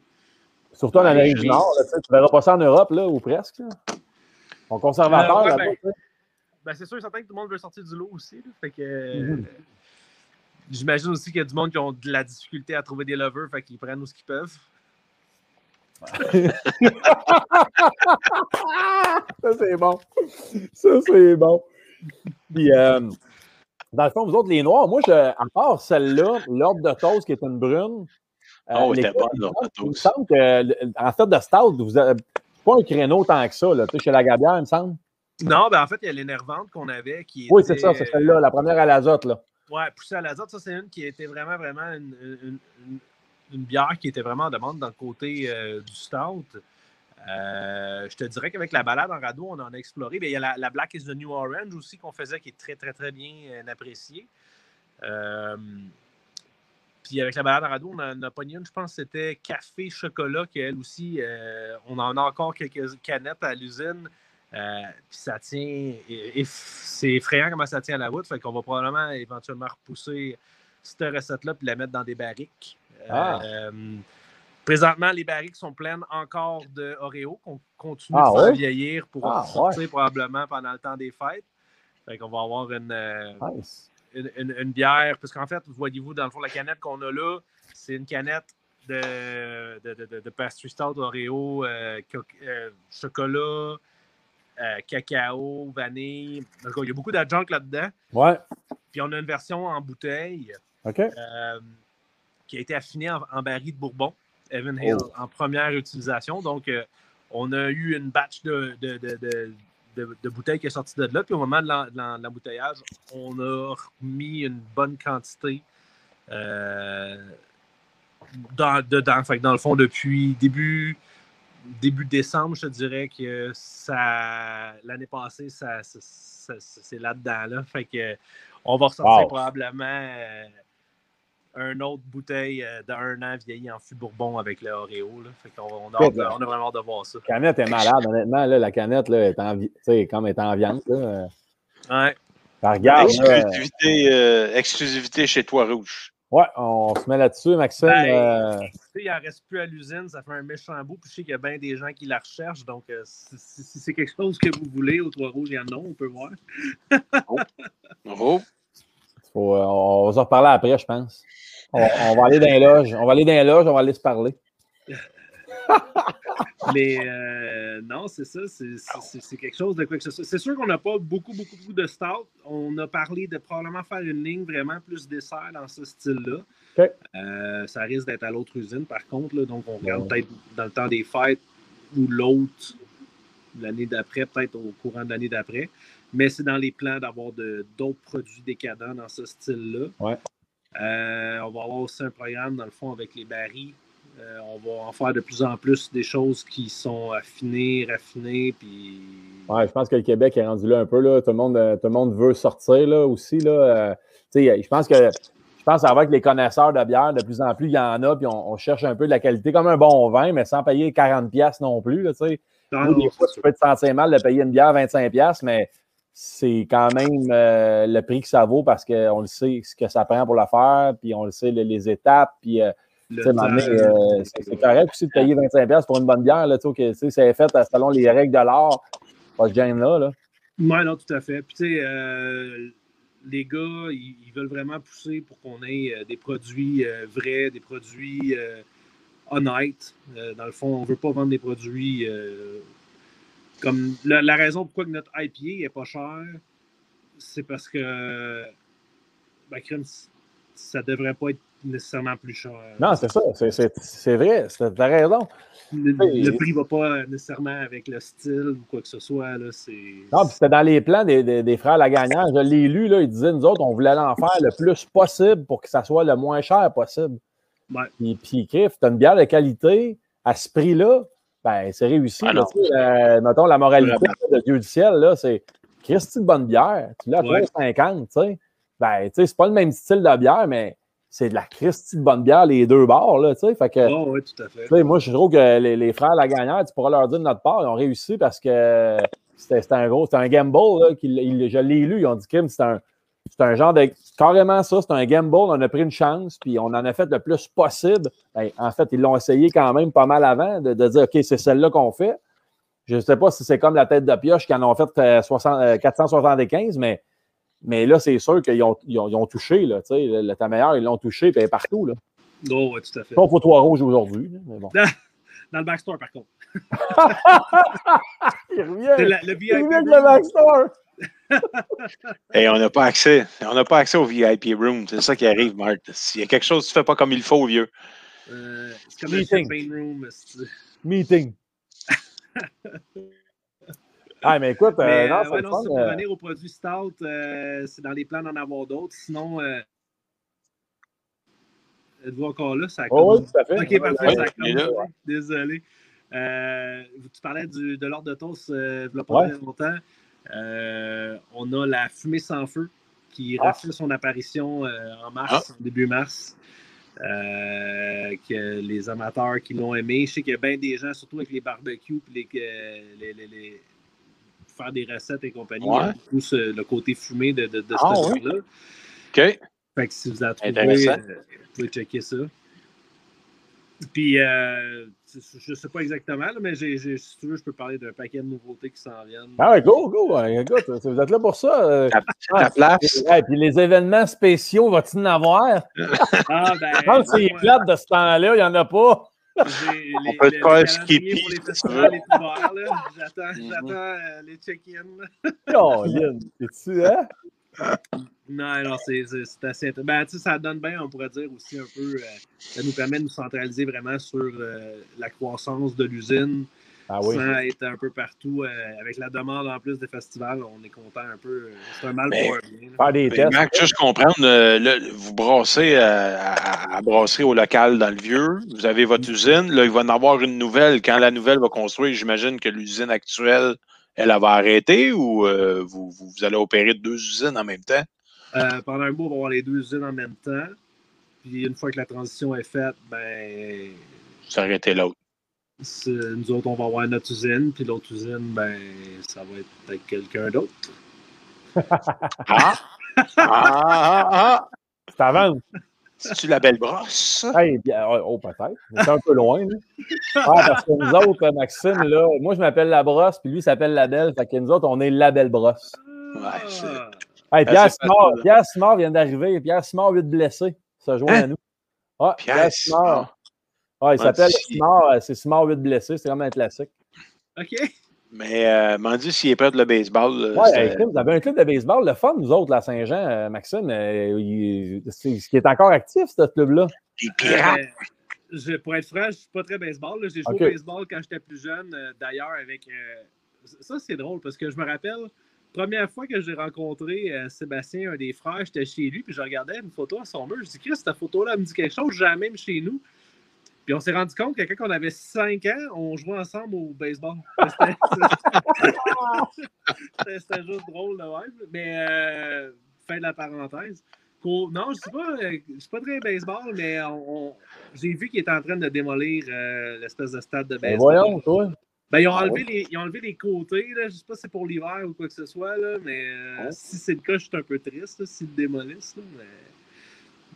Surtout en Amérique du. Nord. Là, tu verras pas ça en Europe, là, ou presque. Là. Euh, ouais, là-bas. ben. Ben, c'est sûr et certain que tout le monde veut sortir du lot aussi. là. Fait que. Mhm. J'imagine aussi qu'il y a du monde qui ont de la difficulté à trouver des lovers, fait qu'ils prennent où ce qu'ils peuvent. Ça, c'est bon. Ça, c'est bon. Puis, euh, dans le fond, vous autres, les Noirs, moi, je, à part celle-là, l'ordre de toast qui est une brune. Euh, Oh, les- c'était bon, l'ordre de Il me semble que, en fait, de stout, vous avez pas un créneau tant que ça, là, tu sais, chez la Gabière, il me semble. Non, ben en fait, il y a l'énervante qu'on avait qui Oui, c'est était, ça, c'est celle-là, la première à l'azote, là. Ouais, poussée à l'azote, ça, c'est une qui était vraiment, vraiment une, une- une- une bière qui était vraiment en demande dans le côté euh, du stout. Euh, je te dirais qu'avec la balade en radeau, on en a exploré. Bien, il y a la, la Black is the New Orange aussi qu'on faisait qui est très, très, très bien euh, appréciée. Puis avec la balade en radeau, on en a pogné une, je pense que c'était café chocolat, qu'elle aussi, euh, on en a encore quelques canettes à l'usine. Euh, puis ça tient, et- c'est effrayant comment ça tient à la route. Fait qu'on va probablement éventuellement repousser cette recette-là puis la mettre dans des barriques. Ah. Euh, présentement, les barriques sont pleines encore de Oreo qu'on continue Ah de faire ouais? vieillir pour Ah en sortir probablement pendant le temps des fêtes. Fait qu'on va avoir une, Nice. Une, une- une bière, parce qu'en fait, voyez-vous, dans le fond, la canette qu'on a là, c'est une canette de, de, de, de- pastry stout Oreo, euh, euh, chocolat, euh, cacao, vanille. Il y a beaucoup d'adjunct là-dedans. Ouais, Puis on a une version en bouteille OK. qui a été affinée en, en baril de Bourbon, Evan Hill, Oh. en première utilisation. Donc, on a eu une batch de, de, de, bouteilles qui est sortie de là. Puis au moment de l'embouteillage, on a remis une bonne quantité euh, dans, dedans. Fait que dans le fond, depuis début, début décembre, je te dirais que ça l'année passée, ça, ça- ça- ça- c'est là-dedans. Là. Fait que on va ressortir Wow. probablement euh, un autre bouteille euh, d'un an vieillie en fût bourbon avec le Oreo. Là. Fait qu'on on a, on vraiment hâte de voir ça. La canette est malade, honnêtement. Là, la canette là, est en, vi- tu sais, comme est en viande. Là. euh, Ouais. ça regarde. Exclusivité, euh, exclusivité chez Toi Rouge. ouais, on se met là-dessus, Maxime. Ben, euh, Tu sais, il n'en reste plus à l'usine, ça fait un méchant bout. Puis je sais qu'il y a bien des gens qui la recherchent. Donc, euh, si, si- si c'est quelque chose que vous voulez, au Trois Rouges, il y en a, on peut voir. Oh, faut, euh, on va se reparler après, je pense. On, on va aller dans les loges. On va aller dans les loges, on va aller se parler. Mais euh, non, c'est ça, c'est- quelque chose de quoi que ce soit. C'est sûr qu'on n'a pas beaucoup, beaucoup, beaucoup de stout. On a parlé de probablement faire une ligne vraiment plus dessert dans ce style-là. Euh, ça risque d'être à l'autre usine, par contre. là. donc, on regarde Ouais. peut-être dans le temps des fêtes ou l'autre l'année d'après, peut-être au courant de l'année d'après. Mais c'est dans les plans d'avoir d'autres produits décadents dans ce style-là. Ouais. Euh, on va avoir aussi un programme, dans le fond, avec les barils. Euh, on va en faire de plus en plus des choses qui sont affinées, raffinées, puis... Ouais, je pense que le Québec est rendu là un peu. Là. Tout, le monde, euh, tout le monde veut sortir là, aussi. Là. Je pense que je pense qu'avec les connaisseurs de bière, de plus en plus, il y en a, puis on, on cherche un peu de la qualité, comme un bon vin, mais sans payer 40$ non plus. Là, non, des fois, tu peux te sentir mal de payer une bière 25$, mais c'est quand même euh, le prix que ça vaut parce qu'on le sait ce que ça prend pour la faire, puis on le sait les, les étapes, puis euh, euh, c'est correct aussi de payer 25$ pour une bonne bière. Là, que, c'est fait selon les règles de l'art. Pas de gêne là. là. Oui, non, tout à fait. Puis, tu sais, les gars, ils, ils veulent vraiment pousser pour qu'on ait des produits vrais, des produits honnête. Euh, dans le fond, on ne veut pas vendre des produits comme la, la raison pourquoi que notre IPA est pas cher, c'est parce que ben, crème, ça devrait pas être nécessairement plus cher. Non, c'est ça. C'est- C'est c'est vrai. c'est- T'as raison. Le, Oui. le prix va pas nécessairement avec le style ou quoi que ce soit. Là, Non, puis c'était dans les plans des, des, des frères Lagagnant. Je l'ai lu, là, ils disaient, nous autres, on voulait en faire le plus possible pour que ça soit le moins cher possible. Ouais. Puis, puis Criff, t'as une bière de qualité à ce prix-là, ben, c'est réussi. Ah là, mettons, la moralité de Dieu du ciel, là, c'est Christy de bonne bière. Tu l'as à Ouais. 3,50, tu sais. Ben, tu sais, c'est pas le même style de bière, mais c'est de la Christy de bonne bière, les deux bords, là, tu sais. Fait que, Oh, oui, tout à fait. moi, je trouve que les, les frères Lagagnère, tu pourras leur dire de notre part, ils ont réussi parce que c'était un gros, c'était un gamble. Là, il- je l'ai lu, ils ont dit Kim, c'est un, c'est un genre de. Carrément ça, c'est un gamble. On a pris une chance, puis on en a fait le plus possible. Ben, en fait, ils l'ont essayé quand même pas mal avant de, de dire OK, c'est celle-là qu'on fait. Je ne sais pas si c'est comme la tête de pioche qui en ont fait euh, 60, euh, 475, mais, mais là, c'est sûr qu'ils ont, ils ont, ils ont touché. Là, tu sais, le, le ta meilleur, ils l'ont touché, puis partout. Là. Oh, oui, tout à fait. Pas pour trois rouges aujourd'hui. bon. Dans le backstore, par contre. Il revient. La- le VIP. Il revient le backstore. Et on n'a pas accès. On n'a pas accès au VIP room. C'est ça qui arrive, Marc. S'il y a quelque chose que tu ne fais pas comme il faut, vieux. Euh, c'est comme le Meeting. champagne room. Meeting. ah, mais écoute, euh, Mais, non, euh, c'est ouais, le non, fun, c'est pour euh, revenir aux produits stout, euh, c'est dans les plans d'en avoir d'autres. Sinon, euh, êtes-vous encore là? Ça oh, oui, tout à fait. Ok, parfait, Ouais, ça. Désolé. Euh, tu parlais du- de l'ordre de toast euh, il y a pas longtemps. Euh, on a la fumée sans feu qui Ah. refait son apparition euh, en mars, en début mars. Euh, que les amateurs qui l'ont aimé. Je sais qu'il y a bien des gens, surtout avec les barbecues, puis les, les, les- les- faire des recettes et compagnie. Ouais. il y a beaucoup ce- le côté fumé de, de, de Ah, cette ouais? bière-là. OK. Fait que si vous la trouvez, vous pouvez checker ça. Puis, euh, je ne sais pas exactement, là, mais si tu veux, je peux parler d'un paquet de nouveautés qui s'en viennent. Ah ouais, go, go. Écoute, vous êtes là pour ça. euh. Ta place. Ouais, puis les événements spéciaux, va-t-il en avoir? Ah, ben, Je pense que c'est plate de ce temps-là, il n'y en a pas. j'ai les- peut te faire pour les festivals est ouvert, là. J'attends, Mhm. j'attends euh, les check-in. Oh, Lynn, es-tu, hein? Non, non, c'est, assez Ben, tu sais, ça donne bien, on pourrait dire aussi un peu. euh, ça nous permet de nous centraliser vraiment sur euh, la croissance de l'usine. Ah oui. sans être un peu partout. euh, avec la demande en plus des festivals, on est content un peu. c'est un mal Mais- pour un bien. là. Faire des tests. Juste comprendre, là, vous brassez euh, à, à brasserie au local dans le vieux, vous avez votre usine, là, il va en avoir une nouvelle. Quand la nouvelle va construire, j'imagine que l'usine actuelle, elle, va arrêter ou euh, vous, vous, vous allez opérer deux usines en même temps? Euh, pendant un bout, on va avoir les deux usines en même temps. Puis une fois que la transition est faite, ben, Vous arrêtez l'autre. nous autres, on va avoir notre usine. Puis l'autre usine, ben, ça va être avec quelqu'un d'autre. Ah! ah, ah, ah! C'est à vendre. C'est-tu la belle brosse? Hey, bien, oh, peut-être. C'est un peu loin. Là. Ah, parce que nous autres, euh, Maxime, là, moi, je m'appelle La Brosse, puis lui, il s'appelle La Belle. Fait que nous autres, on est La Belle Brosse. Ouais, c'est- Ah, Hey, Pierre Assez Simard, facile. Pierre Simard vient d'arriver. Pierre Simard, 8 blessés. Ça joint Hein? à nous. Ah, Pierre Pierre Simard. Ah, il s'appelle si. Simard. euh, C'est Simard 8 blessés. C'est comme un classique. OK. Mais euh, m'en dit s'il est prêt de le baseball. hey, Kim, vous avez un club de baseball. Le fun, nous autres, là, à Saint-Jean, euh, Maxime, euh, il- c'est ce qui est encore actif, ce club-là. Euh, je- pour être franc, je ne suis pas très baseball. là. J'ai joué au baseball quand j'étais plus jeune, euh, d'ailleurs, avec. euh, ça, c'est drôle parce que je me rappelle, première fois que j'ai rencontré euh, Sébastien, un des frères, j'étais chez lui, puis je regardais une photo à son mur. Je dis, Chris, cette photo-là, elle me dit quelque chose, j'ai la même chez nous. Puis on s'est rendu compte que quand on avait 5 ans, on jouait ensemble au baseball. C'était- juste drôle de même. Mais euh, fin de la parenthèse. Non, je ne sais pas, euh, je suis pas très baseball, mais on- on- j'ai vu qu'il était en train de démolir euh, l'espèce de stade de Ben, baseball. voyons, toi. Ben, ils, ont Ah enlevé les, ils ont enlevé les côtés, là. je ne sais pas si c'est pour l'hiver ou quoi que ce soit, là, mais euh, si c'est le cas, je suis un peu triste là, s'ils le démolissent. là, mais...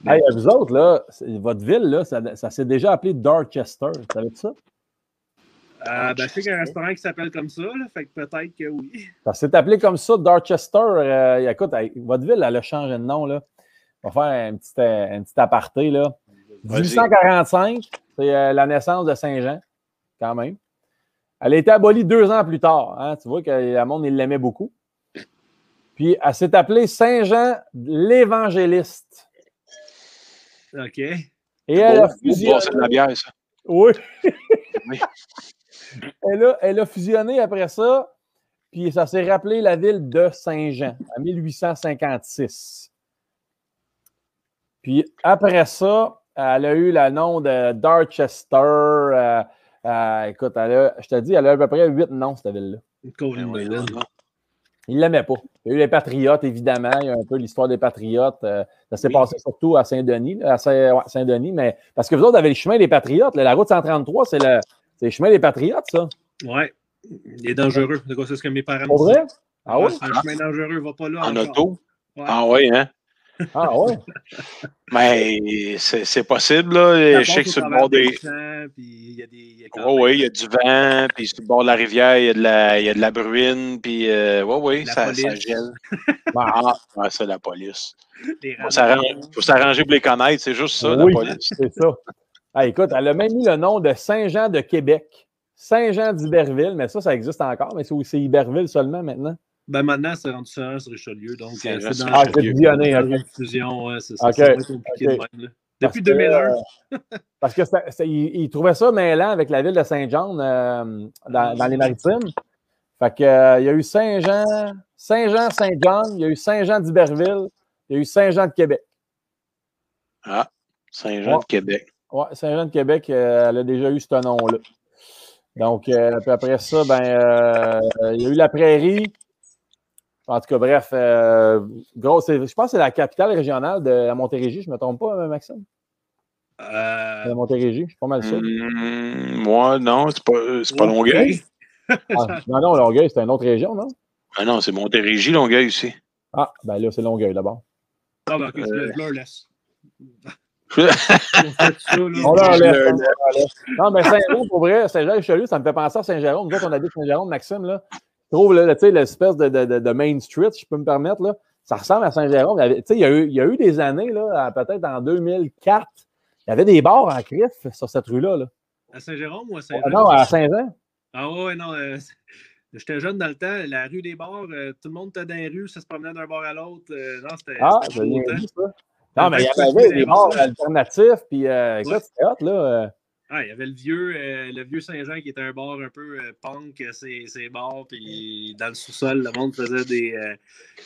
Hey, vous autres, là, votre ville, là, ça, ça s'est déjà appelé Dorchester. Vous savez ça? Euh, ben, je sais qu'il y a un restaurant qui s'appelle comme ça, là, fait que peut-être que oui. Ça s'est appelé comme ça, Dorchester. Euh, écoute, votre ville, elle a changé de nom. Là. On va faire un petit, un petit aparté. Là. Vas-y. 1845, C'est euh, la naissance de Saint-Jean, quand même. Elle a été abolie deux ans plus tard. hein. Tu vois que le monde, il l'aimait beaucoup. Puis, elle s'est appelée Saint-Jean l'Évangéliste. OK. Et elle a fusionné. bon, c'est de la bière, ça. Oui. Oui. elle, a, elle a fusionné après ça, puis ça s'est rappelé la ville de Saint-Jean en 1856. Puis après ça, elle a eu le nom de Dorchester. euh, euh, écoute, elle a- je te dis, elle a à peu près huit noms, cette ville-là. Colin. Il ne l'aimait pas. Il y a eu les Patriotes, évidemment. Il y a un peu l'histoire des Patriotes. euh, ça s'est Oui. passé surtout à Saint-Denis, à Saint- ouais, Saint-Denis, mais parce que vous autres avez le chemin des Patriotes. là, la route 133, c'est le, chemin des Patriotes, ça. Ouais. Il est dangereux. C'est ce que mes parents me vrai? Ah oui? C'est un chemin dangereux, va pas là. En encore. auto? Ouais. Ah oui, hein? Ah ouais? Mais c'est possible, là. Je sais que sur le bord des. champs, puis il y a des. il y a quand Oui, oui, il y a du vent, puis sur le bord de la rivière, il y a de la, il y a de la bruine, puis euh, oui, oui, La ça, gèle. Ah, ouais, c'est la police. des Faut s'arranger pour les connaître, c'est juste ça, oui, la police. c'est ça. Ah, écoute, elle a même mis le nom de Saint-Jean de Québec. Saint-Jean d'Iberville, mais ça, ça existe encore, mais c'est c'est Iberville seulement maintenant. Ben maintenant, c'est rendu sur Richelieu. Donc, C'est euh, dans Ah, Richelieu. c'est fusion. Ouais, c'est ça. Compliqué de même, là. Parce Depuis que, 2001. euh, parce que ça- ça- il, il trouvait ça mêlant avec la ville de Saint-Jean euh, dans, dans les maritimes. Fait que, euh, il y a eu Saint-Jean, Saint-Jean, Saint-Jean, il y a eu Saint-Jean d'Iberville, il y a eu Saint-Jean de Québec. Ah, Saint-Jean de Québec. Ouais, Saint-Jean de Québec, euh, elle a déjà eu ce nom-là. Donc, euh, puis après ça, ben, euh, il y a eu la prairie. En tout cas, bref, euh, gros, je pense que c'est la capitale régionale de la Montérégie, je ne me trompe pas, hein, Maxime? Euh, La Montérégie, je suis pas mal sûr. Moi, non, c'est pas, c'est pas. Longueuil. Ah, non, non, Longueuil, c'est une autre région, non? Ah non, c'est Montérégie, Longueuil aussi. Ah, ben là, c'est Longueuil d'abord. Ah, ben, ok, Euh. le- je leur laisse. Je- On leur laisse. Non, mais Saint-Jean, pour vrai, Saint-Jean-Richelieu, ça me fait penser à Saint-Jérôme. Nous autres, on habite Saint-Jérôme, Maxime, là. Je trouve, là, tu sais, l'espèce de, de, de, Main Street, si je peux me permettre, là, ça ressemble à Saint-Jérôme. Il y avait- Tu sais, il y, a eu, il y a eu des années, là, peut-être en 2004, il y avait des bars en crif sur cette rue-là. Là. À Saint-Jérôme ou à Ah, Saint-Jean? non, à Saint-Jean. Ah ouais, non. euh, J'étais jeune dans le temps, la rue des bars, euh, tout le monde était dans les rues, ça se promenait d'un bar à l'autre. euh, non, c'était. Ah, j'ai bien vu ça. Non, mais il y avait des bars alternatifs, puis écoute, c'était hot, là. Euh. Ah, il y avait le vieux, euh, le vieux Saint-Jean qui était un bar un peu euh, punk, euh, ses, ses bars, puis dans le sous-sol, le monde faisait des, euh,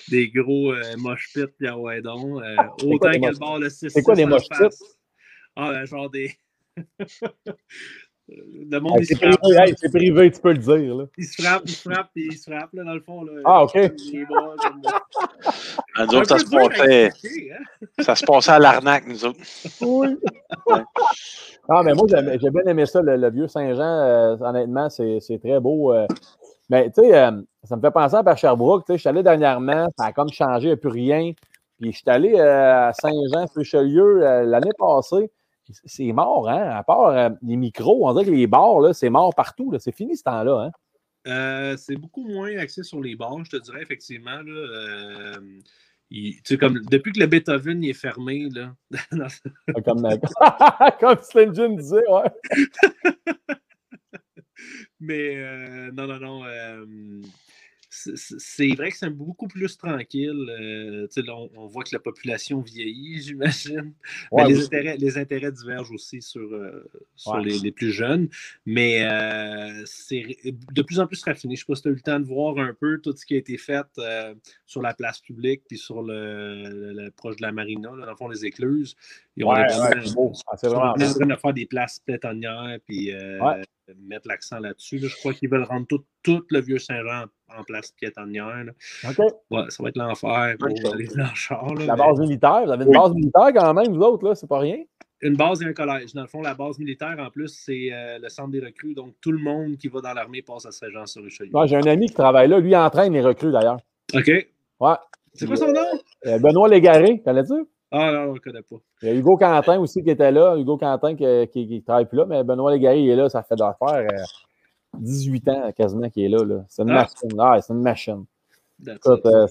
des gros euh, mosh pits, puis ah ouais donc. euh, autant que le bar le 6 c'est quoi des pits? Ah, ben, genre des. le monde, il c'est se frappe. privé, hey, privé, tu peux le dire. Là. Il se frappe, il se frappe, puis il se frappe, là, dans le fond. Là, Ah, OK. Bras, Ah, nous autres, ça se passait, expliquer, hein? ça se passait à l'arnaque, nous autres. Oui. Ah, mais moi, j'ai j'ai bien aimé ça, le, le vieux Saint-Jean. euh, honnêtement, c'est c'est très beau. euh. Mais, tu sais, euh, ça me fait penser à Sherbrooke. Tu sais, je suis allé dernièrement, ça a comme changé, il n'y a plus rien. Puis, je suis allé euh, à Saint-Jean-sur-Richelieu euh, l'année passée. C'est mort, hein? À part euh, les micros, on dirait que les bars, là, c'est mort partout. là. C'est fini ce temps-là, hein? Euh, c'est beaucoup moins axé sur les bars, je te dirais, effectivement. Là, euh, il- tu sais, comme, depuis que le Beethoven il est fermé, là, dans- Comme, euh, comme Slim Jim disait, ouais. mais non, non, non. C'est- vrai que c'est beaucoup plus tranquille. euh, là, on, on voit que la population vieillit, j'imagine. Ouais, Mais les, intérêts, les intérêts divergent aussi sur, euh, sur Ouais. les, les plus jeunes. Mais euh, c'est de plus en plus raffiné. Je ne sais pas si tu as eu le temps de voir un peu tout ce qui a été fait sur la place publique puis sur le, le- le- proche de la marina, là, dans le fond, les écluses. Et on Ouais, est vraiment- beau. Ah, vraiment en train de faire des places pétonnières puis. Mettre l'accent là-dessus. là. Je crois qu'ils veulent rendre tout, tout le vieux Saint-Jean en place piétonnière. là. OK. Ouais, ça va être l'enfer pour les blanchard. là, La mais- base militaire, vous avez une Oui. base militaire quand même, vous autres, là, c'est pas rien? Une base et un collège. Dans le fond, la base militaire, en plus, c'est euh, le centre des recrues. Donc, tout le monde qui va dans l'armée passe à Saint-Jean-sur-Richelieu. Ouais, J'ai un ami qui travaille là, lui il entraîne les recrues d'ailleurs. OK. Ouais. C'est quoi son nom? Euh, Benoît Légaré, connais-tu? Ah non, on ne connaît pas. Il y a Hugo Quentin aussi qui était là. Hugo Quentin qui, qui, travaille plus là, mais Benoît Légaré, il est là, ça fait d'affaires euh, 18 ans quasiment qu'il est là. là. C'est une Ah. machine. Ah, c'est une machine. Euh,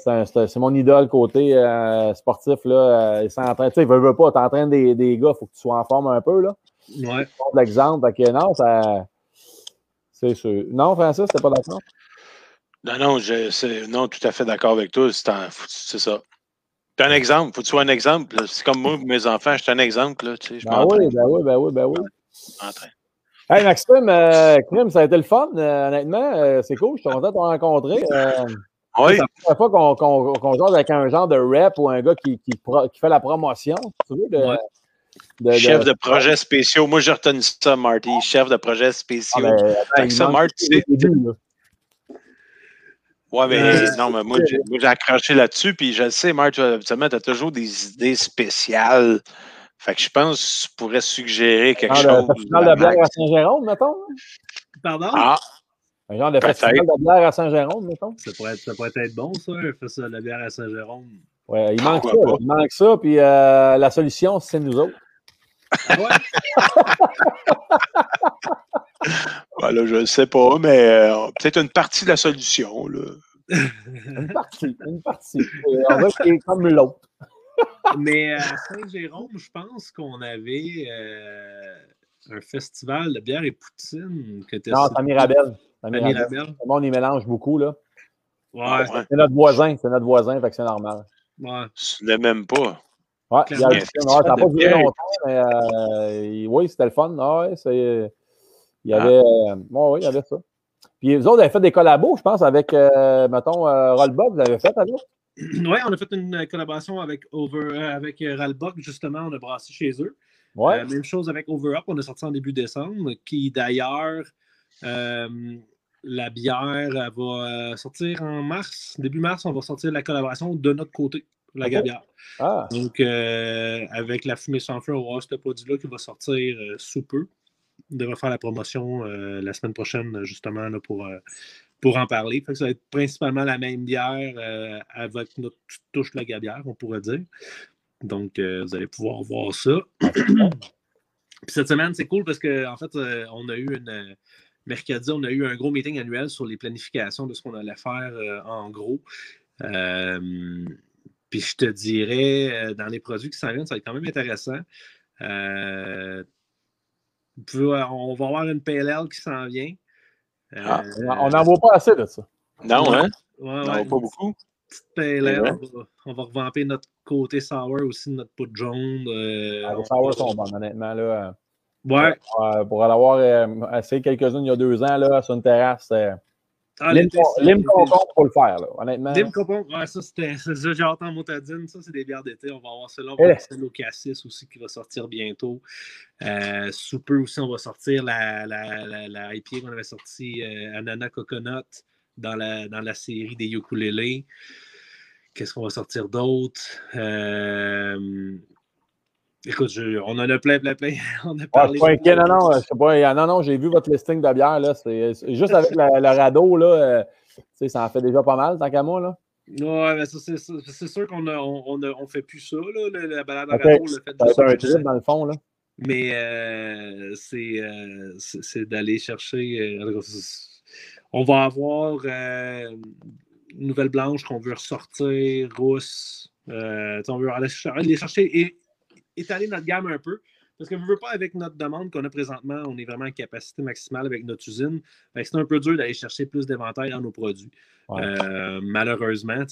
c'est mon idole côté euh, sportif. Là, euh, il s'entraîne. Tu sais, il veut, veut pas, t'entraînes des, des gars, il faut que tu sois en forme un peu. Là. Ouais. l'exemple. Non, ça. C'est sûr. Non, Francis, t'es pas d'accord? Non, non, je, c'est- non, tout à fait d'accord avec toi. C'est, un- c'est ça. T'es un exemple. Faut que tu sois un exemple. C'est comme moi, pour mes enfants, je suis un exemple. Là, tu sais, je Ben oui, ben oui, ben oui, ben oui. je m'entraîne. Hey Maxime, euh, Crime, ça a été le fun, euh, honnêtement. euh, c'est cool, je suis content de te rencontrer. Euh, Oui, c'est la première fois qu'on jase avec un genre de rep ou un gars qui, qui, pro- qui fait la promotion. Tu veux, de, Ouais. de- de- chef de projet spéciaux. Moi, j'ai retenu ça, Marty. Chef de projet Ah, spéciaux. ben, ça, manque Marc, tu sais- les débuts, là. Ouais, mais Euh, non, mais moi, j'ai, accroché là-dessus, puis je le sais, Marc, tu as toujours des idées spéciales. Fait que je pense que tu pourrais suggérer quelque Genre chose. de festival de bière à. Saint-Jérôme, mettons. Pardon? Ah, Un genre de Peut-être. festival de bière à Saint-Jérôme, mettons? Ça, pourrait être, ça pourrait être bon, ça, un festival de bière à Saint-Jérôme. Ouais, il manque ça. Pourquoi là. pas? Il manque ça, puis euh, la solution, c'est nous autres. voilà, je ne sais pas, mais euh, peut-être une partie de la solution. Là. Une partie. Une partie. On va qu'il est comme l'autre. Mais à Saint-Jérôme, je pense qu'on avait euh, un festival de bière et poutine que Non, c'est à Mirabel. C'est à à Mirabel. Monde, il mélange beaucoup, là. Ouais, Ouais. C'est notre voisin, c'est notre voisin, fait que c'est normal. ouais. Tu n'as même pas. Ouais, il y a Clairement. le film. Ouais, ça n'a pas duré longtemps, mais euh, oui, c'était le fun. Ah, ouais, c'est- il y avait, euh, ouais, ouais, il y avait ça. Puis les autres avaient fait des collabos, je pense, avec, euh, mettons, euh, vous l'avez fait avec? Ouais, on a fait une collaboration avec, Over, euh, avec euh, justement, on a brassé chez eux. Ouais. Euh, même chose avec Over Up, on a sorti en début décembre, qui d'ailleurs, euh, la bière elle va euh, sortir en mars. Début mars, on va sortir la collaboration de notre côté, la Ok. gabière. Ah, Donc, euh, avec la fumée sans feu, on va avoir ce produit-là qui va sortir euh, sous peu. Devrait faire la promotion euh, la semaine prochaine, justement, pour, euh, pour en parler. Ça va être principalement la même bière euh, avec notre touche la gabière, on pourrait dire. Donc, vous allez pouvoir voir ça. Puis cette semaine, c'est cool parce qu'en en fait, on a eu une. mercredi, on a eu un gros meeting annuel sur les planifications de ce qu'on allait faire en gros. Puis je te dirais, dans les produits qui s'en viennent, ça va être quand même intéressant. On va avoir une PLL qui s'en vient. Euh, Ah, on n'en voit pas assez de ça. Non, hein? ouais, Non, ouais, pas beaucoup. petite PLL. Ouais. On, va, on va revamper notre côté sour aussi, notre poudre jaune. euh, Ah, on les sours va- sont bonnes, honnêtement. Là, Ouais. Euh, pour en avoir euh, essayé quelques-unes il y a deux ans là, sur une terrasse, euh, Ah, lime concombre pour le faire, là, honnêtement. Dim Copon, ouais, ça c'était en motadine. Ça, c'est des bières d'été. On va avoir celle-là. On Eh. va avoir celle au cassis aussi qui va sortir bientôt. Euh, sous peu aussi, on va sortir la, la, la, la IPA qu'on avait sortie, euh, Anana Coconut, dans la, dans la série des ukulélés. Qu'est-ce qu'on va sortir d'autre? Euh, Écoute, je- on en a plein, plein, plein. On a je parlé. pas inquiet, non, non, je sais pas, euh, non, non, j'ai vu votre listing de bière, là, c'est c'est juste avec le, radeau, là, euh, ça en fait déjà pas mal, tant qu'à moi, là. Ouais, mais ça, c'est sûr qu'on a, on, on a- on fait plus ça, là, la balade en Ok. radeau, le fait de Ça un trip, dans le fond, là. Mais euh, c'est euh, c'est- d'aller chercher. euh, on va avoir euh, une nouvelle blanche qu'on veut ressortir, rousse. Euh, on veut aller aller chercher et étaler notre gamme un peu. Parce que ne veux pas, avec notre demande qu'on a présentement, on est vraiment en capacité maximale avec notre usine. C'est un peu dur d'aller chercher plus d'éventail dans nos produits. Ouais. Euh, malheureusement,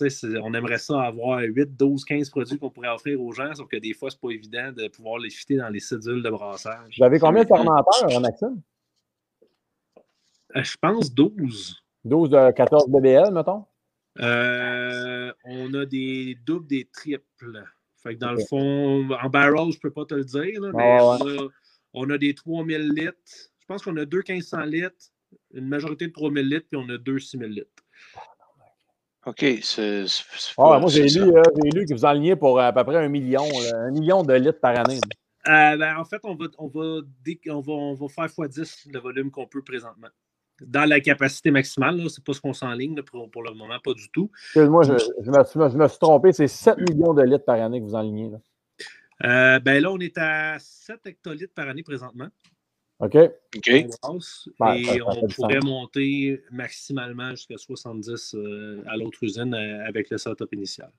on aimerait ça avoir 8, 12, 15 produits qu'on pourrait offrir aux gens, sauf que des fois, c'est pas évident de pouvoir les fitter dans les cédules de brassage. Vous avez combien de fermenteurs, Maxime? Euh, je pense 12. 12 de 14 BBL, mettons? Euh, on a des doubles, des triples. Fait que dans le fond, en barrel, je peux pas te le dire, là, mais Ouais, On, a, on a des 3000 litres. Je pense qu'on a deux 1500 litres, une majorité de 3000 litres, puis on a deux 6000 litres. OK. C'est, c'est- c'est Ah, moi, j'ai lu, euh, j'ai lu que vous enlignez pour à peu près un million, là, un million de litres par année. Euh, ben, en fait, on va, on, va, on, va, on va faire x10 le volume qu'on peut présentement. Dans la capacité maximale, ce n'est pas ce qu'on s'enligne pour, pour le moment, pas du tout. Excuse-moi, je, je me, suis- je me suis trompé, c'est 7 millions de litres par année que vous enlignez. Là. Euh, ben là, on est à 7 hectolitres par année présentement. OK? Ouais, et ça- ça fait on pourrait sens. monter maximalement jusqu'à 70 euh, à l'autre usine euh, avec le setup initial.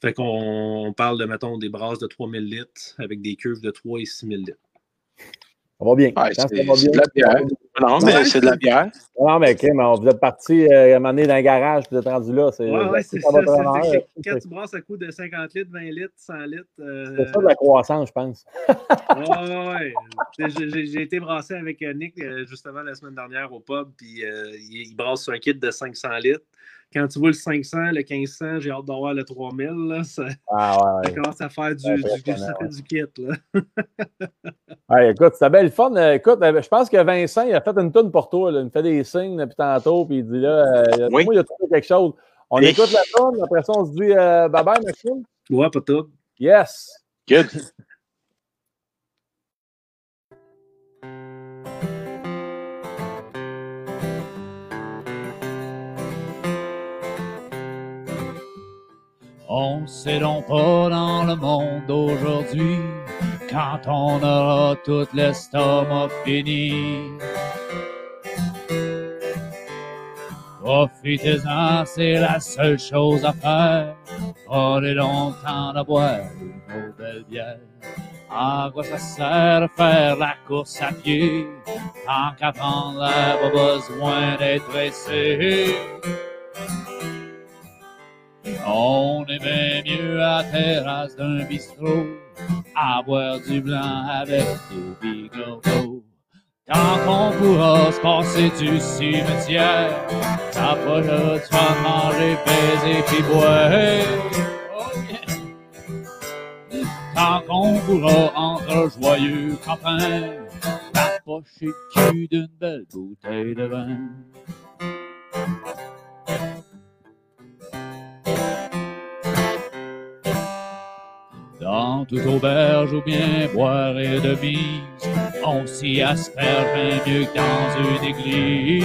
Fait qu'on parle de, mettons, des brasses de 3000 litres avec des cuves de 3 et 6000 litres. Ça va bien. Ouais, c'est de la bière. Non, mais c'est de la bière. Non, mais OK, mais on- vous êtes parti euh, à un moment donné dans le garage, puis vous êtes rendu là. C'est Ouais, ouais, c'est ça. c'est- Quand tu brasses un coup de 50 litres, 20 litres, 100 litres. euh, c'est ça de la croissance, je pense. Ouais, ouais, ouais. J'ai- été brassé avec euh, Nick euh, justement la semaine dernière au pub, puis euh, il, il brasse sur un kit de 500 litres. Quand tu vois le 500, le 1500, j'ai hâte d'avoir le 3000. Là, ça, Ah ouais, ça commence à faire du, ça fait ouais. du kit. Là. Ouais, écoute, c'était belle fun. Euh, Écoute, euh, je pense que Vincent, il a fait une toune pour toi. là. Il me fait des signes depuis tantôt, puis il dit là, euh, Oui. moi, il a trouvé quelque chose. On Et- écoute la toune, après ça, on se dit euh, bye bye, Maxime. Ouais, pas tout. Yes. Good. On donc pas dans le monde d'aujourd'hui quand on aura tout l'estomac fini. Profitez-en, c'est la seule chose à faire. Prenez longtemps de boire une belle bière. À quoi ça sert faire la course à pied? Tant qu'à prendre l'air, pas besoin d'être pressé? On bien mieux à la terrasse d'un bistrot, à boire du blanc avec des bigotos. Tant qu'on pourra se passer du cimetière, t'as pas le temps de manger, baiser puis boire. Tant qu'on pourra entre joyeux copains, t'approcher le cul d'une belle bouteille de vin. Dans toute auberge ou bien boire et de mise, on s'y asperge bien mieux que dans une église.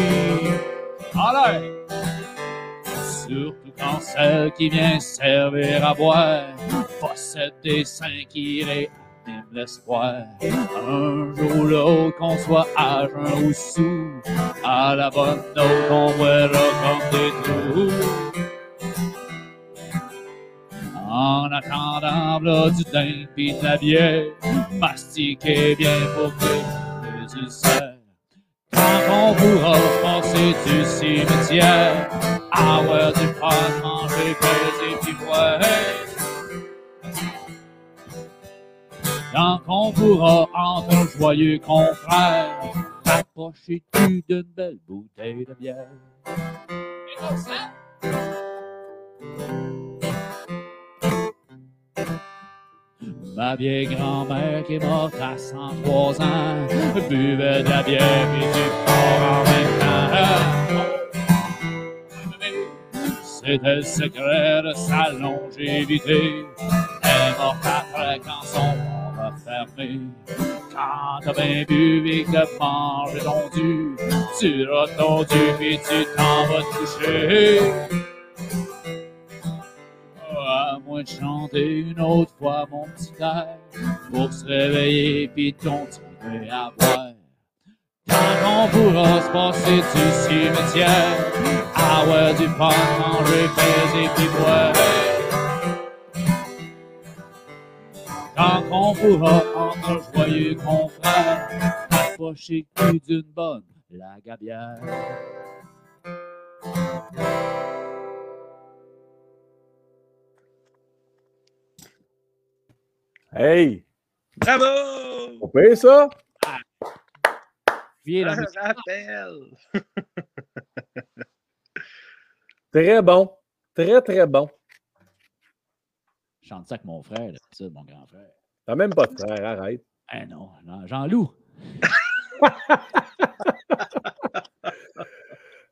Allez! Surtout quand celle qui vient servir à boire possède des seins qui réaniment l'espoir. Un jour ou l'autre, qu'on soit à jeun ou sous, à la bonne note, on boira comme des trous. En attendant, v'là du daim pis de la bière, mastiquez bien pour que les. Quand on pourra se passer du cimetière, avoir du fun, manger, baiser pis boire. Quand on pourra, entre joyeux confrères, cul d'une belle bouteille de bière. Écoute ça! Ma vieille grand-mère qui est morte à 103 ans buvait de la bière et du fort en même temps. C'était le secret de sa longévité. Elle est morte après quand son corps a fermé. Quand t'as bien bu et que mangé ton tu l'as tondu puis tu t'en vas te. De chanter une autre fois mon petit air pour se réveiller puis continuer à boire. Quand on pourra se passer du cimetière, avoir du fun, manger, baiser puis boire. Quand on pourra entre joyeux confrères, approcher cul d'une bonne la gabière. Hey! Bravo! On paye ça? Un musique, rappel! Très bon. Très, très bon. je chante ça avec mon frère, là, ça, mon grand frère. T'as même pas de frère, arrête. Eh non, non, Jean-Loup.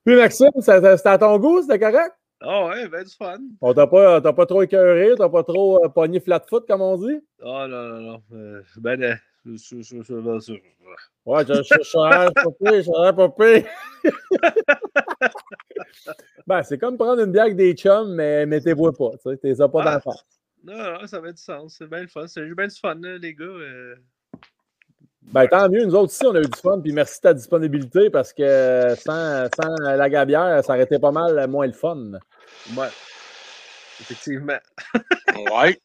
Puis Maxime, c'était à ton goût, c'était correct? Ah ouais, ben du fun. On t'a pas, t'as pas trop écœuré, t'as pas trop euh, pogné flat-foot, comme on dit? Oh non, non, non. Euh, ben, euh, je- je- je- Ouais, je serais pas pire. ben, c'est comme prendre une bière avec des chums, mais mettez-vous pas, tu sais, t'es pas dans Ah. la face. Non, non, ça avait du sens. C'est bien le fun. C'est bien du fun, là, les gars. euh. Ben, tant mieux, nous autres aussi, on a eu du fun, puis merci de ta disponibilité, parce que sans, sans la gabière, ça aurait été pas mal moins le fun. Ouais. Effectivement. Ouais.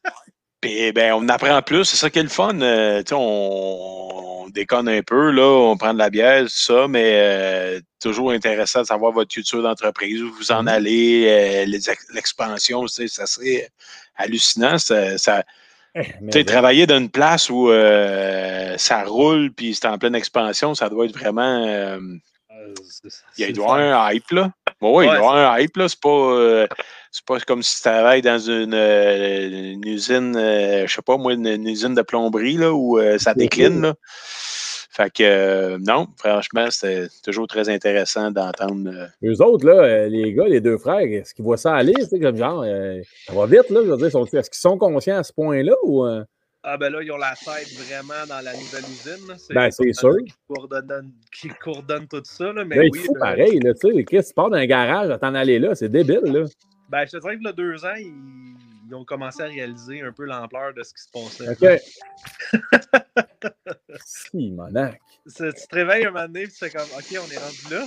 Puis ben, on apprend plus, c'est ça qui est le fun. Euh, tu sais, on, on déconne un peu, là, on prend de la bière, tout ça, mais euh, toujours intéressant de savoir votre culture d'entreprise, où vous en Mhm. allez, euh, l'expansion, tu sais, ça serait hallucinant. Ça, tu travailler dans une place où euh, ça roule puis c'est en pleine expansion, ça doit être vraiment. euh, il doit y avoir un hype, là. Bon, oui, il doit y Ouais, avoir un hype, là. C'est pas, euh, pas comme si tu travailles dans une, une usine, je sais pas, moi, une, une usine de plomberie, là, où ça décline, là. Fait que, euh, non, franchement, c'était toujours très intéressant d'entendre. euh, Eux autres, là, euh, les gars, les deux frères, est-ce qu'ils voient ça aller? sais, Comme genre, euh, ça va vite, là. Je veux dire, sont- est-ce qu'ils sont conscients à ce point-là ou. euh, Ah ben là, ils ont la tête vraiment dans la nouvelle usine. là. Ben, c'est sûr. Qui coordonnent tout ça. Là, mais Là, il oui, le- pareil, là, tu sais. Chris, tu pars d'un garage à t'en aller là, c'est débile, là. ben, je te dirais que là, deux ans, ils, ils ont commencé à réaliser un peu l'ampleur de ce qui se passait. OK. si, monac. Tu te réveilles un moment donné et tu fais comme OK, on est rendu là.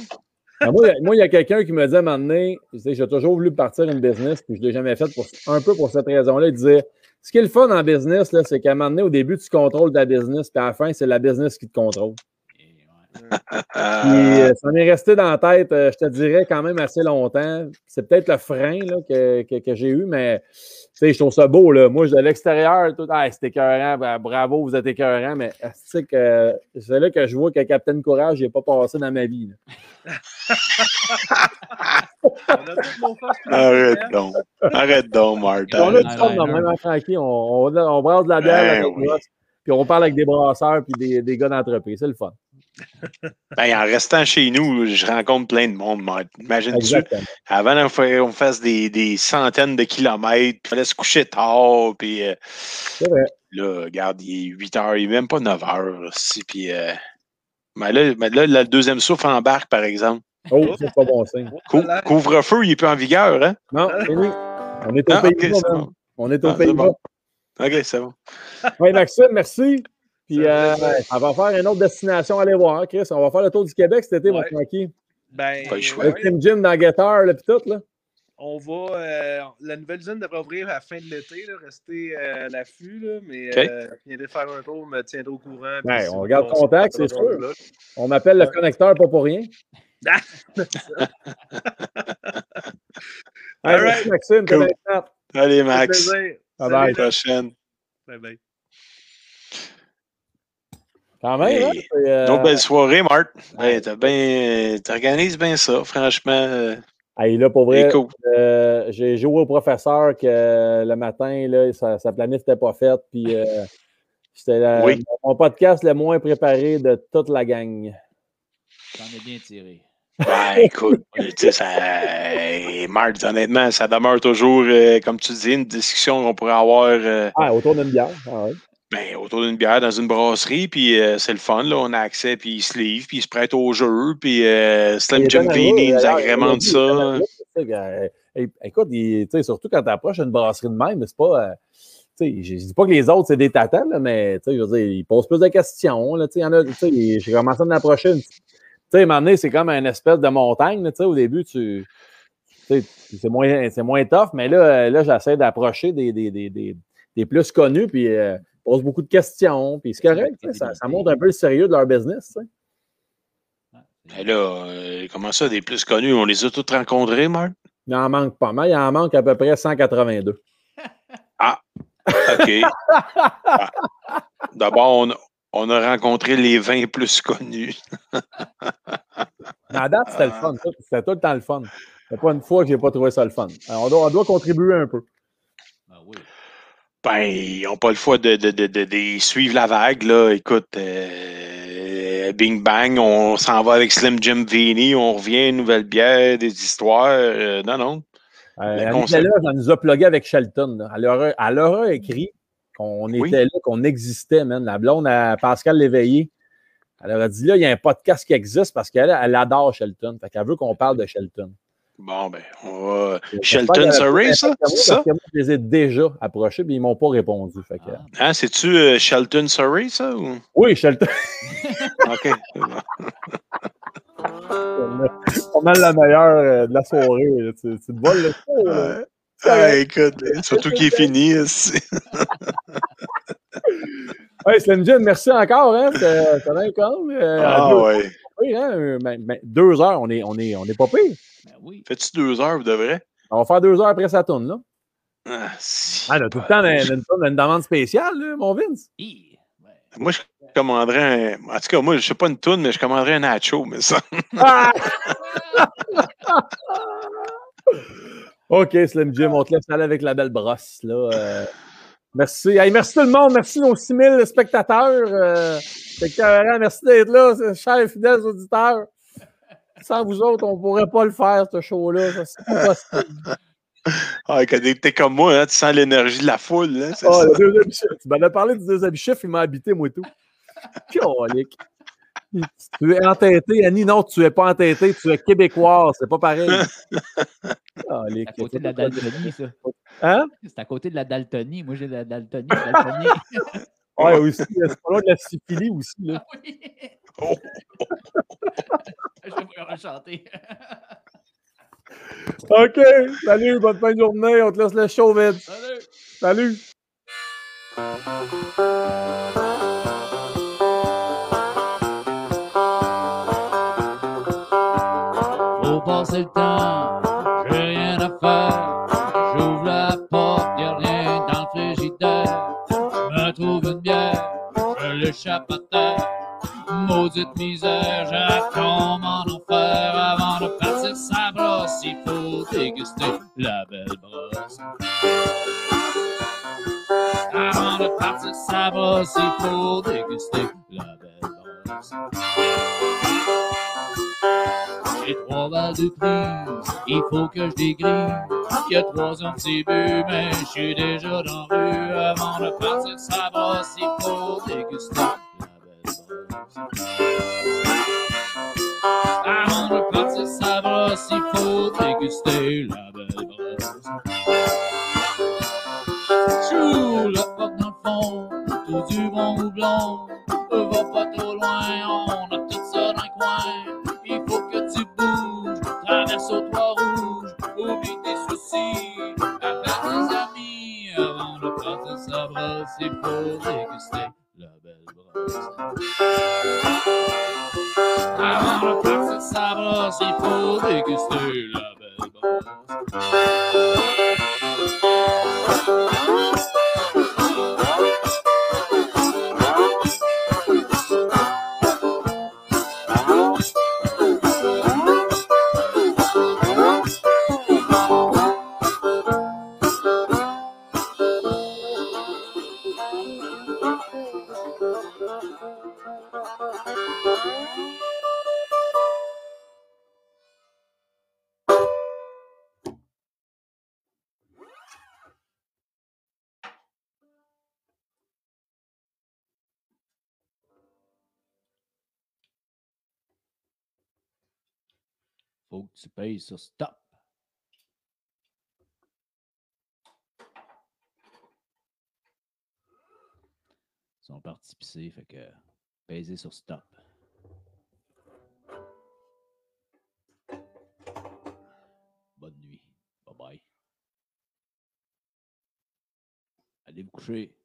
Ah, moi, il y a- quelqu'un qui me dit à un moment donné, j'ai toujours voulu partir une business, puis je ne l'ai jamais fait pour, un peu pour cette raison-là. Il disait Ce qui est le fun en business, c'est qu'à un moment donné, au début, tu contrôles ta business, puis à la fin, c'est la business qui te contrôle. Puis euh, ça m'est resté dans la tête, euh, je te dirais, quand même assez longtemps. C'est peut-être le frein là, que, que- que j'ai eu, mais tu sais, je trouve ça beau. Là. Moi, je de l'extérieur, tout, ah, c'est écœurant, bra- bravo, vous êtes écœurant, mais c'est que c'est là que je vois que Captain Courage n'est pas passé dans ma vie. On a arrête donc. Arrête donc, on Martin. a dans ouais. le même tranquille. On, on, on brasse de la bière Ben oui. puis on parle avec des brasseurs puis des, des gars d'entreprise. C'est le fun. Ben, en restant chez nous, je rencontre plein de monde. Imagine-tu, avant qu'on fa- on fasse des, des centaines de kilomètres, puis il fallait se coucher tard, puis euh, vrai. là, regarde, il est 8 heures, il est même pas 9 heures, aussi, puis euh, mais là, mais là, le deuxième souffle embarque, par exemple. Oh, c'est pas bon signe. Cou-. Couvre-feu, il est plus en vigueur, hein? Non, c'est lui. On est au Ah, ok, Pays-Bas, c'est man. bon. On est au Ah, c'est Pays-Bas. bon. OK, c'est bon. Oui, Maxime, merci. Puis, euh, on va faire une autre destination à aller voir, Chris. On va faire le tour du Québec cet été, mon Ouais. tranquille. Ben, Pas le choix. Le ouais, Tim Jim dans Guetteur, là, puis tout, là. on va. euh, la nouvelle usine devrait ouvrir à la fin de l'été. là, Restez euh, à l'affût. Là, mais OK. euh, viendrez faire un tour, me tiendrez au courant. puis Ouais, si on vous garde pensez contact, c'est sûr. là. On m'appelle le connecteur pas pour rien. All right. Maxime. Cool. Allez, Max. Bye bye. À la prochaine. Bye bye. Quand même, hein? euh, Une autre belle soirée, Marc. Ouais, t'as bien, t'organises bien ça, franchement. euh, hey, là, pour vrai, cool. euh, j'ai joué au professeur que euh, le matin, là, sa, sa planète n'était pas faite. Puis, euh, c'était Oui. mon podcast le moins préparé de toute la gang. T'en as bien tiré. Ben, écoute, tu sais, ça. euh, Marc, honnêtement, ça demeure toujours, euh, comme tu dis, une discussion qu'on pourrait avoir euh, Ah, autour d'une bière. Ah, ouais. Ben, autour d'une bière dans une brasserie, puis euh, c'est le fun, là. On a accès, puis ils se livrent, puis ils se prêtent au jeu, puis euh, Slim Jim Vini nous agrémente ça. euh, Écoute, surtout quand tu approches une brasserie de même, c'est pas. euh, tu sais, je dis pas que les autres, c'est des tatans, là, mais tu sais, je veux dire, ils posent plus de questions. J'ai commencé à en approcher une. Tu sais, à un moment donné, c'est comme une espèce de montagne. là, tu sais, au début, tu. C'est moins, moins tough, mais là, là j'essaie d'approcher des, des, des, des, des plus connus, puis euh, posent beaucoup de questions, puis c'est correct, ça, ça montre un peu le sérieux de leur business. Ah, c'est- Ben là, euh, comment ça, des plus connus, on les a tous rencontrés, Marc? Il en manque pas mal, il en manque à peu près 182. OK. Ah. D'abord, on, a- on a rencontré les 20 plus connus. À date, c'était le fun. C'était tout le temps le fun. A pas une fois que j'ai pas trouvé ça le fun. Alors, on, doit, on doit contribuer un peu. Ben, ils n'ont pas le choix de, de, de, de- de suivre la vague. Là. Écoute, euh, Bing Bang, on s'en va avec Slim Jim Vini, on revient, une nouvelle bière, des histoires. euh, non, non. Euh, concept. Elle nous a plugué avec Shelton. là. Elle, leur a, elle leur a écrit qu'on Oui. était là, qu'on existait, man. La blonde à Pascal Léveillé. Elle leur a dit là, il y a un podcast qui existe parce qu'elle elle adore Shelton. Fait qu'elle veut qu'on parle de Shelton. Bon, ben, on va. Shelton Surrey, ça? C'est ça? moi, je les ai déjà approchés et ils ne m'ont pas répondu. Fait que, Ah, Hein, c'est-tu euh, Shelton Surrey, ça? Ou... Oui, Shelton. OK. pas mal la meilleure euh, de la soirée. là. Tu, tu te voles le là. Ah, écoute, surtout qu'il est fini. c'est- Hey, Slim Jim, merci encore. Hein? C'est c'est calme. Euh, Ah ouais. Oui, hein? Euh, ben, deux heures, on est, on est, on est pas pire. Ben oui. Fais-tu deux heures, de vrai? On va faire deux heures après sa tourne, là. Ah, si. Ah, là, tout le temps, une, une, une demande spéciale, là, mon Vince. Hi. Moi, je commanderais un. En tout cas, moi, je sais pas une toune, mais je commanderais un nacho, mais ça. Ah! OK, Slim Jim, on te laisse aller avec la belle brosse. Là. euh. Merci. Hey, merci tout le monde. Merci nos 6000 spectateurs. Euh, merci d'être là, chers et fidèles auditeurs. Sans vous autres, on ne pourrait pas le faire, ce show-là. C'est pas possible. Ah, quand t'es comme moi, hein, tu sens l'énergie de la foule. C'est Ah, ça. le deuxième chiffre. Tu m'en as parlé du deuxième chiffre, il m'a habité, moi et tout. Colique. Tu es entêté, Annie. Non, tu es pas entêté, tu es québécois. C'est pas pareil. Colique. C'est à côté de la Daltonie, ça. Hein? C'est à côté de la Daltonie. Moi, j'ai de la Daltonie. Ouais, aussi. C'est pas loin de la syphilis aussi. Là. Ah oui. Oh. Je vais pouvoir chanter. OK. Salut, bonne fin de journée. On te laisse le show vite. Salut. Salut. Passer le temps, j'ai rien à faire. J'ouvre la porte, y'a rien dans le frigidaire. Me trouve une bière, je l'échappe à terre. Maudite misère, tombe en enfer. Avant de partir sa brosse, il faut déguster la belle brosse. Avant de partir sa brosse, il faut déguster la belle brosse. J'ai trois balles de prise, il faut que je dégrille. Il y a trois ans que c'est bu, mais je suis déjà dans la rue. Avant de partir sa brosse, il faut déguster la belle brosse. Avant de partir sa brosse, il faut déguster la belle brosse. Chou, la porte dans le fond, tout du bon houblon. Va pas trop loin, on a tout ça dans le coin. Traverse au toit rouge, oublie tes soucis, appelle tes amis. Avant de partir sa brosse, il faut déguster la belle brosse. Avant de partir sa brosse, il faut déguster la belle brosse. Faut que tu payes sur stop. Ils sont partis pisser, fait que payez sur stop. Bonne nuit. Bye bye. Allez vous coucher.